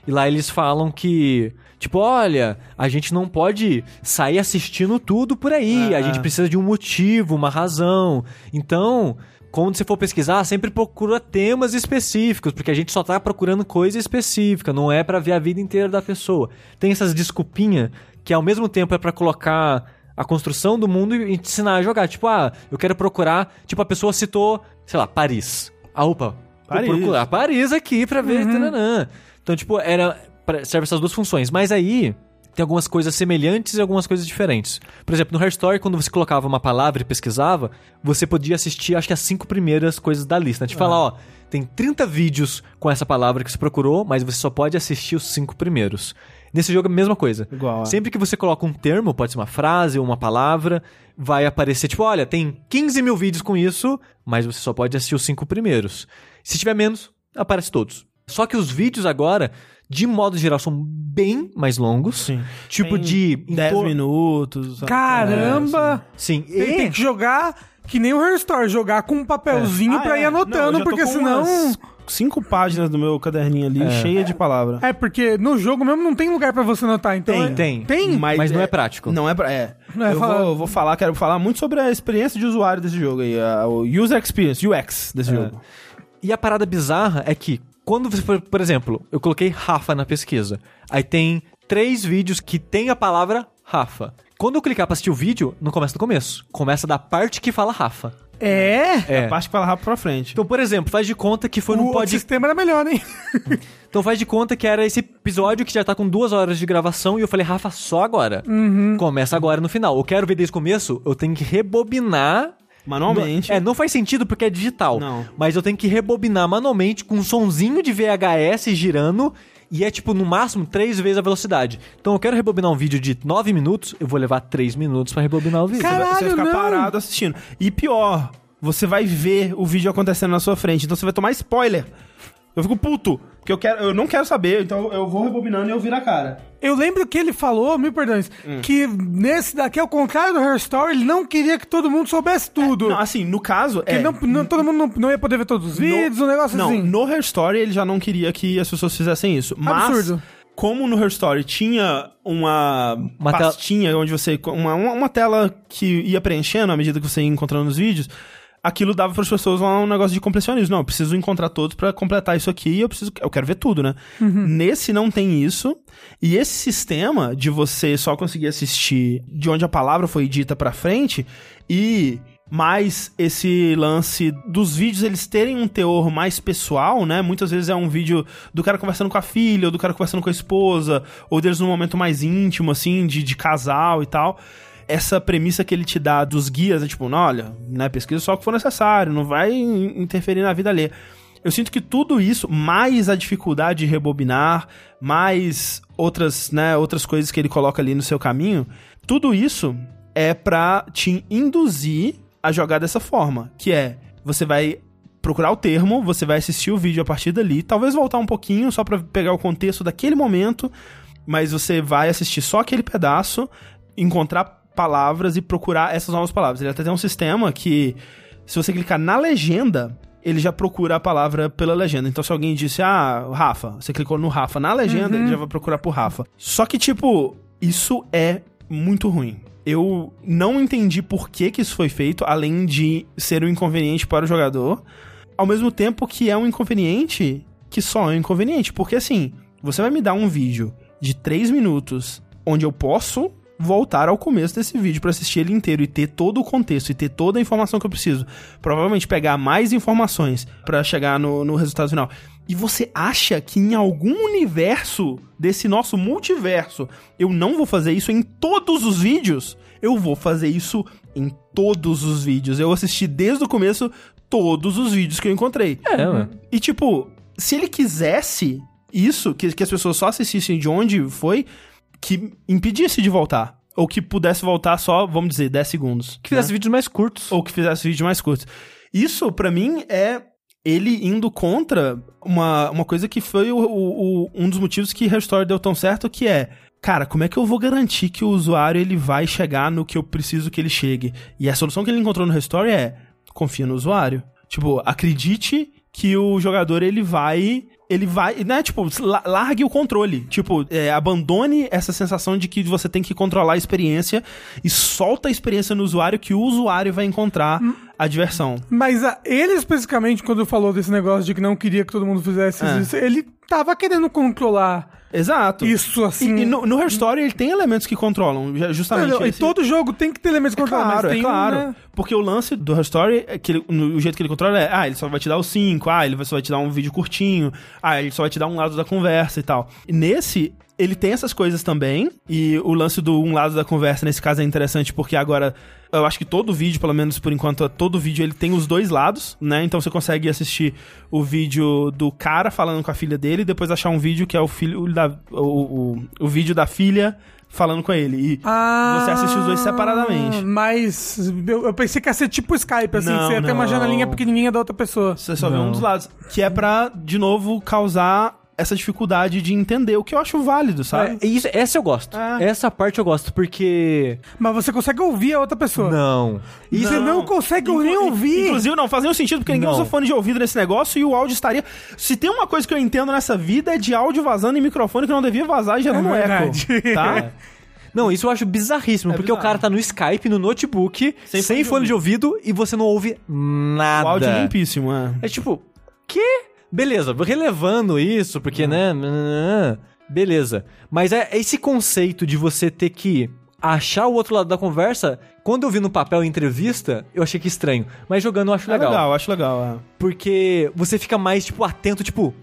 E lá eles falam que, tipo, olha, a gente não pode sair assistindo tudo por aí, É, a gente precisa de um motivo, uma razão. Então, quando você for pesquisar, sempre procura temas específicos, porque a gente só tá procurando coisa específica, não é pra ver a vida inteira da pessoa. Tem essas desculpinhas que ao mesmo tempo é pra colocar a construção do mundo e ensinar a jogar. Tipo, ah, eu quero procurar. Tipo, a pessoa citou, sei lá, Paris. Ah, opa. Paris. Vou procurar Paris aqui pra ver. tananã. Então, tipo, era. Serve essas duas funções. Mas aí. Tem algumas coisas semelhantes e algumas coisas diferentes. Por exemplo, no Story, quando você colocava uma palavra e pesquisava, você podia assistir, acho que as cinco primeiras coisas da lista. Te falar, ó, tem 30 vídeos com essa palavra que você procurou, mas você só pode assistir os cinco primeiros. Nesse jogo é a mesma coisa. Igual, é. Sempre que você coloca um termo, pode ser uma frase ou uma palavra, vai aparecer, tipo, olha, tem 15 mil vídeos com isso, mas você só pode assistir os cinco primeiros. Se tiver menos, aparece todos. Só que os vídeos agora, de modo geral, são bem mais longos. Sim. Tipo Tem de... em 10 tor- minutos. Caramba! Sim, Tem, e... tem que jogar que nem o Her Story, jogar com um papelzinho Ah, pra é. ir anotando, Não, porque senão. umas Cinco páginas do meu caderninho ali, cheia de palavra. É, porque no jogo mesmo não tem lugar pra você anotar, então. Tem, é- tem. Tem? Mas não é prático. Não é pra. É. Não é eu falar- vou, vou falar, quero falar muito sobre a experiência de usuário desse jogo aí, a- o User Experience, UX desse É. jogo. E a parada bizarra é que, quando você for, por exemplo, eu coloquei Rafa na pesquisa. Aí tem três vídeos que tem a palavra Rafa. Quando eu clicar pra assistir o vídeo, não começa do começo. Começa da parte que fala Rafa. É. É. A parte que fala rápido pra frente. Então, por exemplo, faz de conta que foi o num pod... sistema era melhor, hein? Então faz de conta que era esse episódio que já tá com duas horas de gravação e eu falei, Rafa, só agora. Começa agora no final. Eu quero ver desde o começo, eu tenho que rebobinar. Manualmente. É, não faz sentido porque é digital. Não. Mas eu tenho que rebobinar manualmente com um sonzinho de VHS girando. E é tipo, no máximo, três vezes a velocidade. Então eu quero rebobinar um vídeo de nove minutos, eu vou levar três minutos pra rebobinar o vídeo. Cara- Você vai Caralho, ficar não. parado assistindo. E pior, você vai ver o vídeo acontecendo na sua frente, então você vai tomar spoiler. Eu fico puto, porque eu, quero, eu não quero saber, então eu vou rebobinando e eu viro a cara. Eu lembro que ele falou, mil perdões, Hum. que nesse daqui, ao contrário do Her Story, ele não queria que todo mundo soubesse tudo. Não, assim, no caso, que é... não, não- todo mundo não, não ia poder ver todos os vídeos, um negócio não, assim. no Her Story ele já não queria que as pessoas fizessem isso. Mas, Absurdo. como no Her Story tinha uma, Uma tela- pastinha onde você... Uma, uma, uma tela que ia preenchendo à medida que você ia encontrando os vídeos, aquilo dava para as pessoas um negócio de completionismo. Não, eu preciso encontrar todos para completar isso aqui, eu preciso... Eu quero ver tudo, né? Nesse não tem isso. E esse sistema de você só conseguir assistir de onde a palavra foi dita pra frente e mais esse lance dos vídeos eles terem um teor mais pessoal, né? Muitas vezes é um vídeo do cara conversando com a filha, ou do cara conversando com a esposa, ou deles num momento mais íntimo, assim, de, de casal e tal. Essa premissa que ele te dá dos guias é tipo, não, olha, né, pesquisa só o que for necessário, não vai interferir na vida alheia. Eu sinto que tudo isso, mais a dificuldade de rebobinar, mais outras, né, outras coisas que ele coloca ali no seu caminho, tudo isso é pra te induzir a jogar dessa forma, que é, você vai procurar o termo, você vai assistir o vídeo a partir dali, talvez voltar um pouquinho só para pegar o contexto daquele momento, mas você vai assistir só aquele pedaço, encontrar palavras e procurar essas novas palavras. Ele até tem um sistema que, se você clicar na legenda, ele já procura a palavra pela legenda. Então, se alguém disse, ah, Rafa, você clicou no Rafa na legenda, Uhum. ele já vai procurar por Rafa. Só que, tipo, isso é muito ruim. Eu não entendi por que, que isso foi feito, além de ser um inconveniente para o jogador, ao mesmo tempo que é um inconveniente que só é um inconveniente. Porque, assim, você vai me dar um vídeo de 3 minutos onde eu posso voltar ao começo desse vídeo pra assistir ele inteiro e ter todo o contexto e ter toda a informação que eu preciso. Provavelmente pegar mais informações pra chegar no, no resultado final. E você acha que em algum universo desse nosso multiverso eu não vou fazer isso em todos os vídeos? Eu vou fazer isso em todos os vídeos. Eu assisti desde o começo todos os vídeos que eu encontrei. É, ué. E tipo, se ele quisesse isso, que, que as pessoas só assistissem de onde foi, que impedisse de voltar. Ou que pudesse voltar só, vamos dizer, 10 segundos. Que fizesse né? vídeos mais curtos. Ou que fizesse vídeo mais curto. Isso, pra mim, é ele indo contra uma, uma coisa que foi o, o- o- um dos motivos que Restore deu tão certo, que é, cara, como é que eu vou garantir que o usuário ele vai chegar no que eu preciso que ele chegue? E a solução que ele encontrou no Restore é, confia no usuário. Tipo, acredite que o jogador ele vai ele vai, né, tipo, la- largue o controle. Tipo, é, abandone essa sensação de que você tem que controlar a experiência e solta a experiência no usuário que o usuário vai encontrar a diversão. Mas ah, ele especificamente, quando falou desse negócio de que não queria que todo mundo fizesse É. isso, ele tava querendo controlar Exato. isso, assim. E, e no, no Her Story ele tem elementos que controlam, justamente. Não, e esse- todo jogo tem que ter elementos É controlados, claro, é tem um, claro. né? Porque o lance do Her Story, é que ele- no- o jeito que ele controla é, ah, ele só vai te dar o 5, ah, ele só vai te dar um vídeo curtinho, ah, ele só vai te dar um lado da conversa e tal. E nesse, ele tem essas coisas também, e o lance do um lado da conversa, nesse caso, é interessante porque agora, eu acho que todo vídeo, pelo menos por enquanto, todo vídeo ele tem os dois lados, né? Então você consegue assistir o vídeo do cara falando com a filha dele, e depois achar um vídeo que é o filho da, o, o, o vídeo da filha falando com ele. E Ah, você assiste os dois separadamente. Mas eu, eu pensei que ia ser tipo Skype, assim, Não, você ia ter uma não. janelinha pequenininha da outra pessoa. Você só vê Não. um dos lados. Que é pra, de novo, causar essa dificuldade de entender o que eu acho válido, sabe? É, isso, essa eu gosto. É. Essa parte eu gosto, porque. Mas você consegue ouvir a outra pessoa. Não. E você não consegue Inclu- nem ouvir. Inclusive, não faz nenhum sentido, porque ninguém Não. usa fone de ouvido nesse negócio e o áudio estaria. Se tem uma coisa que eu entendo nessa vida é de áudio vazando em microfone que não devia vazar e gerando É eco. Tá? Não, isso eu acho bizarríssimo, É porque o bizarro. cara tá no Skype, no notebook, Sem sem, fone de fone de ouvido, e você não ouve nada. O áudio é limpíssimo, é. É tipo, que? Beleza, relevando isso, porque, né? Beleza. Mas é esse conceito de você ter que achar o outro lado da conversa. Quando eu vi no papel em entrevista, eu achei que estranho. Mas jogando eu acho É legal. legal, acho legal. é. Porque você fica mais, tipo, atento, tipo. O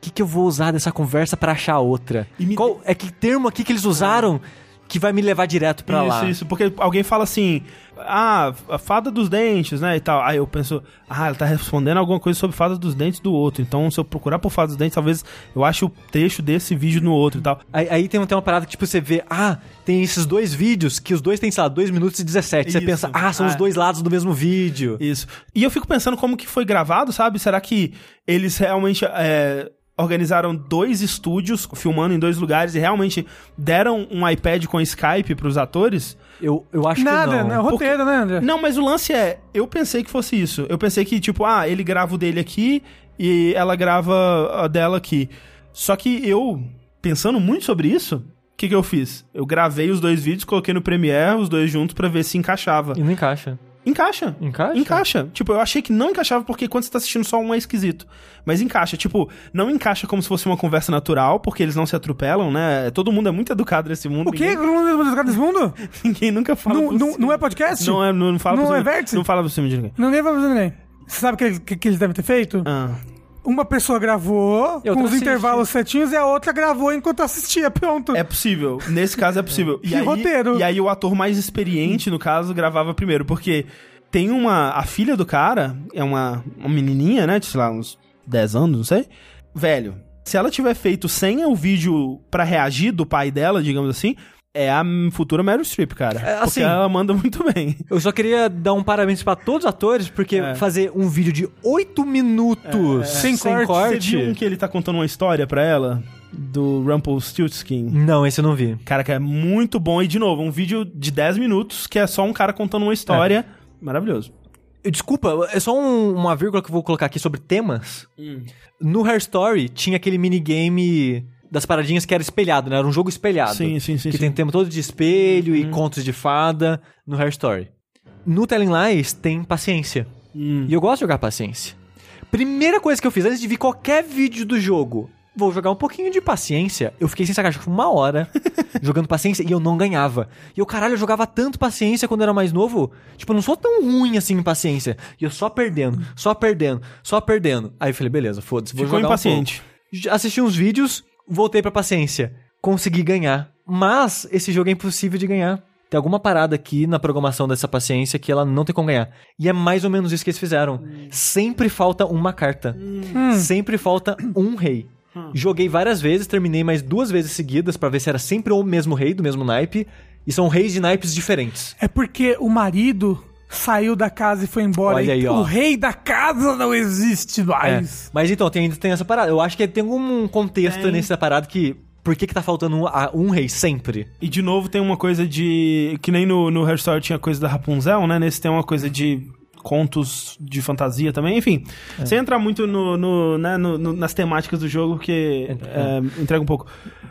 que, que eu vou usar dessa conversa pra achar outra? Me- Qual, é que termo aqui que eles usaram que vai me levar direto pra isso, lá? isso, porque alguém fala assim, ah, a fada dos dentes, né, e tal. Aí eu penso, ah, ela tá respondendo alguma coisa sobre fada dos dentes do outro. Então, se eu procurar por fada dos dentes, talvez eu ache o trecho desse vídeo no outro e tal. Aí, aí tem, tem uma parada que, tipo, você vê, ah, tem esses dois vídeos que os dois têm, sei lá, 2 minutos e 17. Você Isso. pensa, ah, são É. os dois lados do mesmo vídeo. Isso. E eu fico pensando como que foi gravado, sabe? Será que eles realmente é, organizaram dois estúdios, filmando em dois lugares, e realmente deram um iPad com Skype pros atores? Eu, eu acho Nada, que não. né? Roteiro, né, André? Não, mas o lance é, eu pensei que fosse isso. Eu pensei que, tipo, ah, ele grava o dele aqui e ela grava a dela aqui. Só que eu, pensando muito sobre isso, o que, que eu fiz? Eu gravei os dois vídeos, coloquei no Premiere, os dois juntos, pra ver se encaixava. E não encaixa. Encaixa. Encaixa? Encaixa. Tipo, eu achei que não encaixava porque quando você tá assistindo só um é esquisito. Mas encaixa. Tipo, não encaixa como se fosse uma conversa natural, porque eles não se atropelam, né? Todo mundo é muito educado nesse mundo. O quê? Ninguém, Não é desse mundo? ninguém nunca fala Não, não, cima. não é podcast? Não, é, não, não fala Não é cima. vértice? Não fala por cima de ninguém. Ninguém vai fazer ninguém. Você sabe o que, que, que eles devem ter feito? Ah. Uma pessoa gravou com os assiste. intervalos certinhos e a outra gravou enquanto assistia. Pronto. É possível. Nesse caso é possível. E Que aí, roteiro. E aí o ator mais experiente, no caso, gravava primeiro. Porque tem uma... A filha do cara é uma, uma menininha, né? De, sei lá, uns 10 anos, não sei. Velho, se ela tiver feito sem o vídeo pra reagir do pai dela, digamos assim... É a futura Meryl Streep, cara. É, porque assim- ela manda muito bem. Eu só queria dar um parabéns pra todos os atores, porque É. fazer um vídeo de 8 minutos Sem corte, Você viu um que ele tá contando uma história pra ela? Do Rumpelstiltskin. Não, esse eu não vi. Cara, que é muito bom. E, de novo, um vídeo de 10 minutos que é só um cara contando uma história. Maravilhoso. Eu- Desculpa, é só um- uma vírgula que eu vou colocar aqui sobre temas. No Hair Story tinha aquele minigame das paradinhas que era espelhado, né? Era um jogo espelhado. Sim, sim, sim. que sim. tem tema todo de espelho e contos de fada no Hair Story. No Telling Lies tem paciência. Hum. E eu gosto de jogar paciência. Primeira coisa que eu fiz antes de ver qualquer vídeo do jogo, vou jogar um pouquinho de paciência. Eu fiquei sem sacanagem acho que uma hora jogando paciência e eu não ganhava. E eu, caralho, eu jogava tanto paciência quando eu era mais novo. Tipo, eu não sou tão ruim assim em paciência. E eu só perdendo, só perdendo, só perdendo. Aí eu falei, beleza, foda-se, vou Ficou jogar um impaciente. pouco. Assisti uns vídeos, voltei pra paciência. Consegui ganhar. Mas esse jogo é impossível de ganhar. Tem alguma parada aqui na programação dessa paciência que ela não tem como ganhar. E é mais ou menos isso que eles fizeram. Sempre falta uma carta. Sempre falta um rei. Joguei várias vezes, terminei mais duas vezes seguidas pra ver se era sempre o mesmo rei, do mesmo naipe. E são reis de naipes diferentes. É porque o marido saiu da casa e foi embora. Olha e aí, ó. o rei da casa não existe É. mais. Mas então, tem, ainda tem essa parada. Eu acho que tem algum contexto Tem. nessa parada que. Por que, que tá faltando um, a- um rei sempre? E de novo tem uma coisa de. Que nem no, no Story tinha coisa da Rapunzel, né? Nesse tem uma coisa de contos de fantasia também. Enfim, sem entrar muito no, no, né, no- no- nas temáticas do jogo, porque é, entrega um pouco.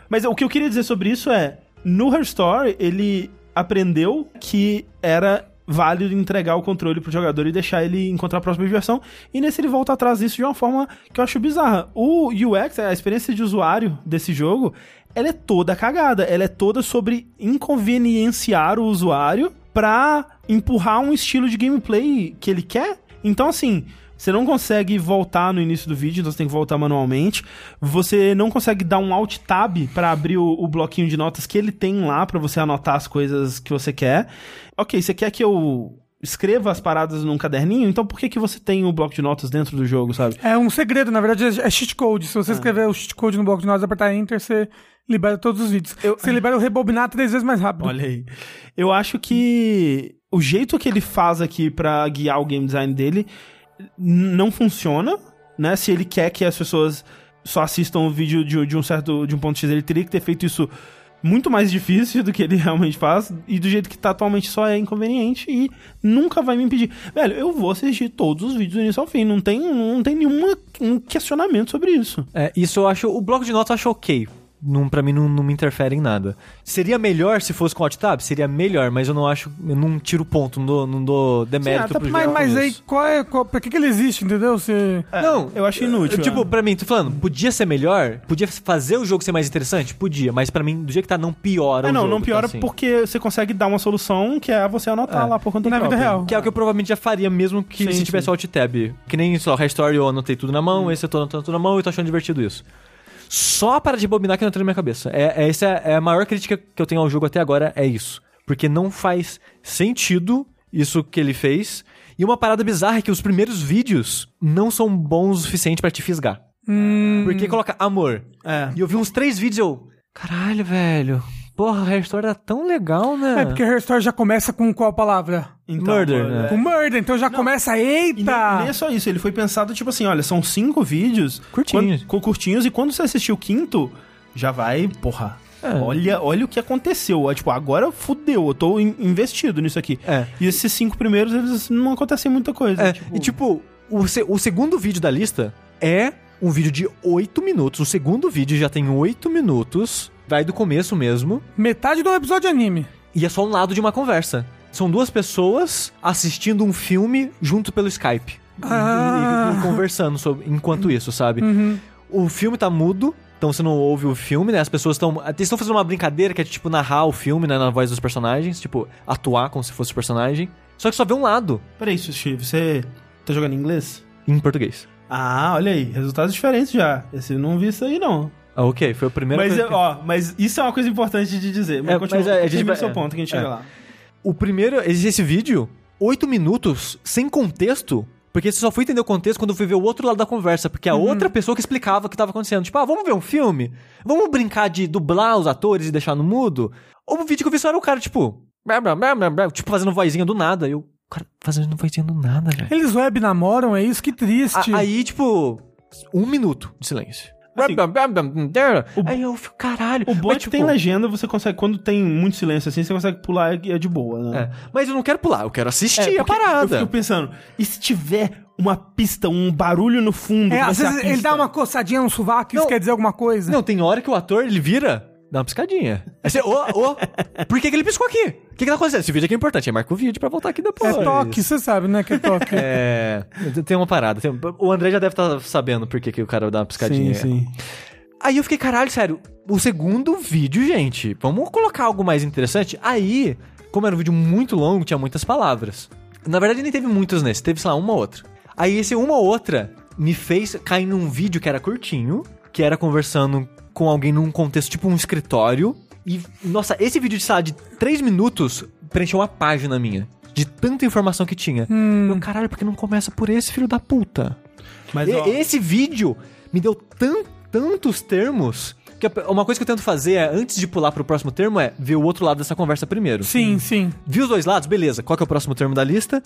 Mas o que eu queria dizer sobre isso é: no Hair Story, ele aprendeu que era válido entregar o controle pro jogador e deixar ele encontrar a próxima diversão. E nesse ele volta atrás disso de uma forma que eu acho bizarra. O UX, a experiência de usuário desse jogo, ela é toda cagada. Ela é toda sobre inconvenienciar o usuário pra empurrar um estilo de gameplay que ele quer. Então, assim, você não consegue voltar no início do vídeo, então você tem que voltar manualmente. Você não consegue dar um alt tab pra abrir o, o bloquinho de notas que ele tem lá pra você anotar as coisas que você quer. Ok, você quer que eu escreva as paradas num caderninho? Então por que que você tem o bloco de notas dentro do jogo, sabe? É um segredo, na verdade, é cheat code. Se você escrever o cheat code no bloco de notas e apertar Enter, você libera todos os vídeos. Você libera o rebobinar três vezes mais rápido. Olha aí. Eu acho que o jeito que ele faz aqui pra guiar o game design dele não funciona, né? Se ele quer que as pessoas só assistam o vídeo de, de um certo de um ponto X, ele teria que ter feito isso muito mais difícil do que ele realmente faz e do jeito que tá atualmente só é inconveniente e nunca vai me impedir. Velho, eu vou assistir todos os vídeos do início ao fim, não tem não tem nenhuma um questionamento sobre isso. É, isso eu acho. O bloco de notas eu acho ok. Não, pra mim não, não me interfere em nada. Seria melhor se fosse com alt tab? Seria melhor, mas eu não acho. Eu não tiro ponto, não dou, não dou demérito até pro Mas, mas aí, qual é, qual, pra que, que ele existe, entendeu? Você... Não, eu acho inútil, eu, Tipo, é. pra mim, tô falando, podia ser melhor? Podia fazer o jogo ser mais interessante? Podia, mas pra mim, do jeito que tá, não piora É, o não, jogo. não piora tá, assim. porque você consegue dar uma solução que é você anotar É. lá por conta Na vida real. Que é o que eu provavelmente já faria mesmo que Sim, se sim. tivesse o alt tab. Que nem só Restore eu anotei tudo na mão, esse eu tô anotando tudo na mão e tô achando divertido isso. Só para de bobinar que não entrou na minha cabeça. É, é, essa é a maior crítica que eu tenho ao jogo até agora, é isso. Porque não faz sentido isso que ele fez. E uma parada bizarra é que os primeiros vídeos não são bons o suficiente pra te fisgar. Porque coloca amor. É. E eu vi uns três vídeos e eu. Caralho, velho. Porra, a Restore tá tão legal, né? É, porque Hair Story já começa com qual palavra? Então, Murder, é. né? Com Murder, então já começa, E nem, eita! nem é só isso, ele foi pensado tipo assim, olha, são cinco vídeos Curtinhos. quando- com curtinhos e quando você assistir o quinto, já vai, porra. É. Olha, olha o que aconteceu. É, Tipo, agora fudeu, eu tô in- investido nisso aqui. É. E esses cinco primeiros, eles não acontecem muita coisa. É, tipo- e tipo, o, se- o segundo vídeo da lista é um vídeo de 8 minutos. O segundo vídeo já tem 8 minutos, vai do começo mesmo, Metade do episódio de anime. e é só um lado de uma conversa. são duas pessoas assistindo um filme junto pelo Skype. Ah. E, e conversando sobre, enquanto isso, sabe? O filme tá mudo, então você não ouve o filme, né? As pessoas estão. Eles estão fazendo uma brincadeira que é tipo narrar o filme, né? Na voz dos personagens, tipo, atuar como se fosse o personagem. Só que só vê um lado, Peraí, Sushi, você tá jogando em inglês? em português. Ah, olha aí, resultados diferentes já. Esse eu não vi isso aí, não. Ah, ok, foi a primeira Mas, que- ó, mas isso é uma coisa importante de dizer. Mas É, continua, mas é, a gente vai- o seu ponto que a gente É. chega lá. O primeiro, esse, esse vídeo, oito minutos, sem contexto. Porque você só foi entender o contexto quando eu fui ver o outro lado da conversa. Porque a outra pessoa que explicava o que tava acontecendo. Tipo, ah, vamos ver um filme? Vamos brincar de dublar os atores e deixar no mudo? Ou o vídeo que eu vi só era o cara, tipo... blá, blá, blá, blá, blá, tipo, fazendo vozinha do nada. E eu, cara, fazendo vozinha do nada, velho. Eles web namoram, é isso? Que triste. A- Aí, tipo, um minuto de silêncio. Assim, Aí eu fico, caralho. O bom Mas, tipo, tem legenda, você consegue, quando tem muito silêncio assim, você consegue pular e é de boa, né? é. Mas eu não quero pular, eu quero assistir É, a parada. Eu fico pensando, e se tiver uma pista, um barulho no fundo? É, às vezes ele dá uma coçadinha no sovaco, isso Não. quer dizer alguma coisa. Não, tem hora que o ator, ele vira, dá uma piscadinha. Aí você, ô, ô, por que, que ele piscou aqui? O que, que tá acontecendo? Esse vídeo aqui é importante, aí marca o vídeo pra voltar aqui depois. É toque, você sabe, né, que é toque. É, tem uma parada. tem- o André já deve estar sabendo por que, que o cara dá uma piscadinha. Sim, sim. Aí eu fiquei, caralho, sério, o segundo vídeo, gente, vamos colocar algo mais interessante? Aí, como era um vídeo muito longo, tinha muitas palavras. Na verdade, nem teve muitas nesse, teve, sei lá, uma ou outra. Aí esse uma ou outra me fez cair num vídeo que era curtinho, que era conversando com alguém num contexto tipo um escritório. E, nossa, esse vídeo de, sei lá, de três minutos preencheu uma página minha. De tanta informação que tinha. Meu caralho, por que não começa por esse filho da puta? Mas, E- ó, esse vídeo me deu tan- tantos termos que uma coisa que eu tento fazer é, antes de pular pro próximo termo, é ver o outro lado dessa conversa primeiro. Sim, sim. Vi os dois lados, beleza. Qual que é o próximo termo da lista?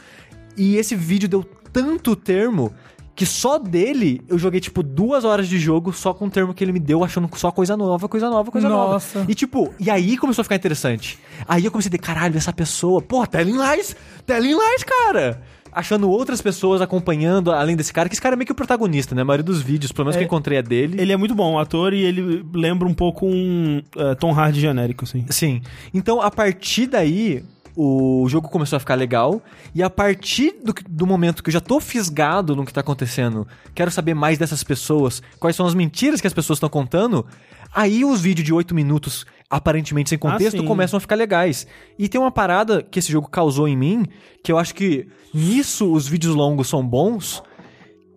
E esse vídeo deu tanto termo que só dele eu joguei, tipo, duas horas de jogo só com o termo que ele me deu, achando só coisa nova, coisa nova, coisa Nossa. nova. E tipo, e aí começou a ficar interessante. Aí eu comecei a dizer, caralho, essa pessoa, pô, Telling Lies, Telling Lies, cara! Achando outras pessoas acompanhando, além desse cara, que esse cara é meio que o protagonista, né? A maioria dos vídeos, pelo menos que eu encontrei é dele. ele é muito bom, o ator, e ele lembra um pouco um é, Tom Hardy genérico, assim. Sim. Então, a partir daí, o jogo começou a ficar legal. E a partir do, do momento que eu já tô fisgado no que tá acontecendo, quero saber mais dessas pessoas, quais são as mentiras que as pessoas estão contando, aí os vídeos de 8 minutos, aparentemente sem contexto, sim. começam a ficar legais. E tem uma parada que esse jogo causou em mim, que eu acho que nisso os vídeos longos são bons.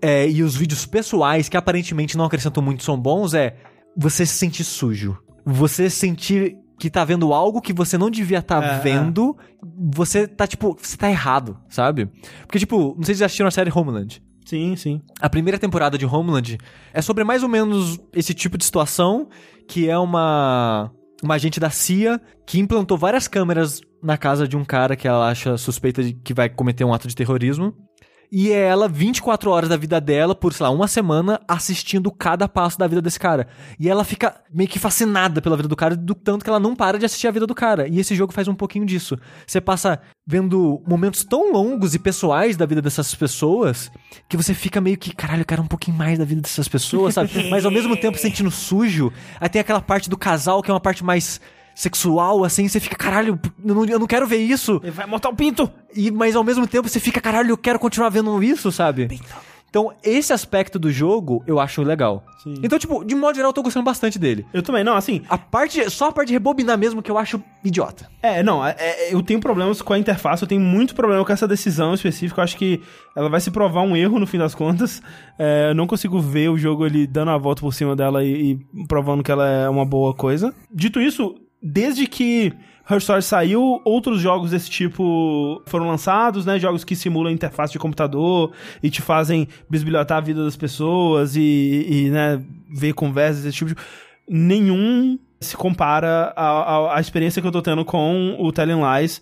é, e os vídeos pessoais, que aparentemente não acrescentam muito, são bons, é você se sentir sujo. Você sentir que tá vendo algo que você não devia estar É, vendo. Você tá, tipo, você tá errado, sabe? Porque, tipo, não sei se vocês assistiram a série Homeland. Sim, sim. A primeira temporada de Homeland é sobre mais ou menos esse tipo de situação, que é uma uma agente da CIA que implantou várias câmeras na casa de um cara que ela acha suspeita de que vai cometer um ato de terrorismo. E é ela 24 horas da vida dela, por, sei lá, uma semana, assistindo cada passo da vida desse cara. E ela fica meio que fascinada pela vida do cara, do tanto que ela não para de assistir a vida do cara. E esse jogo faz um pouquinho disso. Você passa vendo momentos tão longos e pessoais da vida dessas pessoas que você fica meio que, caralho, eu quero um pouquinho mais da vida dessas pessoas, sabe? Mas ao mesmo tempo sentindo sujo. Aí tem aquela parte do casal que é uma parte mais sexual, assim, você fica, caralho, eu não, eu não quero ver isso. Ele vai mortar o pinto! E, mas ao mesmo tempo você fica, caralho, eu quero continuar vendo isso, sabe? Então, esse aspecto do jogo eu acho legal. Sim. Então, tipo, de modo geral, eu tô gostando bastante dele. Eu também, não, assim, A parte, só a parte de rebobinar mesmo que eu acho idiota. É, não, é- é- eu tenho problemas com a interface, eu tenho muito problema com essa decisão específica. Eu acho que ela vai se provar um erro no fim das contas. É, eu não consigo ver o jogo ali dando a volta por cima dela e, e provando que ela é uma boa coisa. Dito isso, desde que Her Story saiu, outros jogos desse tipo foram lançados, né? Jogos que simulam interface de computador e te fazem bisbilhotar a vida das pessoas e, e né, ver conversas, esse tipo de... Nenhum se compara à, à- experiência que eu tô tendo com o Telling Lies,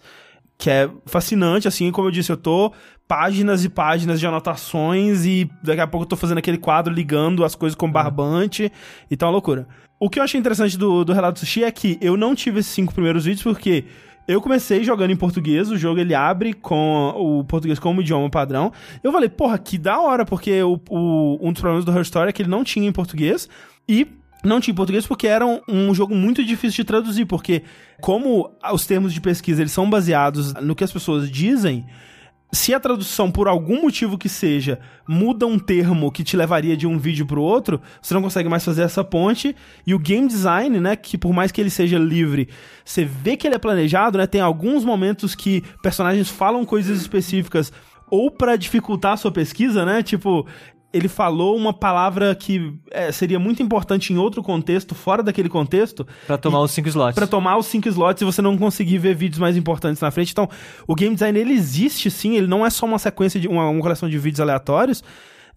que é fascinante, assim, como eu disse, eu tô páginas e páginas de anotações e daqui a pouco eu tô fazendo aquele quadro ligando as coisas com barbante e tal, loucura. O que eu achei interessante do, do Relato Sushi é que eu não tive esses cinco primeiros vídeos porque eu comecei jogando em português, o jogo ele abre com o português como idioma padrão. Eu falei, porra, que da hora, porque o, o- um dos problemas do Her Story é que ele não tinha em português e Não tinha em português porque era um, um jogo muito difícil de traduzir, porque como os termos de pesquisa eles são baseados no que as pessoas dizem, se a tradução, por algum motivo que seja, muda um termo que te levaria de um vídeo pro outro, você não consegue mais fazer essa ponte. E o game design, né, que por mais que ele seja livre, você vê que ele é planejado, né? Tem alguns momentos que personagens falam coisas específicas ou pra dificultar a sua pesquisa, né? Tipo, ele falou uma palavra que é, seria muito importante em outro contexto, fora daquele contexto, Pra tomar os cinco slots. Pra tomar os cinco slots e você não conseguir ver vídeos mais importantes na frente. Então, o game design ele existe sim, ele não é só uma sequência de uma, uma coleção de vídeos aleatórios.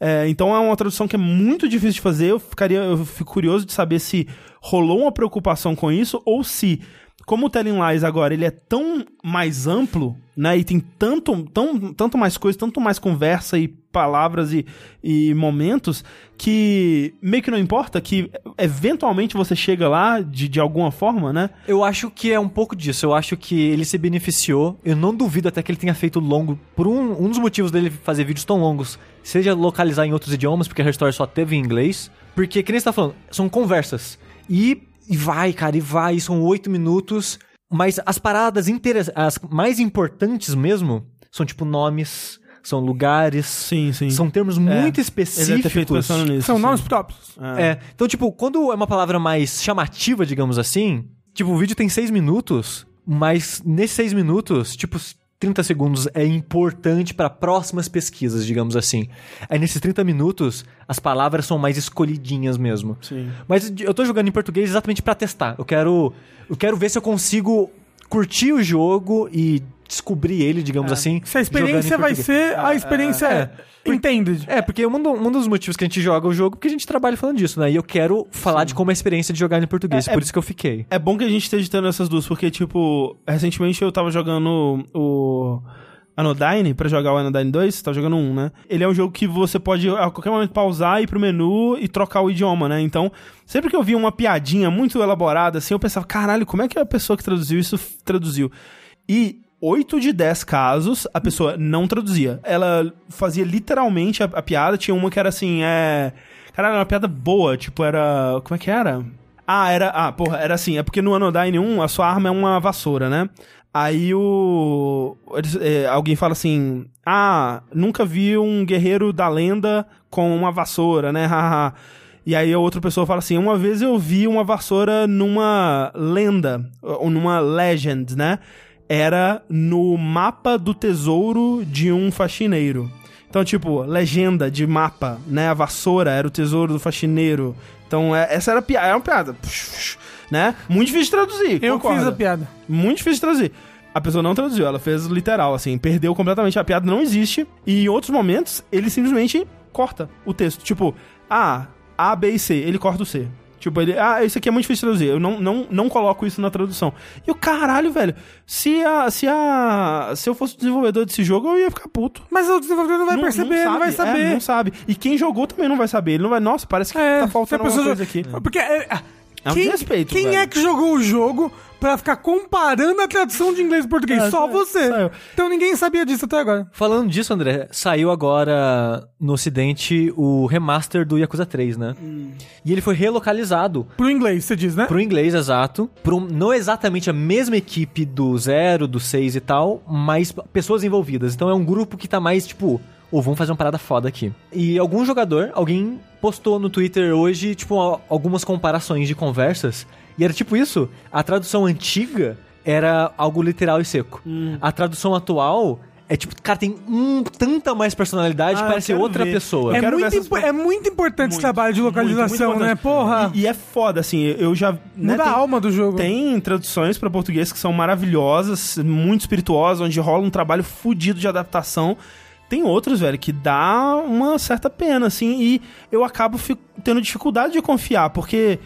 É, então é uma tradução que é muito difícil de fazer. Eu ficaria, eu fico curioso de saber se rolou uma preocupação com isso ou se como o Telling Lies agora ele é tão mais amplo, né? E tem tanto, tão, tanto mais coisa, tanto mais conversa e palavras e, e momentos que meio que não importa, que eventualmente você chega lá de, de alguma forma, né? Eu acho que é um pouco disso. Eu acho que ele se beneficiou. Eu não duvido até que ele tenha feito longo. Por um, um dos motivos dele fazer vídeos tão longos, seja localizar em outros idiomas, porque a Restore só teve em inglês. Porque, que nem você tá falando, são conversas. E, e vai, cara, e vai. São oito minutos. Mas as paradas interas, as mais importantes mesmo, são tipo nomes, são lugares. Sim, sim. São termos muito deve ter específicos. feito pensando nisso. São sim. nomes próprios. É. Então, tipo, quando é uma palavra mais chamativa, digamos assim, tipo, o vídeo tem seis minutos, mas nesses seis minutos, tipo, 30 segundos é importante para próximas pesquisas, digamos assim. Aí nesses 30 minutos, as palavras são mais escolhidinhas mesmo. Sim. Mas eu tô jogando em português exatamente pra testar. Eu quero, eu quero ver se eu consigo curtir o jogo e descobrir ele, digamos assim. Se a experiência vai ser a experiência é. intended. É, porque um, do- um dos motivos que a gente joga o jogo é porque a gente trabalha falando disso, né? E eu quero falar de como é a experiência de jogar em português, É, por é- isso que eu fiquei. É bom que a gente esteja tendo essas duas, porque, tipo, recentemente eu tava jogando o Anodyne, pra jogar o Anodyne 2, tava jogando um, né? Ele é um jogo que você pode a qualquer momento pausar, ir pro menu e trocar o idioma, né? Então, sempre que eu via uma piadinha muito elaborada, assim, eu pensava, caralho, como é que a pessoa que traduziu isso traduziu? E 8 de 10 casos, a pessoa não traduzia. Ela fazia literalmente a, a piada, tinha uma que era assim, é... Caralho, era uma piada boa, tipo, era... Como é que era? Ah, era. Ah, porra, era assim. É porque no Anodyne 1 a sua arma é uma vassoura, né? Aí o. é, alguém fala assim: Ah, nunca vi um guerreiro da lenda com uma vassoura, né? Haha. e aí a outra pessoa fala assim: Uma vez eu vi uma vassoura numa lenda, ou numa legend, né? Era no mapa do tesouro de um faxineiro. Então, tipo, legenda de mapa, né? A vassoura era o tesouro do faxineiro. Então, é- essa era a piada. Era uma piada. Né? Muito difícil de traduzir. Eu concorda? fiz a piada. Muito difícil de traduzir. A pessoa não traduziu, ela fez literal, assim, perdeu completamente. A piada não existe. E em outros momentos, ele simplesmente corta o texto. Tipo, ah, A, B e C. Ele corta o C. Tipo, ele, ah, isso aqui é muito difícil de traduzir. Eu não, não, não coloco isso na tradução. E o caralho, velho. Se a, se a. Se eu fosse o desenvolvedor desse jogo, eu ia ficar puto. Mas o desenvolvedor não vai perceber, não, vai sabe, saber. é, não sabe. E quem jogou também não vai saber. Ele não vai. Nossa, parece que É, tá faltando alguma coisa aqui. Porque é, É um quem, desrespeito, quem velho. é que jogou o jogo pra ficar comparando a tradução de inglês e português? É, só só- você. só eu. Então ninguém sabia disso até agora. Falando disso, André, saiu agora no ocidente o remaster do Yakuza 3, né? E ele foi relocalizado Pro inglês, você diz, né? pro inglês exato, pro não exatamente a mesma equipe do 0, do 6 e tal, mas pessoas envolvidas. Então é um grupo que tá mais tipo, ou vamos fazer uma parada foda aqui. E algum jogador, alguém postou no Twitter hoje, tipo, algumas comparações de conversas, e era tipo isso, a tradução antiga era algo literal e seco. Hum. A tradução atual é tipo, cara, tem um, tanta mais personalidade, Ah, eu parece outra ver. pessoa. É muito, essas impo- é muito importante esse Muito, trabalho de muito, localização, muito né? importante. Porra. E, e é foda, assim, eu já. né, Muda tem- a alma do jogo. Tem traduções pra português que são maravilhosas, muito espirituosas, onde rola um trabalho fudido de adaptação. Tem outros, velho, que dá uma certa pena, assim, e eu acabo fico tendo dificuldade de confiar, porque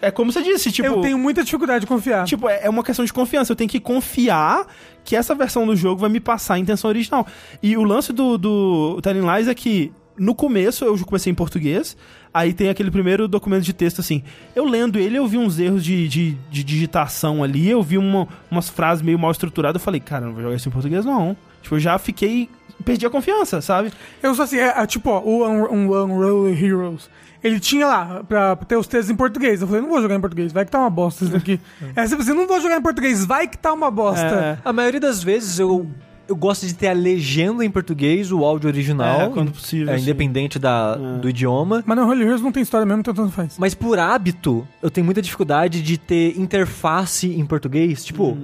é como você disse, tipo. Eu tenho muita dificuldade de confiar. Tipo, é é uma questão de confiança. Eu tenho que confiar que essa versão do jogo vai me passar a intenção original. E o lance do, do Telling Lies é que, no começo, eu comecei em português, aí tem aquele primeiro documento de texto, assim. Eu lendo ele, eu vi uns erros de, de, de digitação ali, eu vi uma- umas frases meio mal estruturadas, eu falei, cara, não vou jogar isso em português, não. Tipo, eu já fiquei perdi a confiança, sabe? Eu sou assim, é, é, tipo, ó, o Un- Unreal Heroes. Ele tinha lá pra ter os textos em português. Eu falei, não vou jogar em português, vai que tá uma bosta isso daqui. é sempre assim, não vou jogar em português, vai que tá uma bosta. É. A maioria das vezes eu, eu gosto de ter a legenda em português, o áudio original. É, quando possível, é, independente da, do idioma. Mas no Unreal Heroes não tem história mesmo, então tanto faz. Mas por hábito, eu tenho muita dificuldade de ter interface em português. Tipo,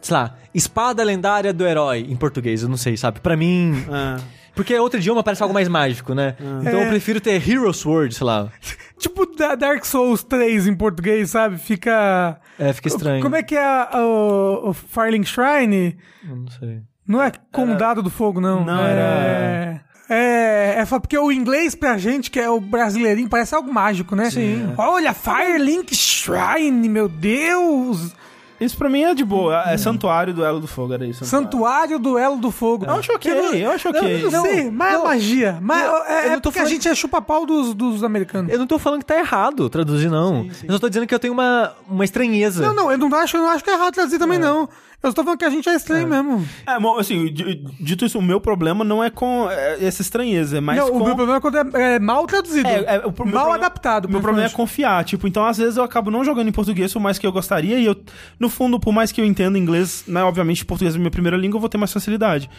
sei lá, espada lendária do herói em português, eu não sei, sabe? Pra mim. É. Porque outro idioma parece algo mais mágico, né? Então É. eu prefiro ter Hero Sword, sei lá. Tipo da- Dark Souls 3 em português, sabe? Fica. É, fica estranho. Como é que é a- o, o Firelink Shrine? Não sei. Não é Condado do Fogo, não. Não, é... era- É, é só porque o inglês pra gente, que é o brasileirinho, parece algo mágico, né? Sim. Olha, Firelink Shrine, meu Deus! Isso pra mim é de boa. É Santuário do Elo do Fogo, era isso. Santuário Duelo do Fogo. Eu acho ok, eu acho ok. Eu não, sei, mas é magia. Mas não, é, eu é não tô porque falando- a gente é chupa-pau dos, dos americanos. Eu não tô falando que tá errado traduzir, não. Eu só tô dizendo que eu tenho uma, uma estranheza. Não, não, eu não acho, eu não acho que é errado traduzir também, não. Eu só tô falando que a gente é estranho mesmo. É, bom, assim, di- dito isso, o meu problema não é com é, essa estranheza, é mais não, com... o meu problema é quando é, é mal traduzido. É, é, o mal problema- adaptado. O meu problema é confiar, tipo, então às vezes eu acabo não jogando em português por mais que eu gostaria e eu, no fundo, por mais que eu entenda inglês, né, obviamente português é minha primeira língua, eu vou ter mais facilidade.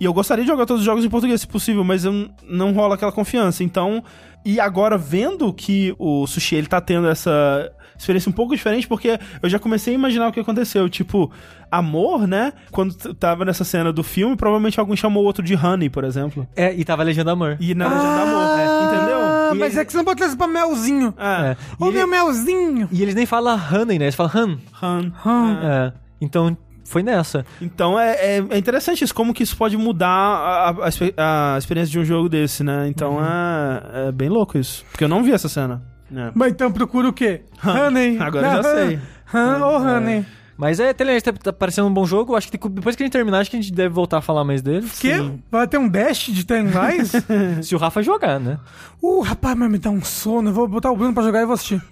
E eu gostaria de jogar todos os jogos em português, se possível, mas eu, não rola aquela confiança. Então, e agora vendo que o Sushi, ele tá tendo essa experiência um pouco diferente, porque eu já comecei a imaginar o que aconteceu. Tipo, amor, né? Quando tava nessa cena do filme, provavelmente alguém chamou o outro de Honey, por exemplo. É, e tava legenda amor. E na legenda amor, é, entendeu? Ah, mas ele- é que você não pode trazer pra melzinho. É, É. Ô, ele- meu melzinho. e eles nem falam honey, né? Eles falam han. Han. Hum. É. Então, foi nessa. Então é, é, é interessante isso, como que isso pode mudar a, a- a expe- a experiência de um jogo desse, né? Então é, é bem louco isso. Porque eu não vi essa cena. É. Mas então procura o quê? Honey. Agora eu já Han. sei. Han ou Honey. Mas é, Telene, tá, tá parecendo um bom jogo. Acho que depois que a gente terminar, acho que a gente deve voltar a falar mais dele. Que? Vai ter um dash de ter mais? Se o Rafa jogar, né? uh, rapaz, mas me dá um sono. Eu vou botar o Bruno pra jogar e vou assistir.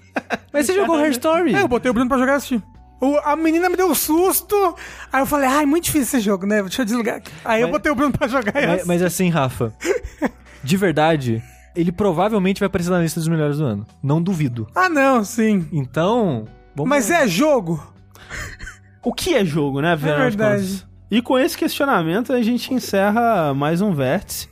Mas você jogou Her Story. É, eu botei o Bruno pra jogar e assistir. O- a menina me deu um susto. Aí eu falei, ai, muito difícil esse jogo, né? Deixa eu desligar aqui. Aí eu Mas- botei o Bruno pra jogar e Mas, assistir. mas assim, Rafa, de verdade, ele provavelmente vai aparecer na lista dos melhores do ano. Não duvido. Ah, não, sim. Então. Vamos Mas é jogo. O que é jogo, né? de verdade. E com esse questionamento a gente encerra mais um vértice.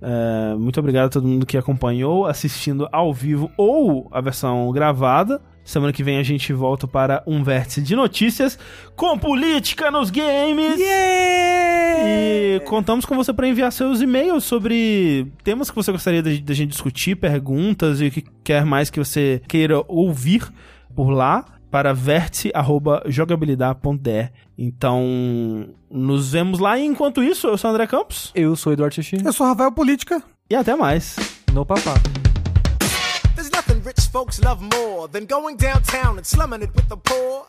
É, muito obrigado a todo mundo que acompanhou, assistindo ao vivo ou a versão gravada. Semana que vem a gente volta para um vértice de notícias com política nos games. Yeah! E contamos com você para enviar seus e-mails sobre temas que você gostaria da gente discutir, perguntas e o que quer mais que você queira ouvir por lá para vértice.jogabilidade.de. Então, nos vemos lá. E enquanto isso, eu sou o André Campos Eu sou o Eduardo Xixi. Eu sou Rafael Política. e até mais. No papá. There's rich folks love more than going downtown and slumming it with the poor.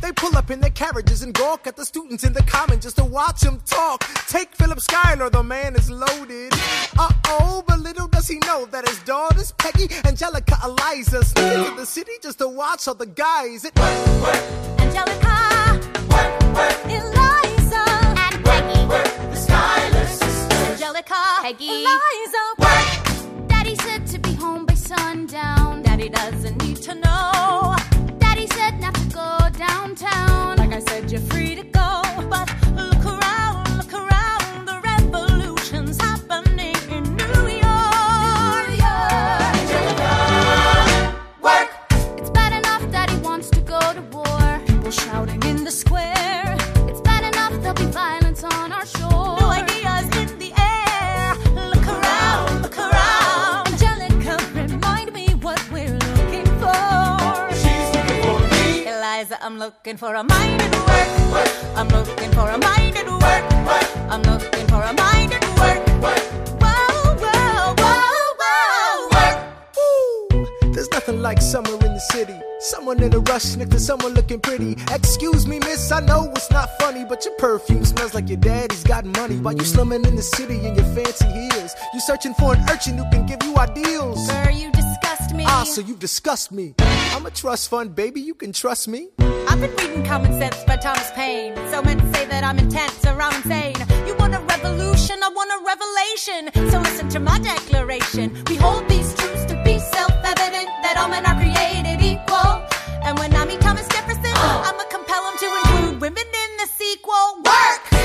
They pull up in their carriages and gawk at the students in the common just to watch them talk. Take Philip Schuyler, the man is loaded. Uh oh, but little does he know that his daughters, Peggy, Angelica, Eliza, sneak into the city just to watch all the guys. It Angelica, Eliza, and Peggy. The Skylar sisters. Angelica, Peggy, Eliza. Daddy said to be home by sundown. Daddy doesn't need to know. Daddy said not to go downtown. Like I said, you're free to go. But look around, look around. The revolution's happening in New York. Angelica, work. It's bad enough that he wants to go to war. People shouting in the square. Looking for a mind at work. I'm looking for a mind at work. I'm looking for a mind at work. Whoa, whoa, whoa, whoa, work. Ooh, there's nothing like summer in the city. Someone in a rush next to someone looking pretty. Excuse me, miss, I know it's not funny, but your perfume smells like your daddy's got money. While you slumming in the city in your fancy heels, you searching for an urchin who can give you ideals. You disgust me. Ah, so you disgust me. I'm a trust fund baby, you can trust me. I've been reading Common Sense by Thomas Paine. So men say that I'm intense or I'm insane. You want a revolution, I want a revelation. So listen to my declaration. We hold these truths to be self evident that all men are created equal. And when I meet Thomas Jefferson, I'ma compel him to include women in the sequel. Work!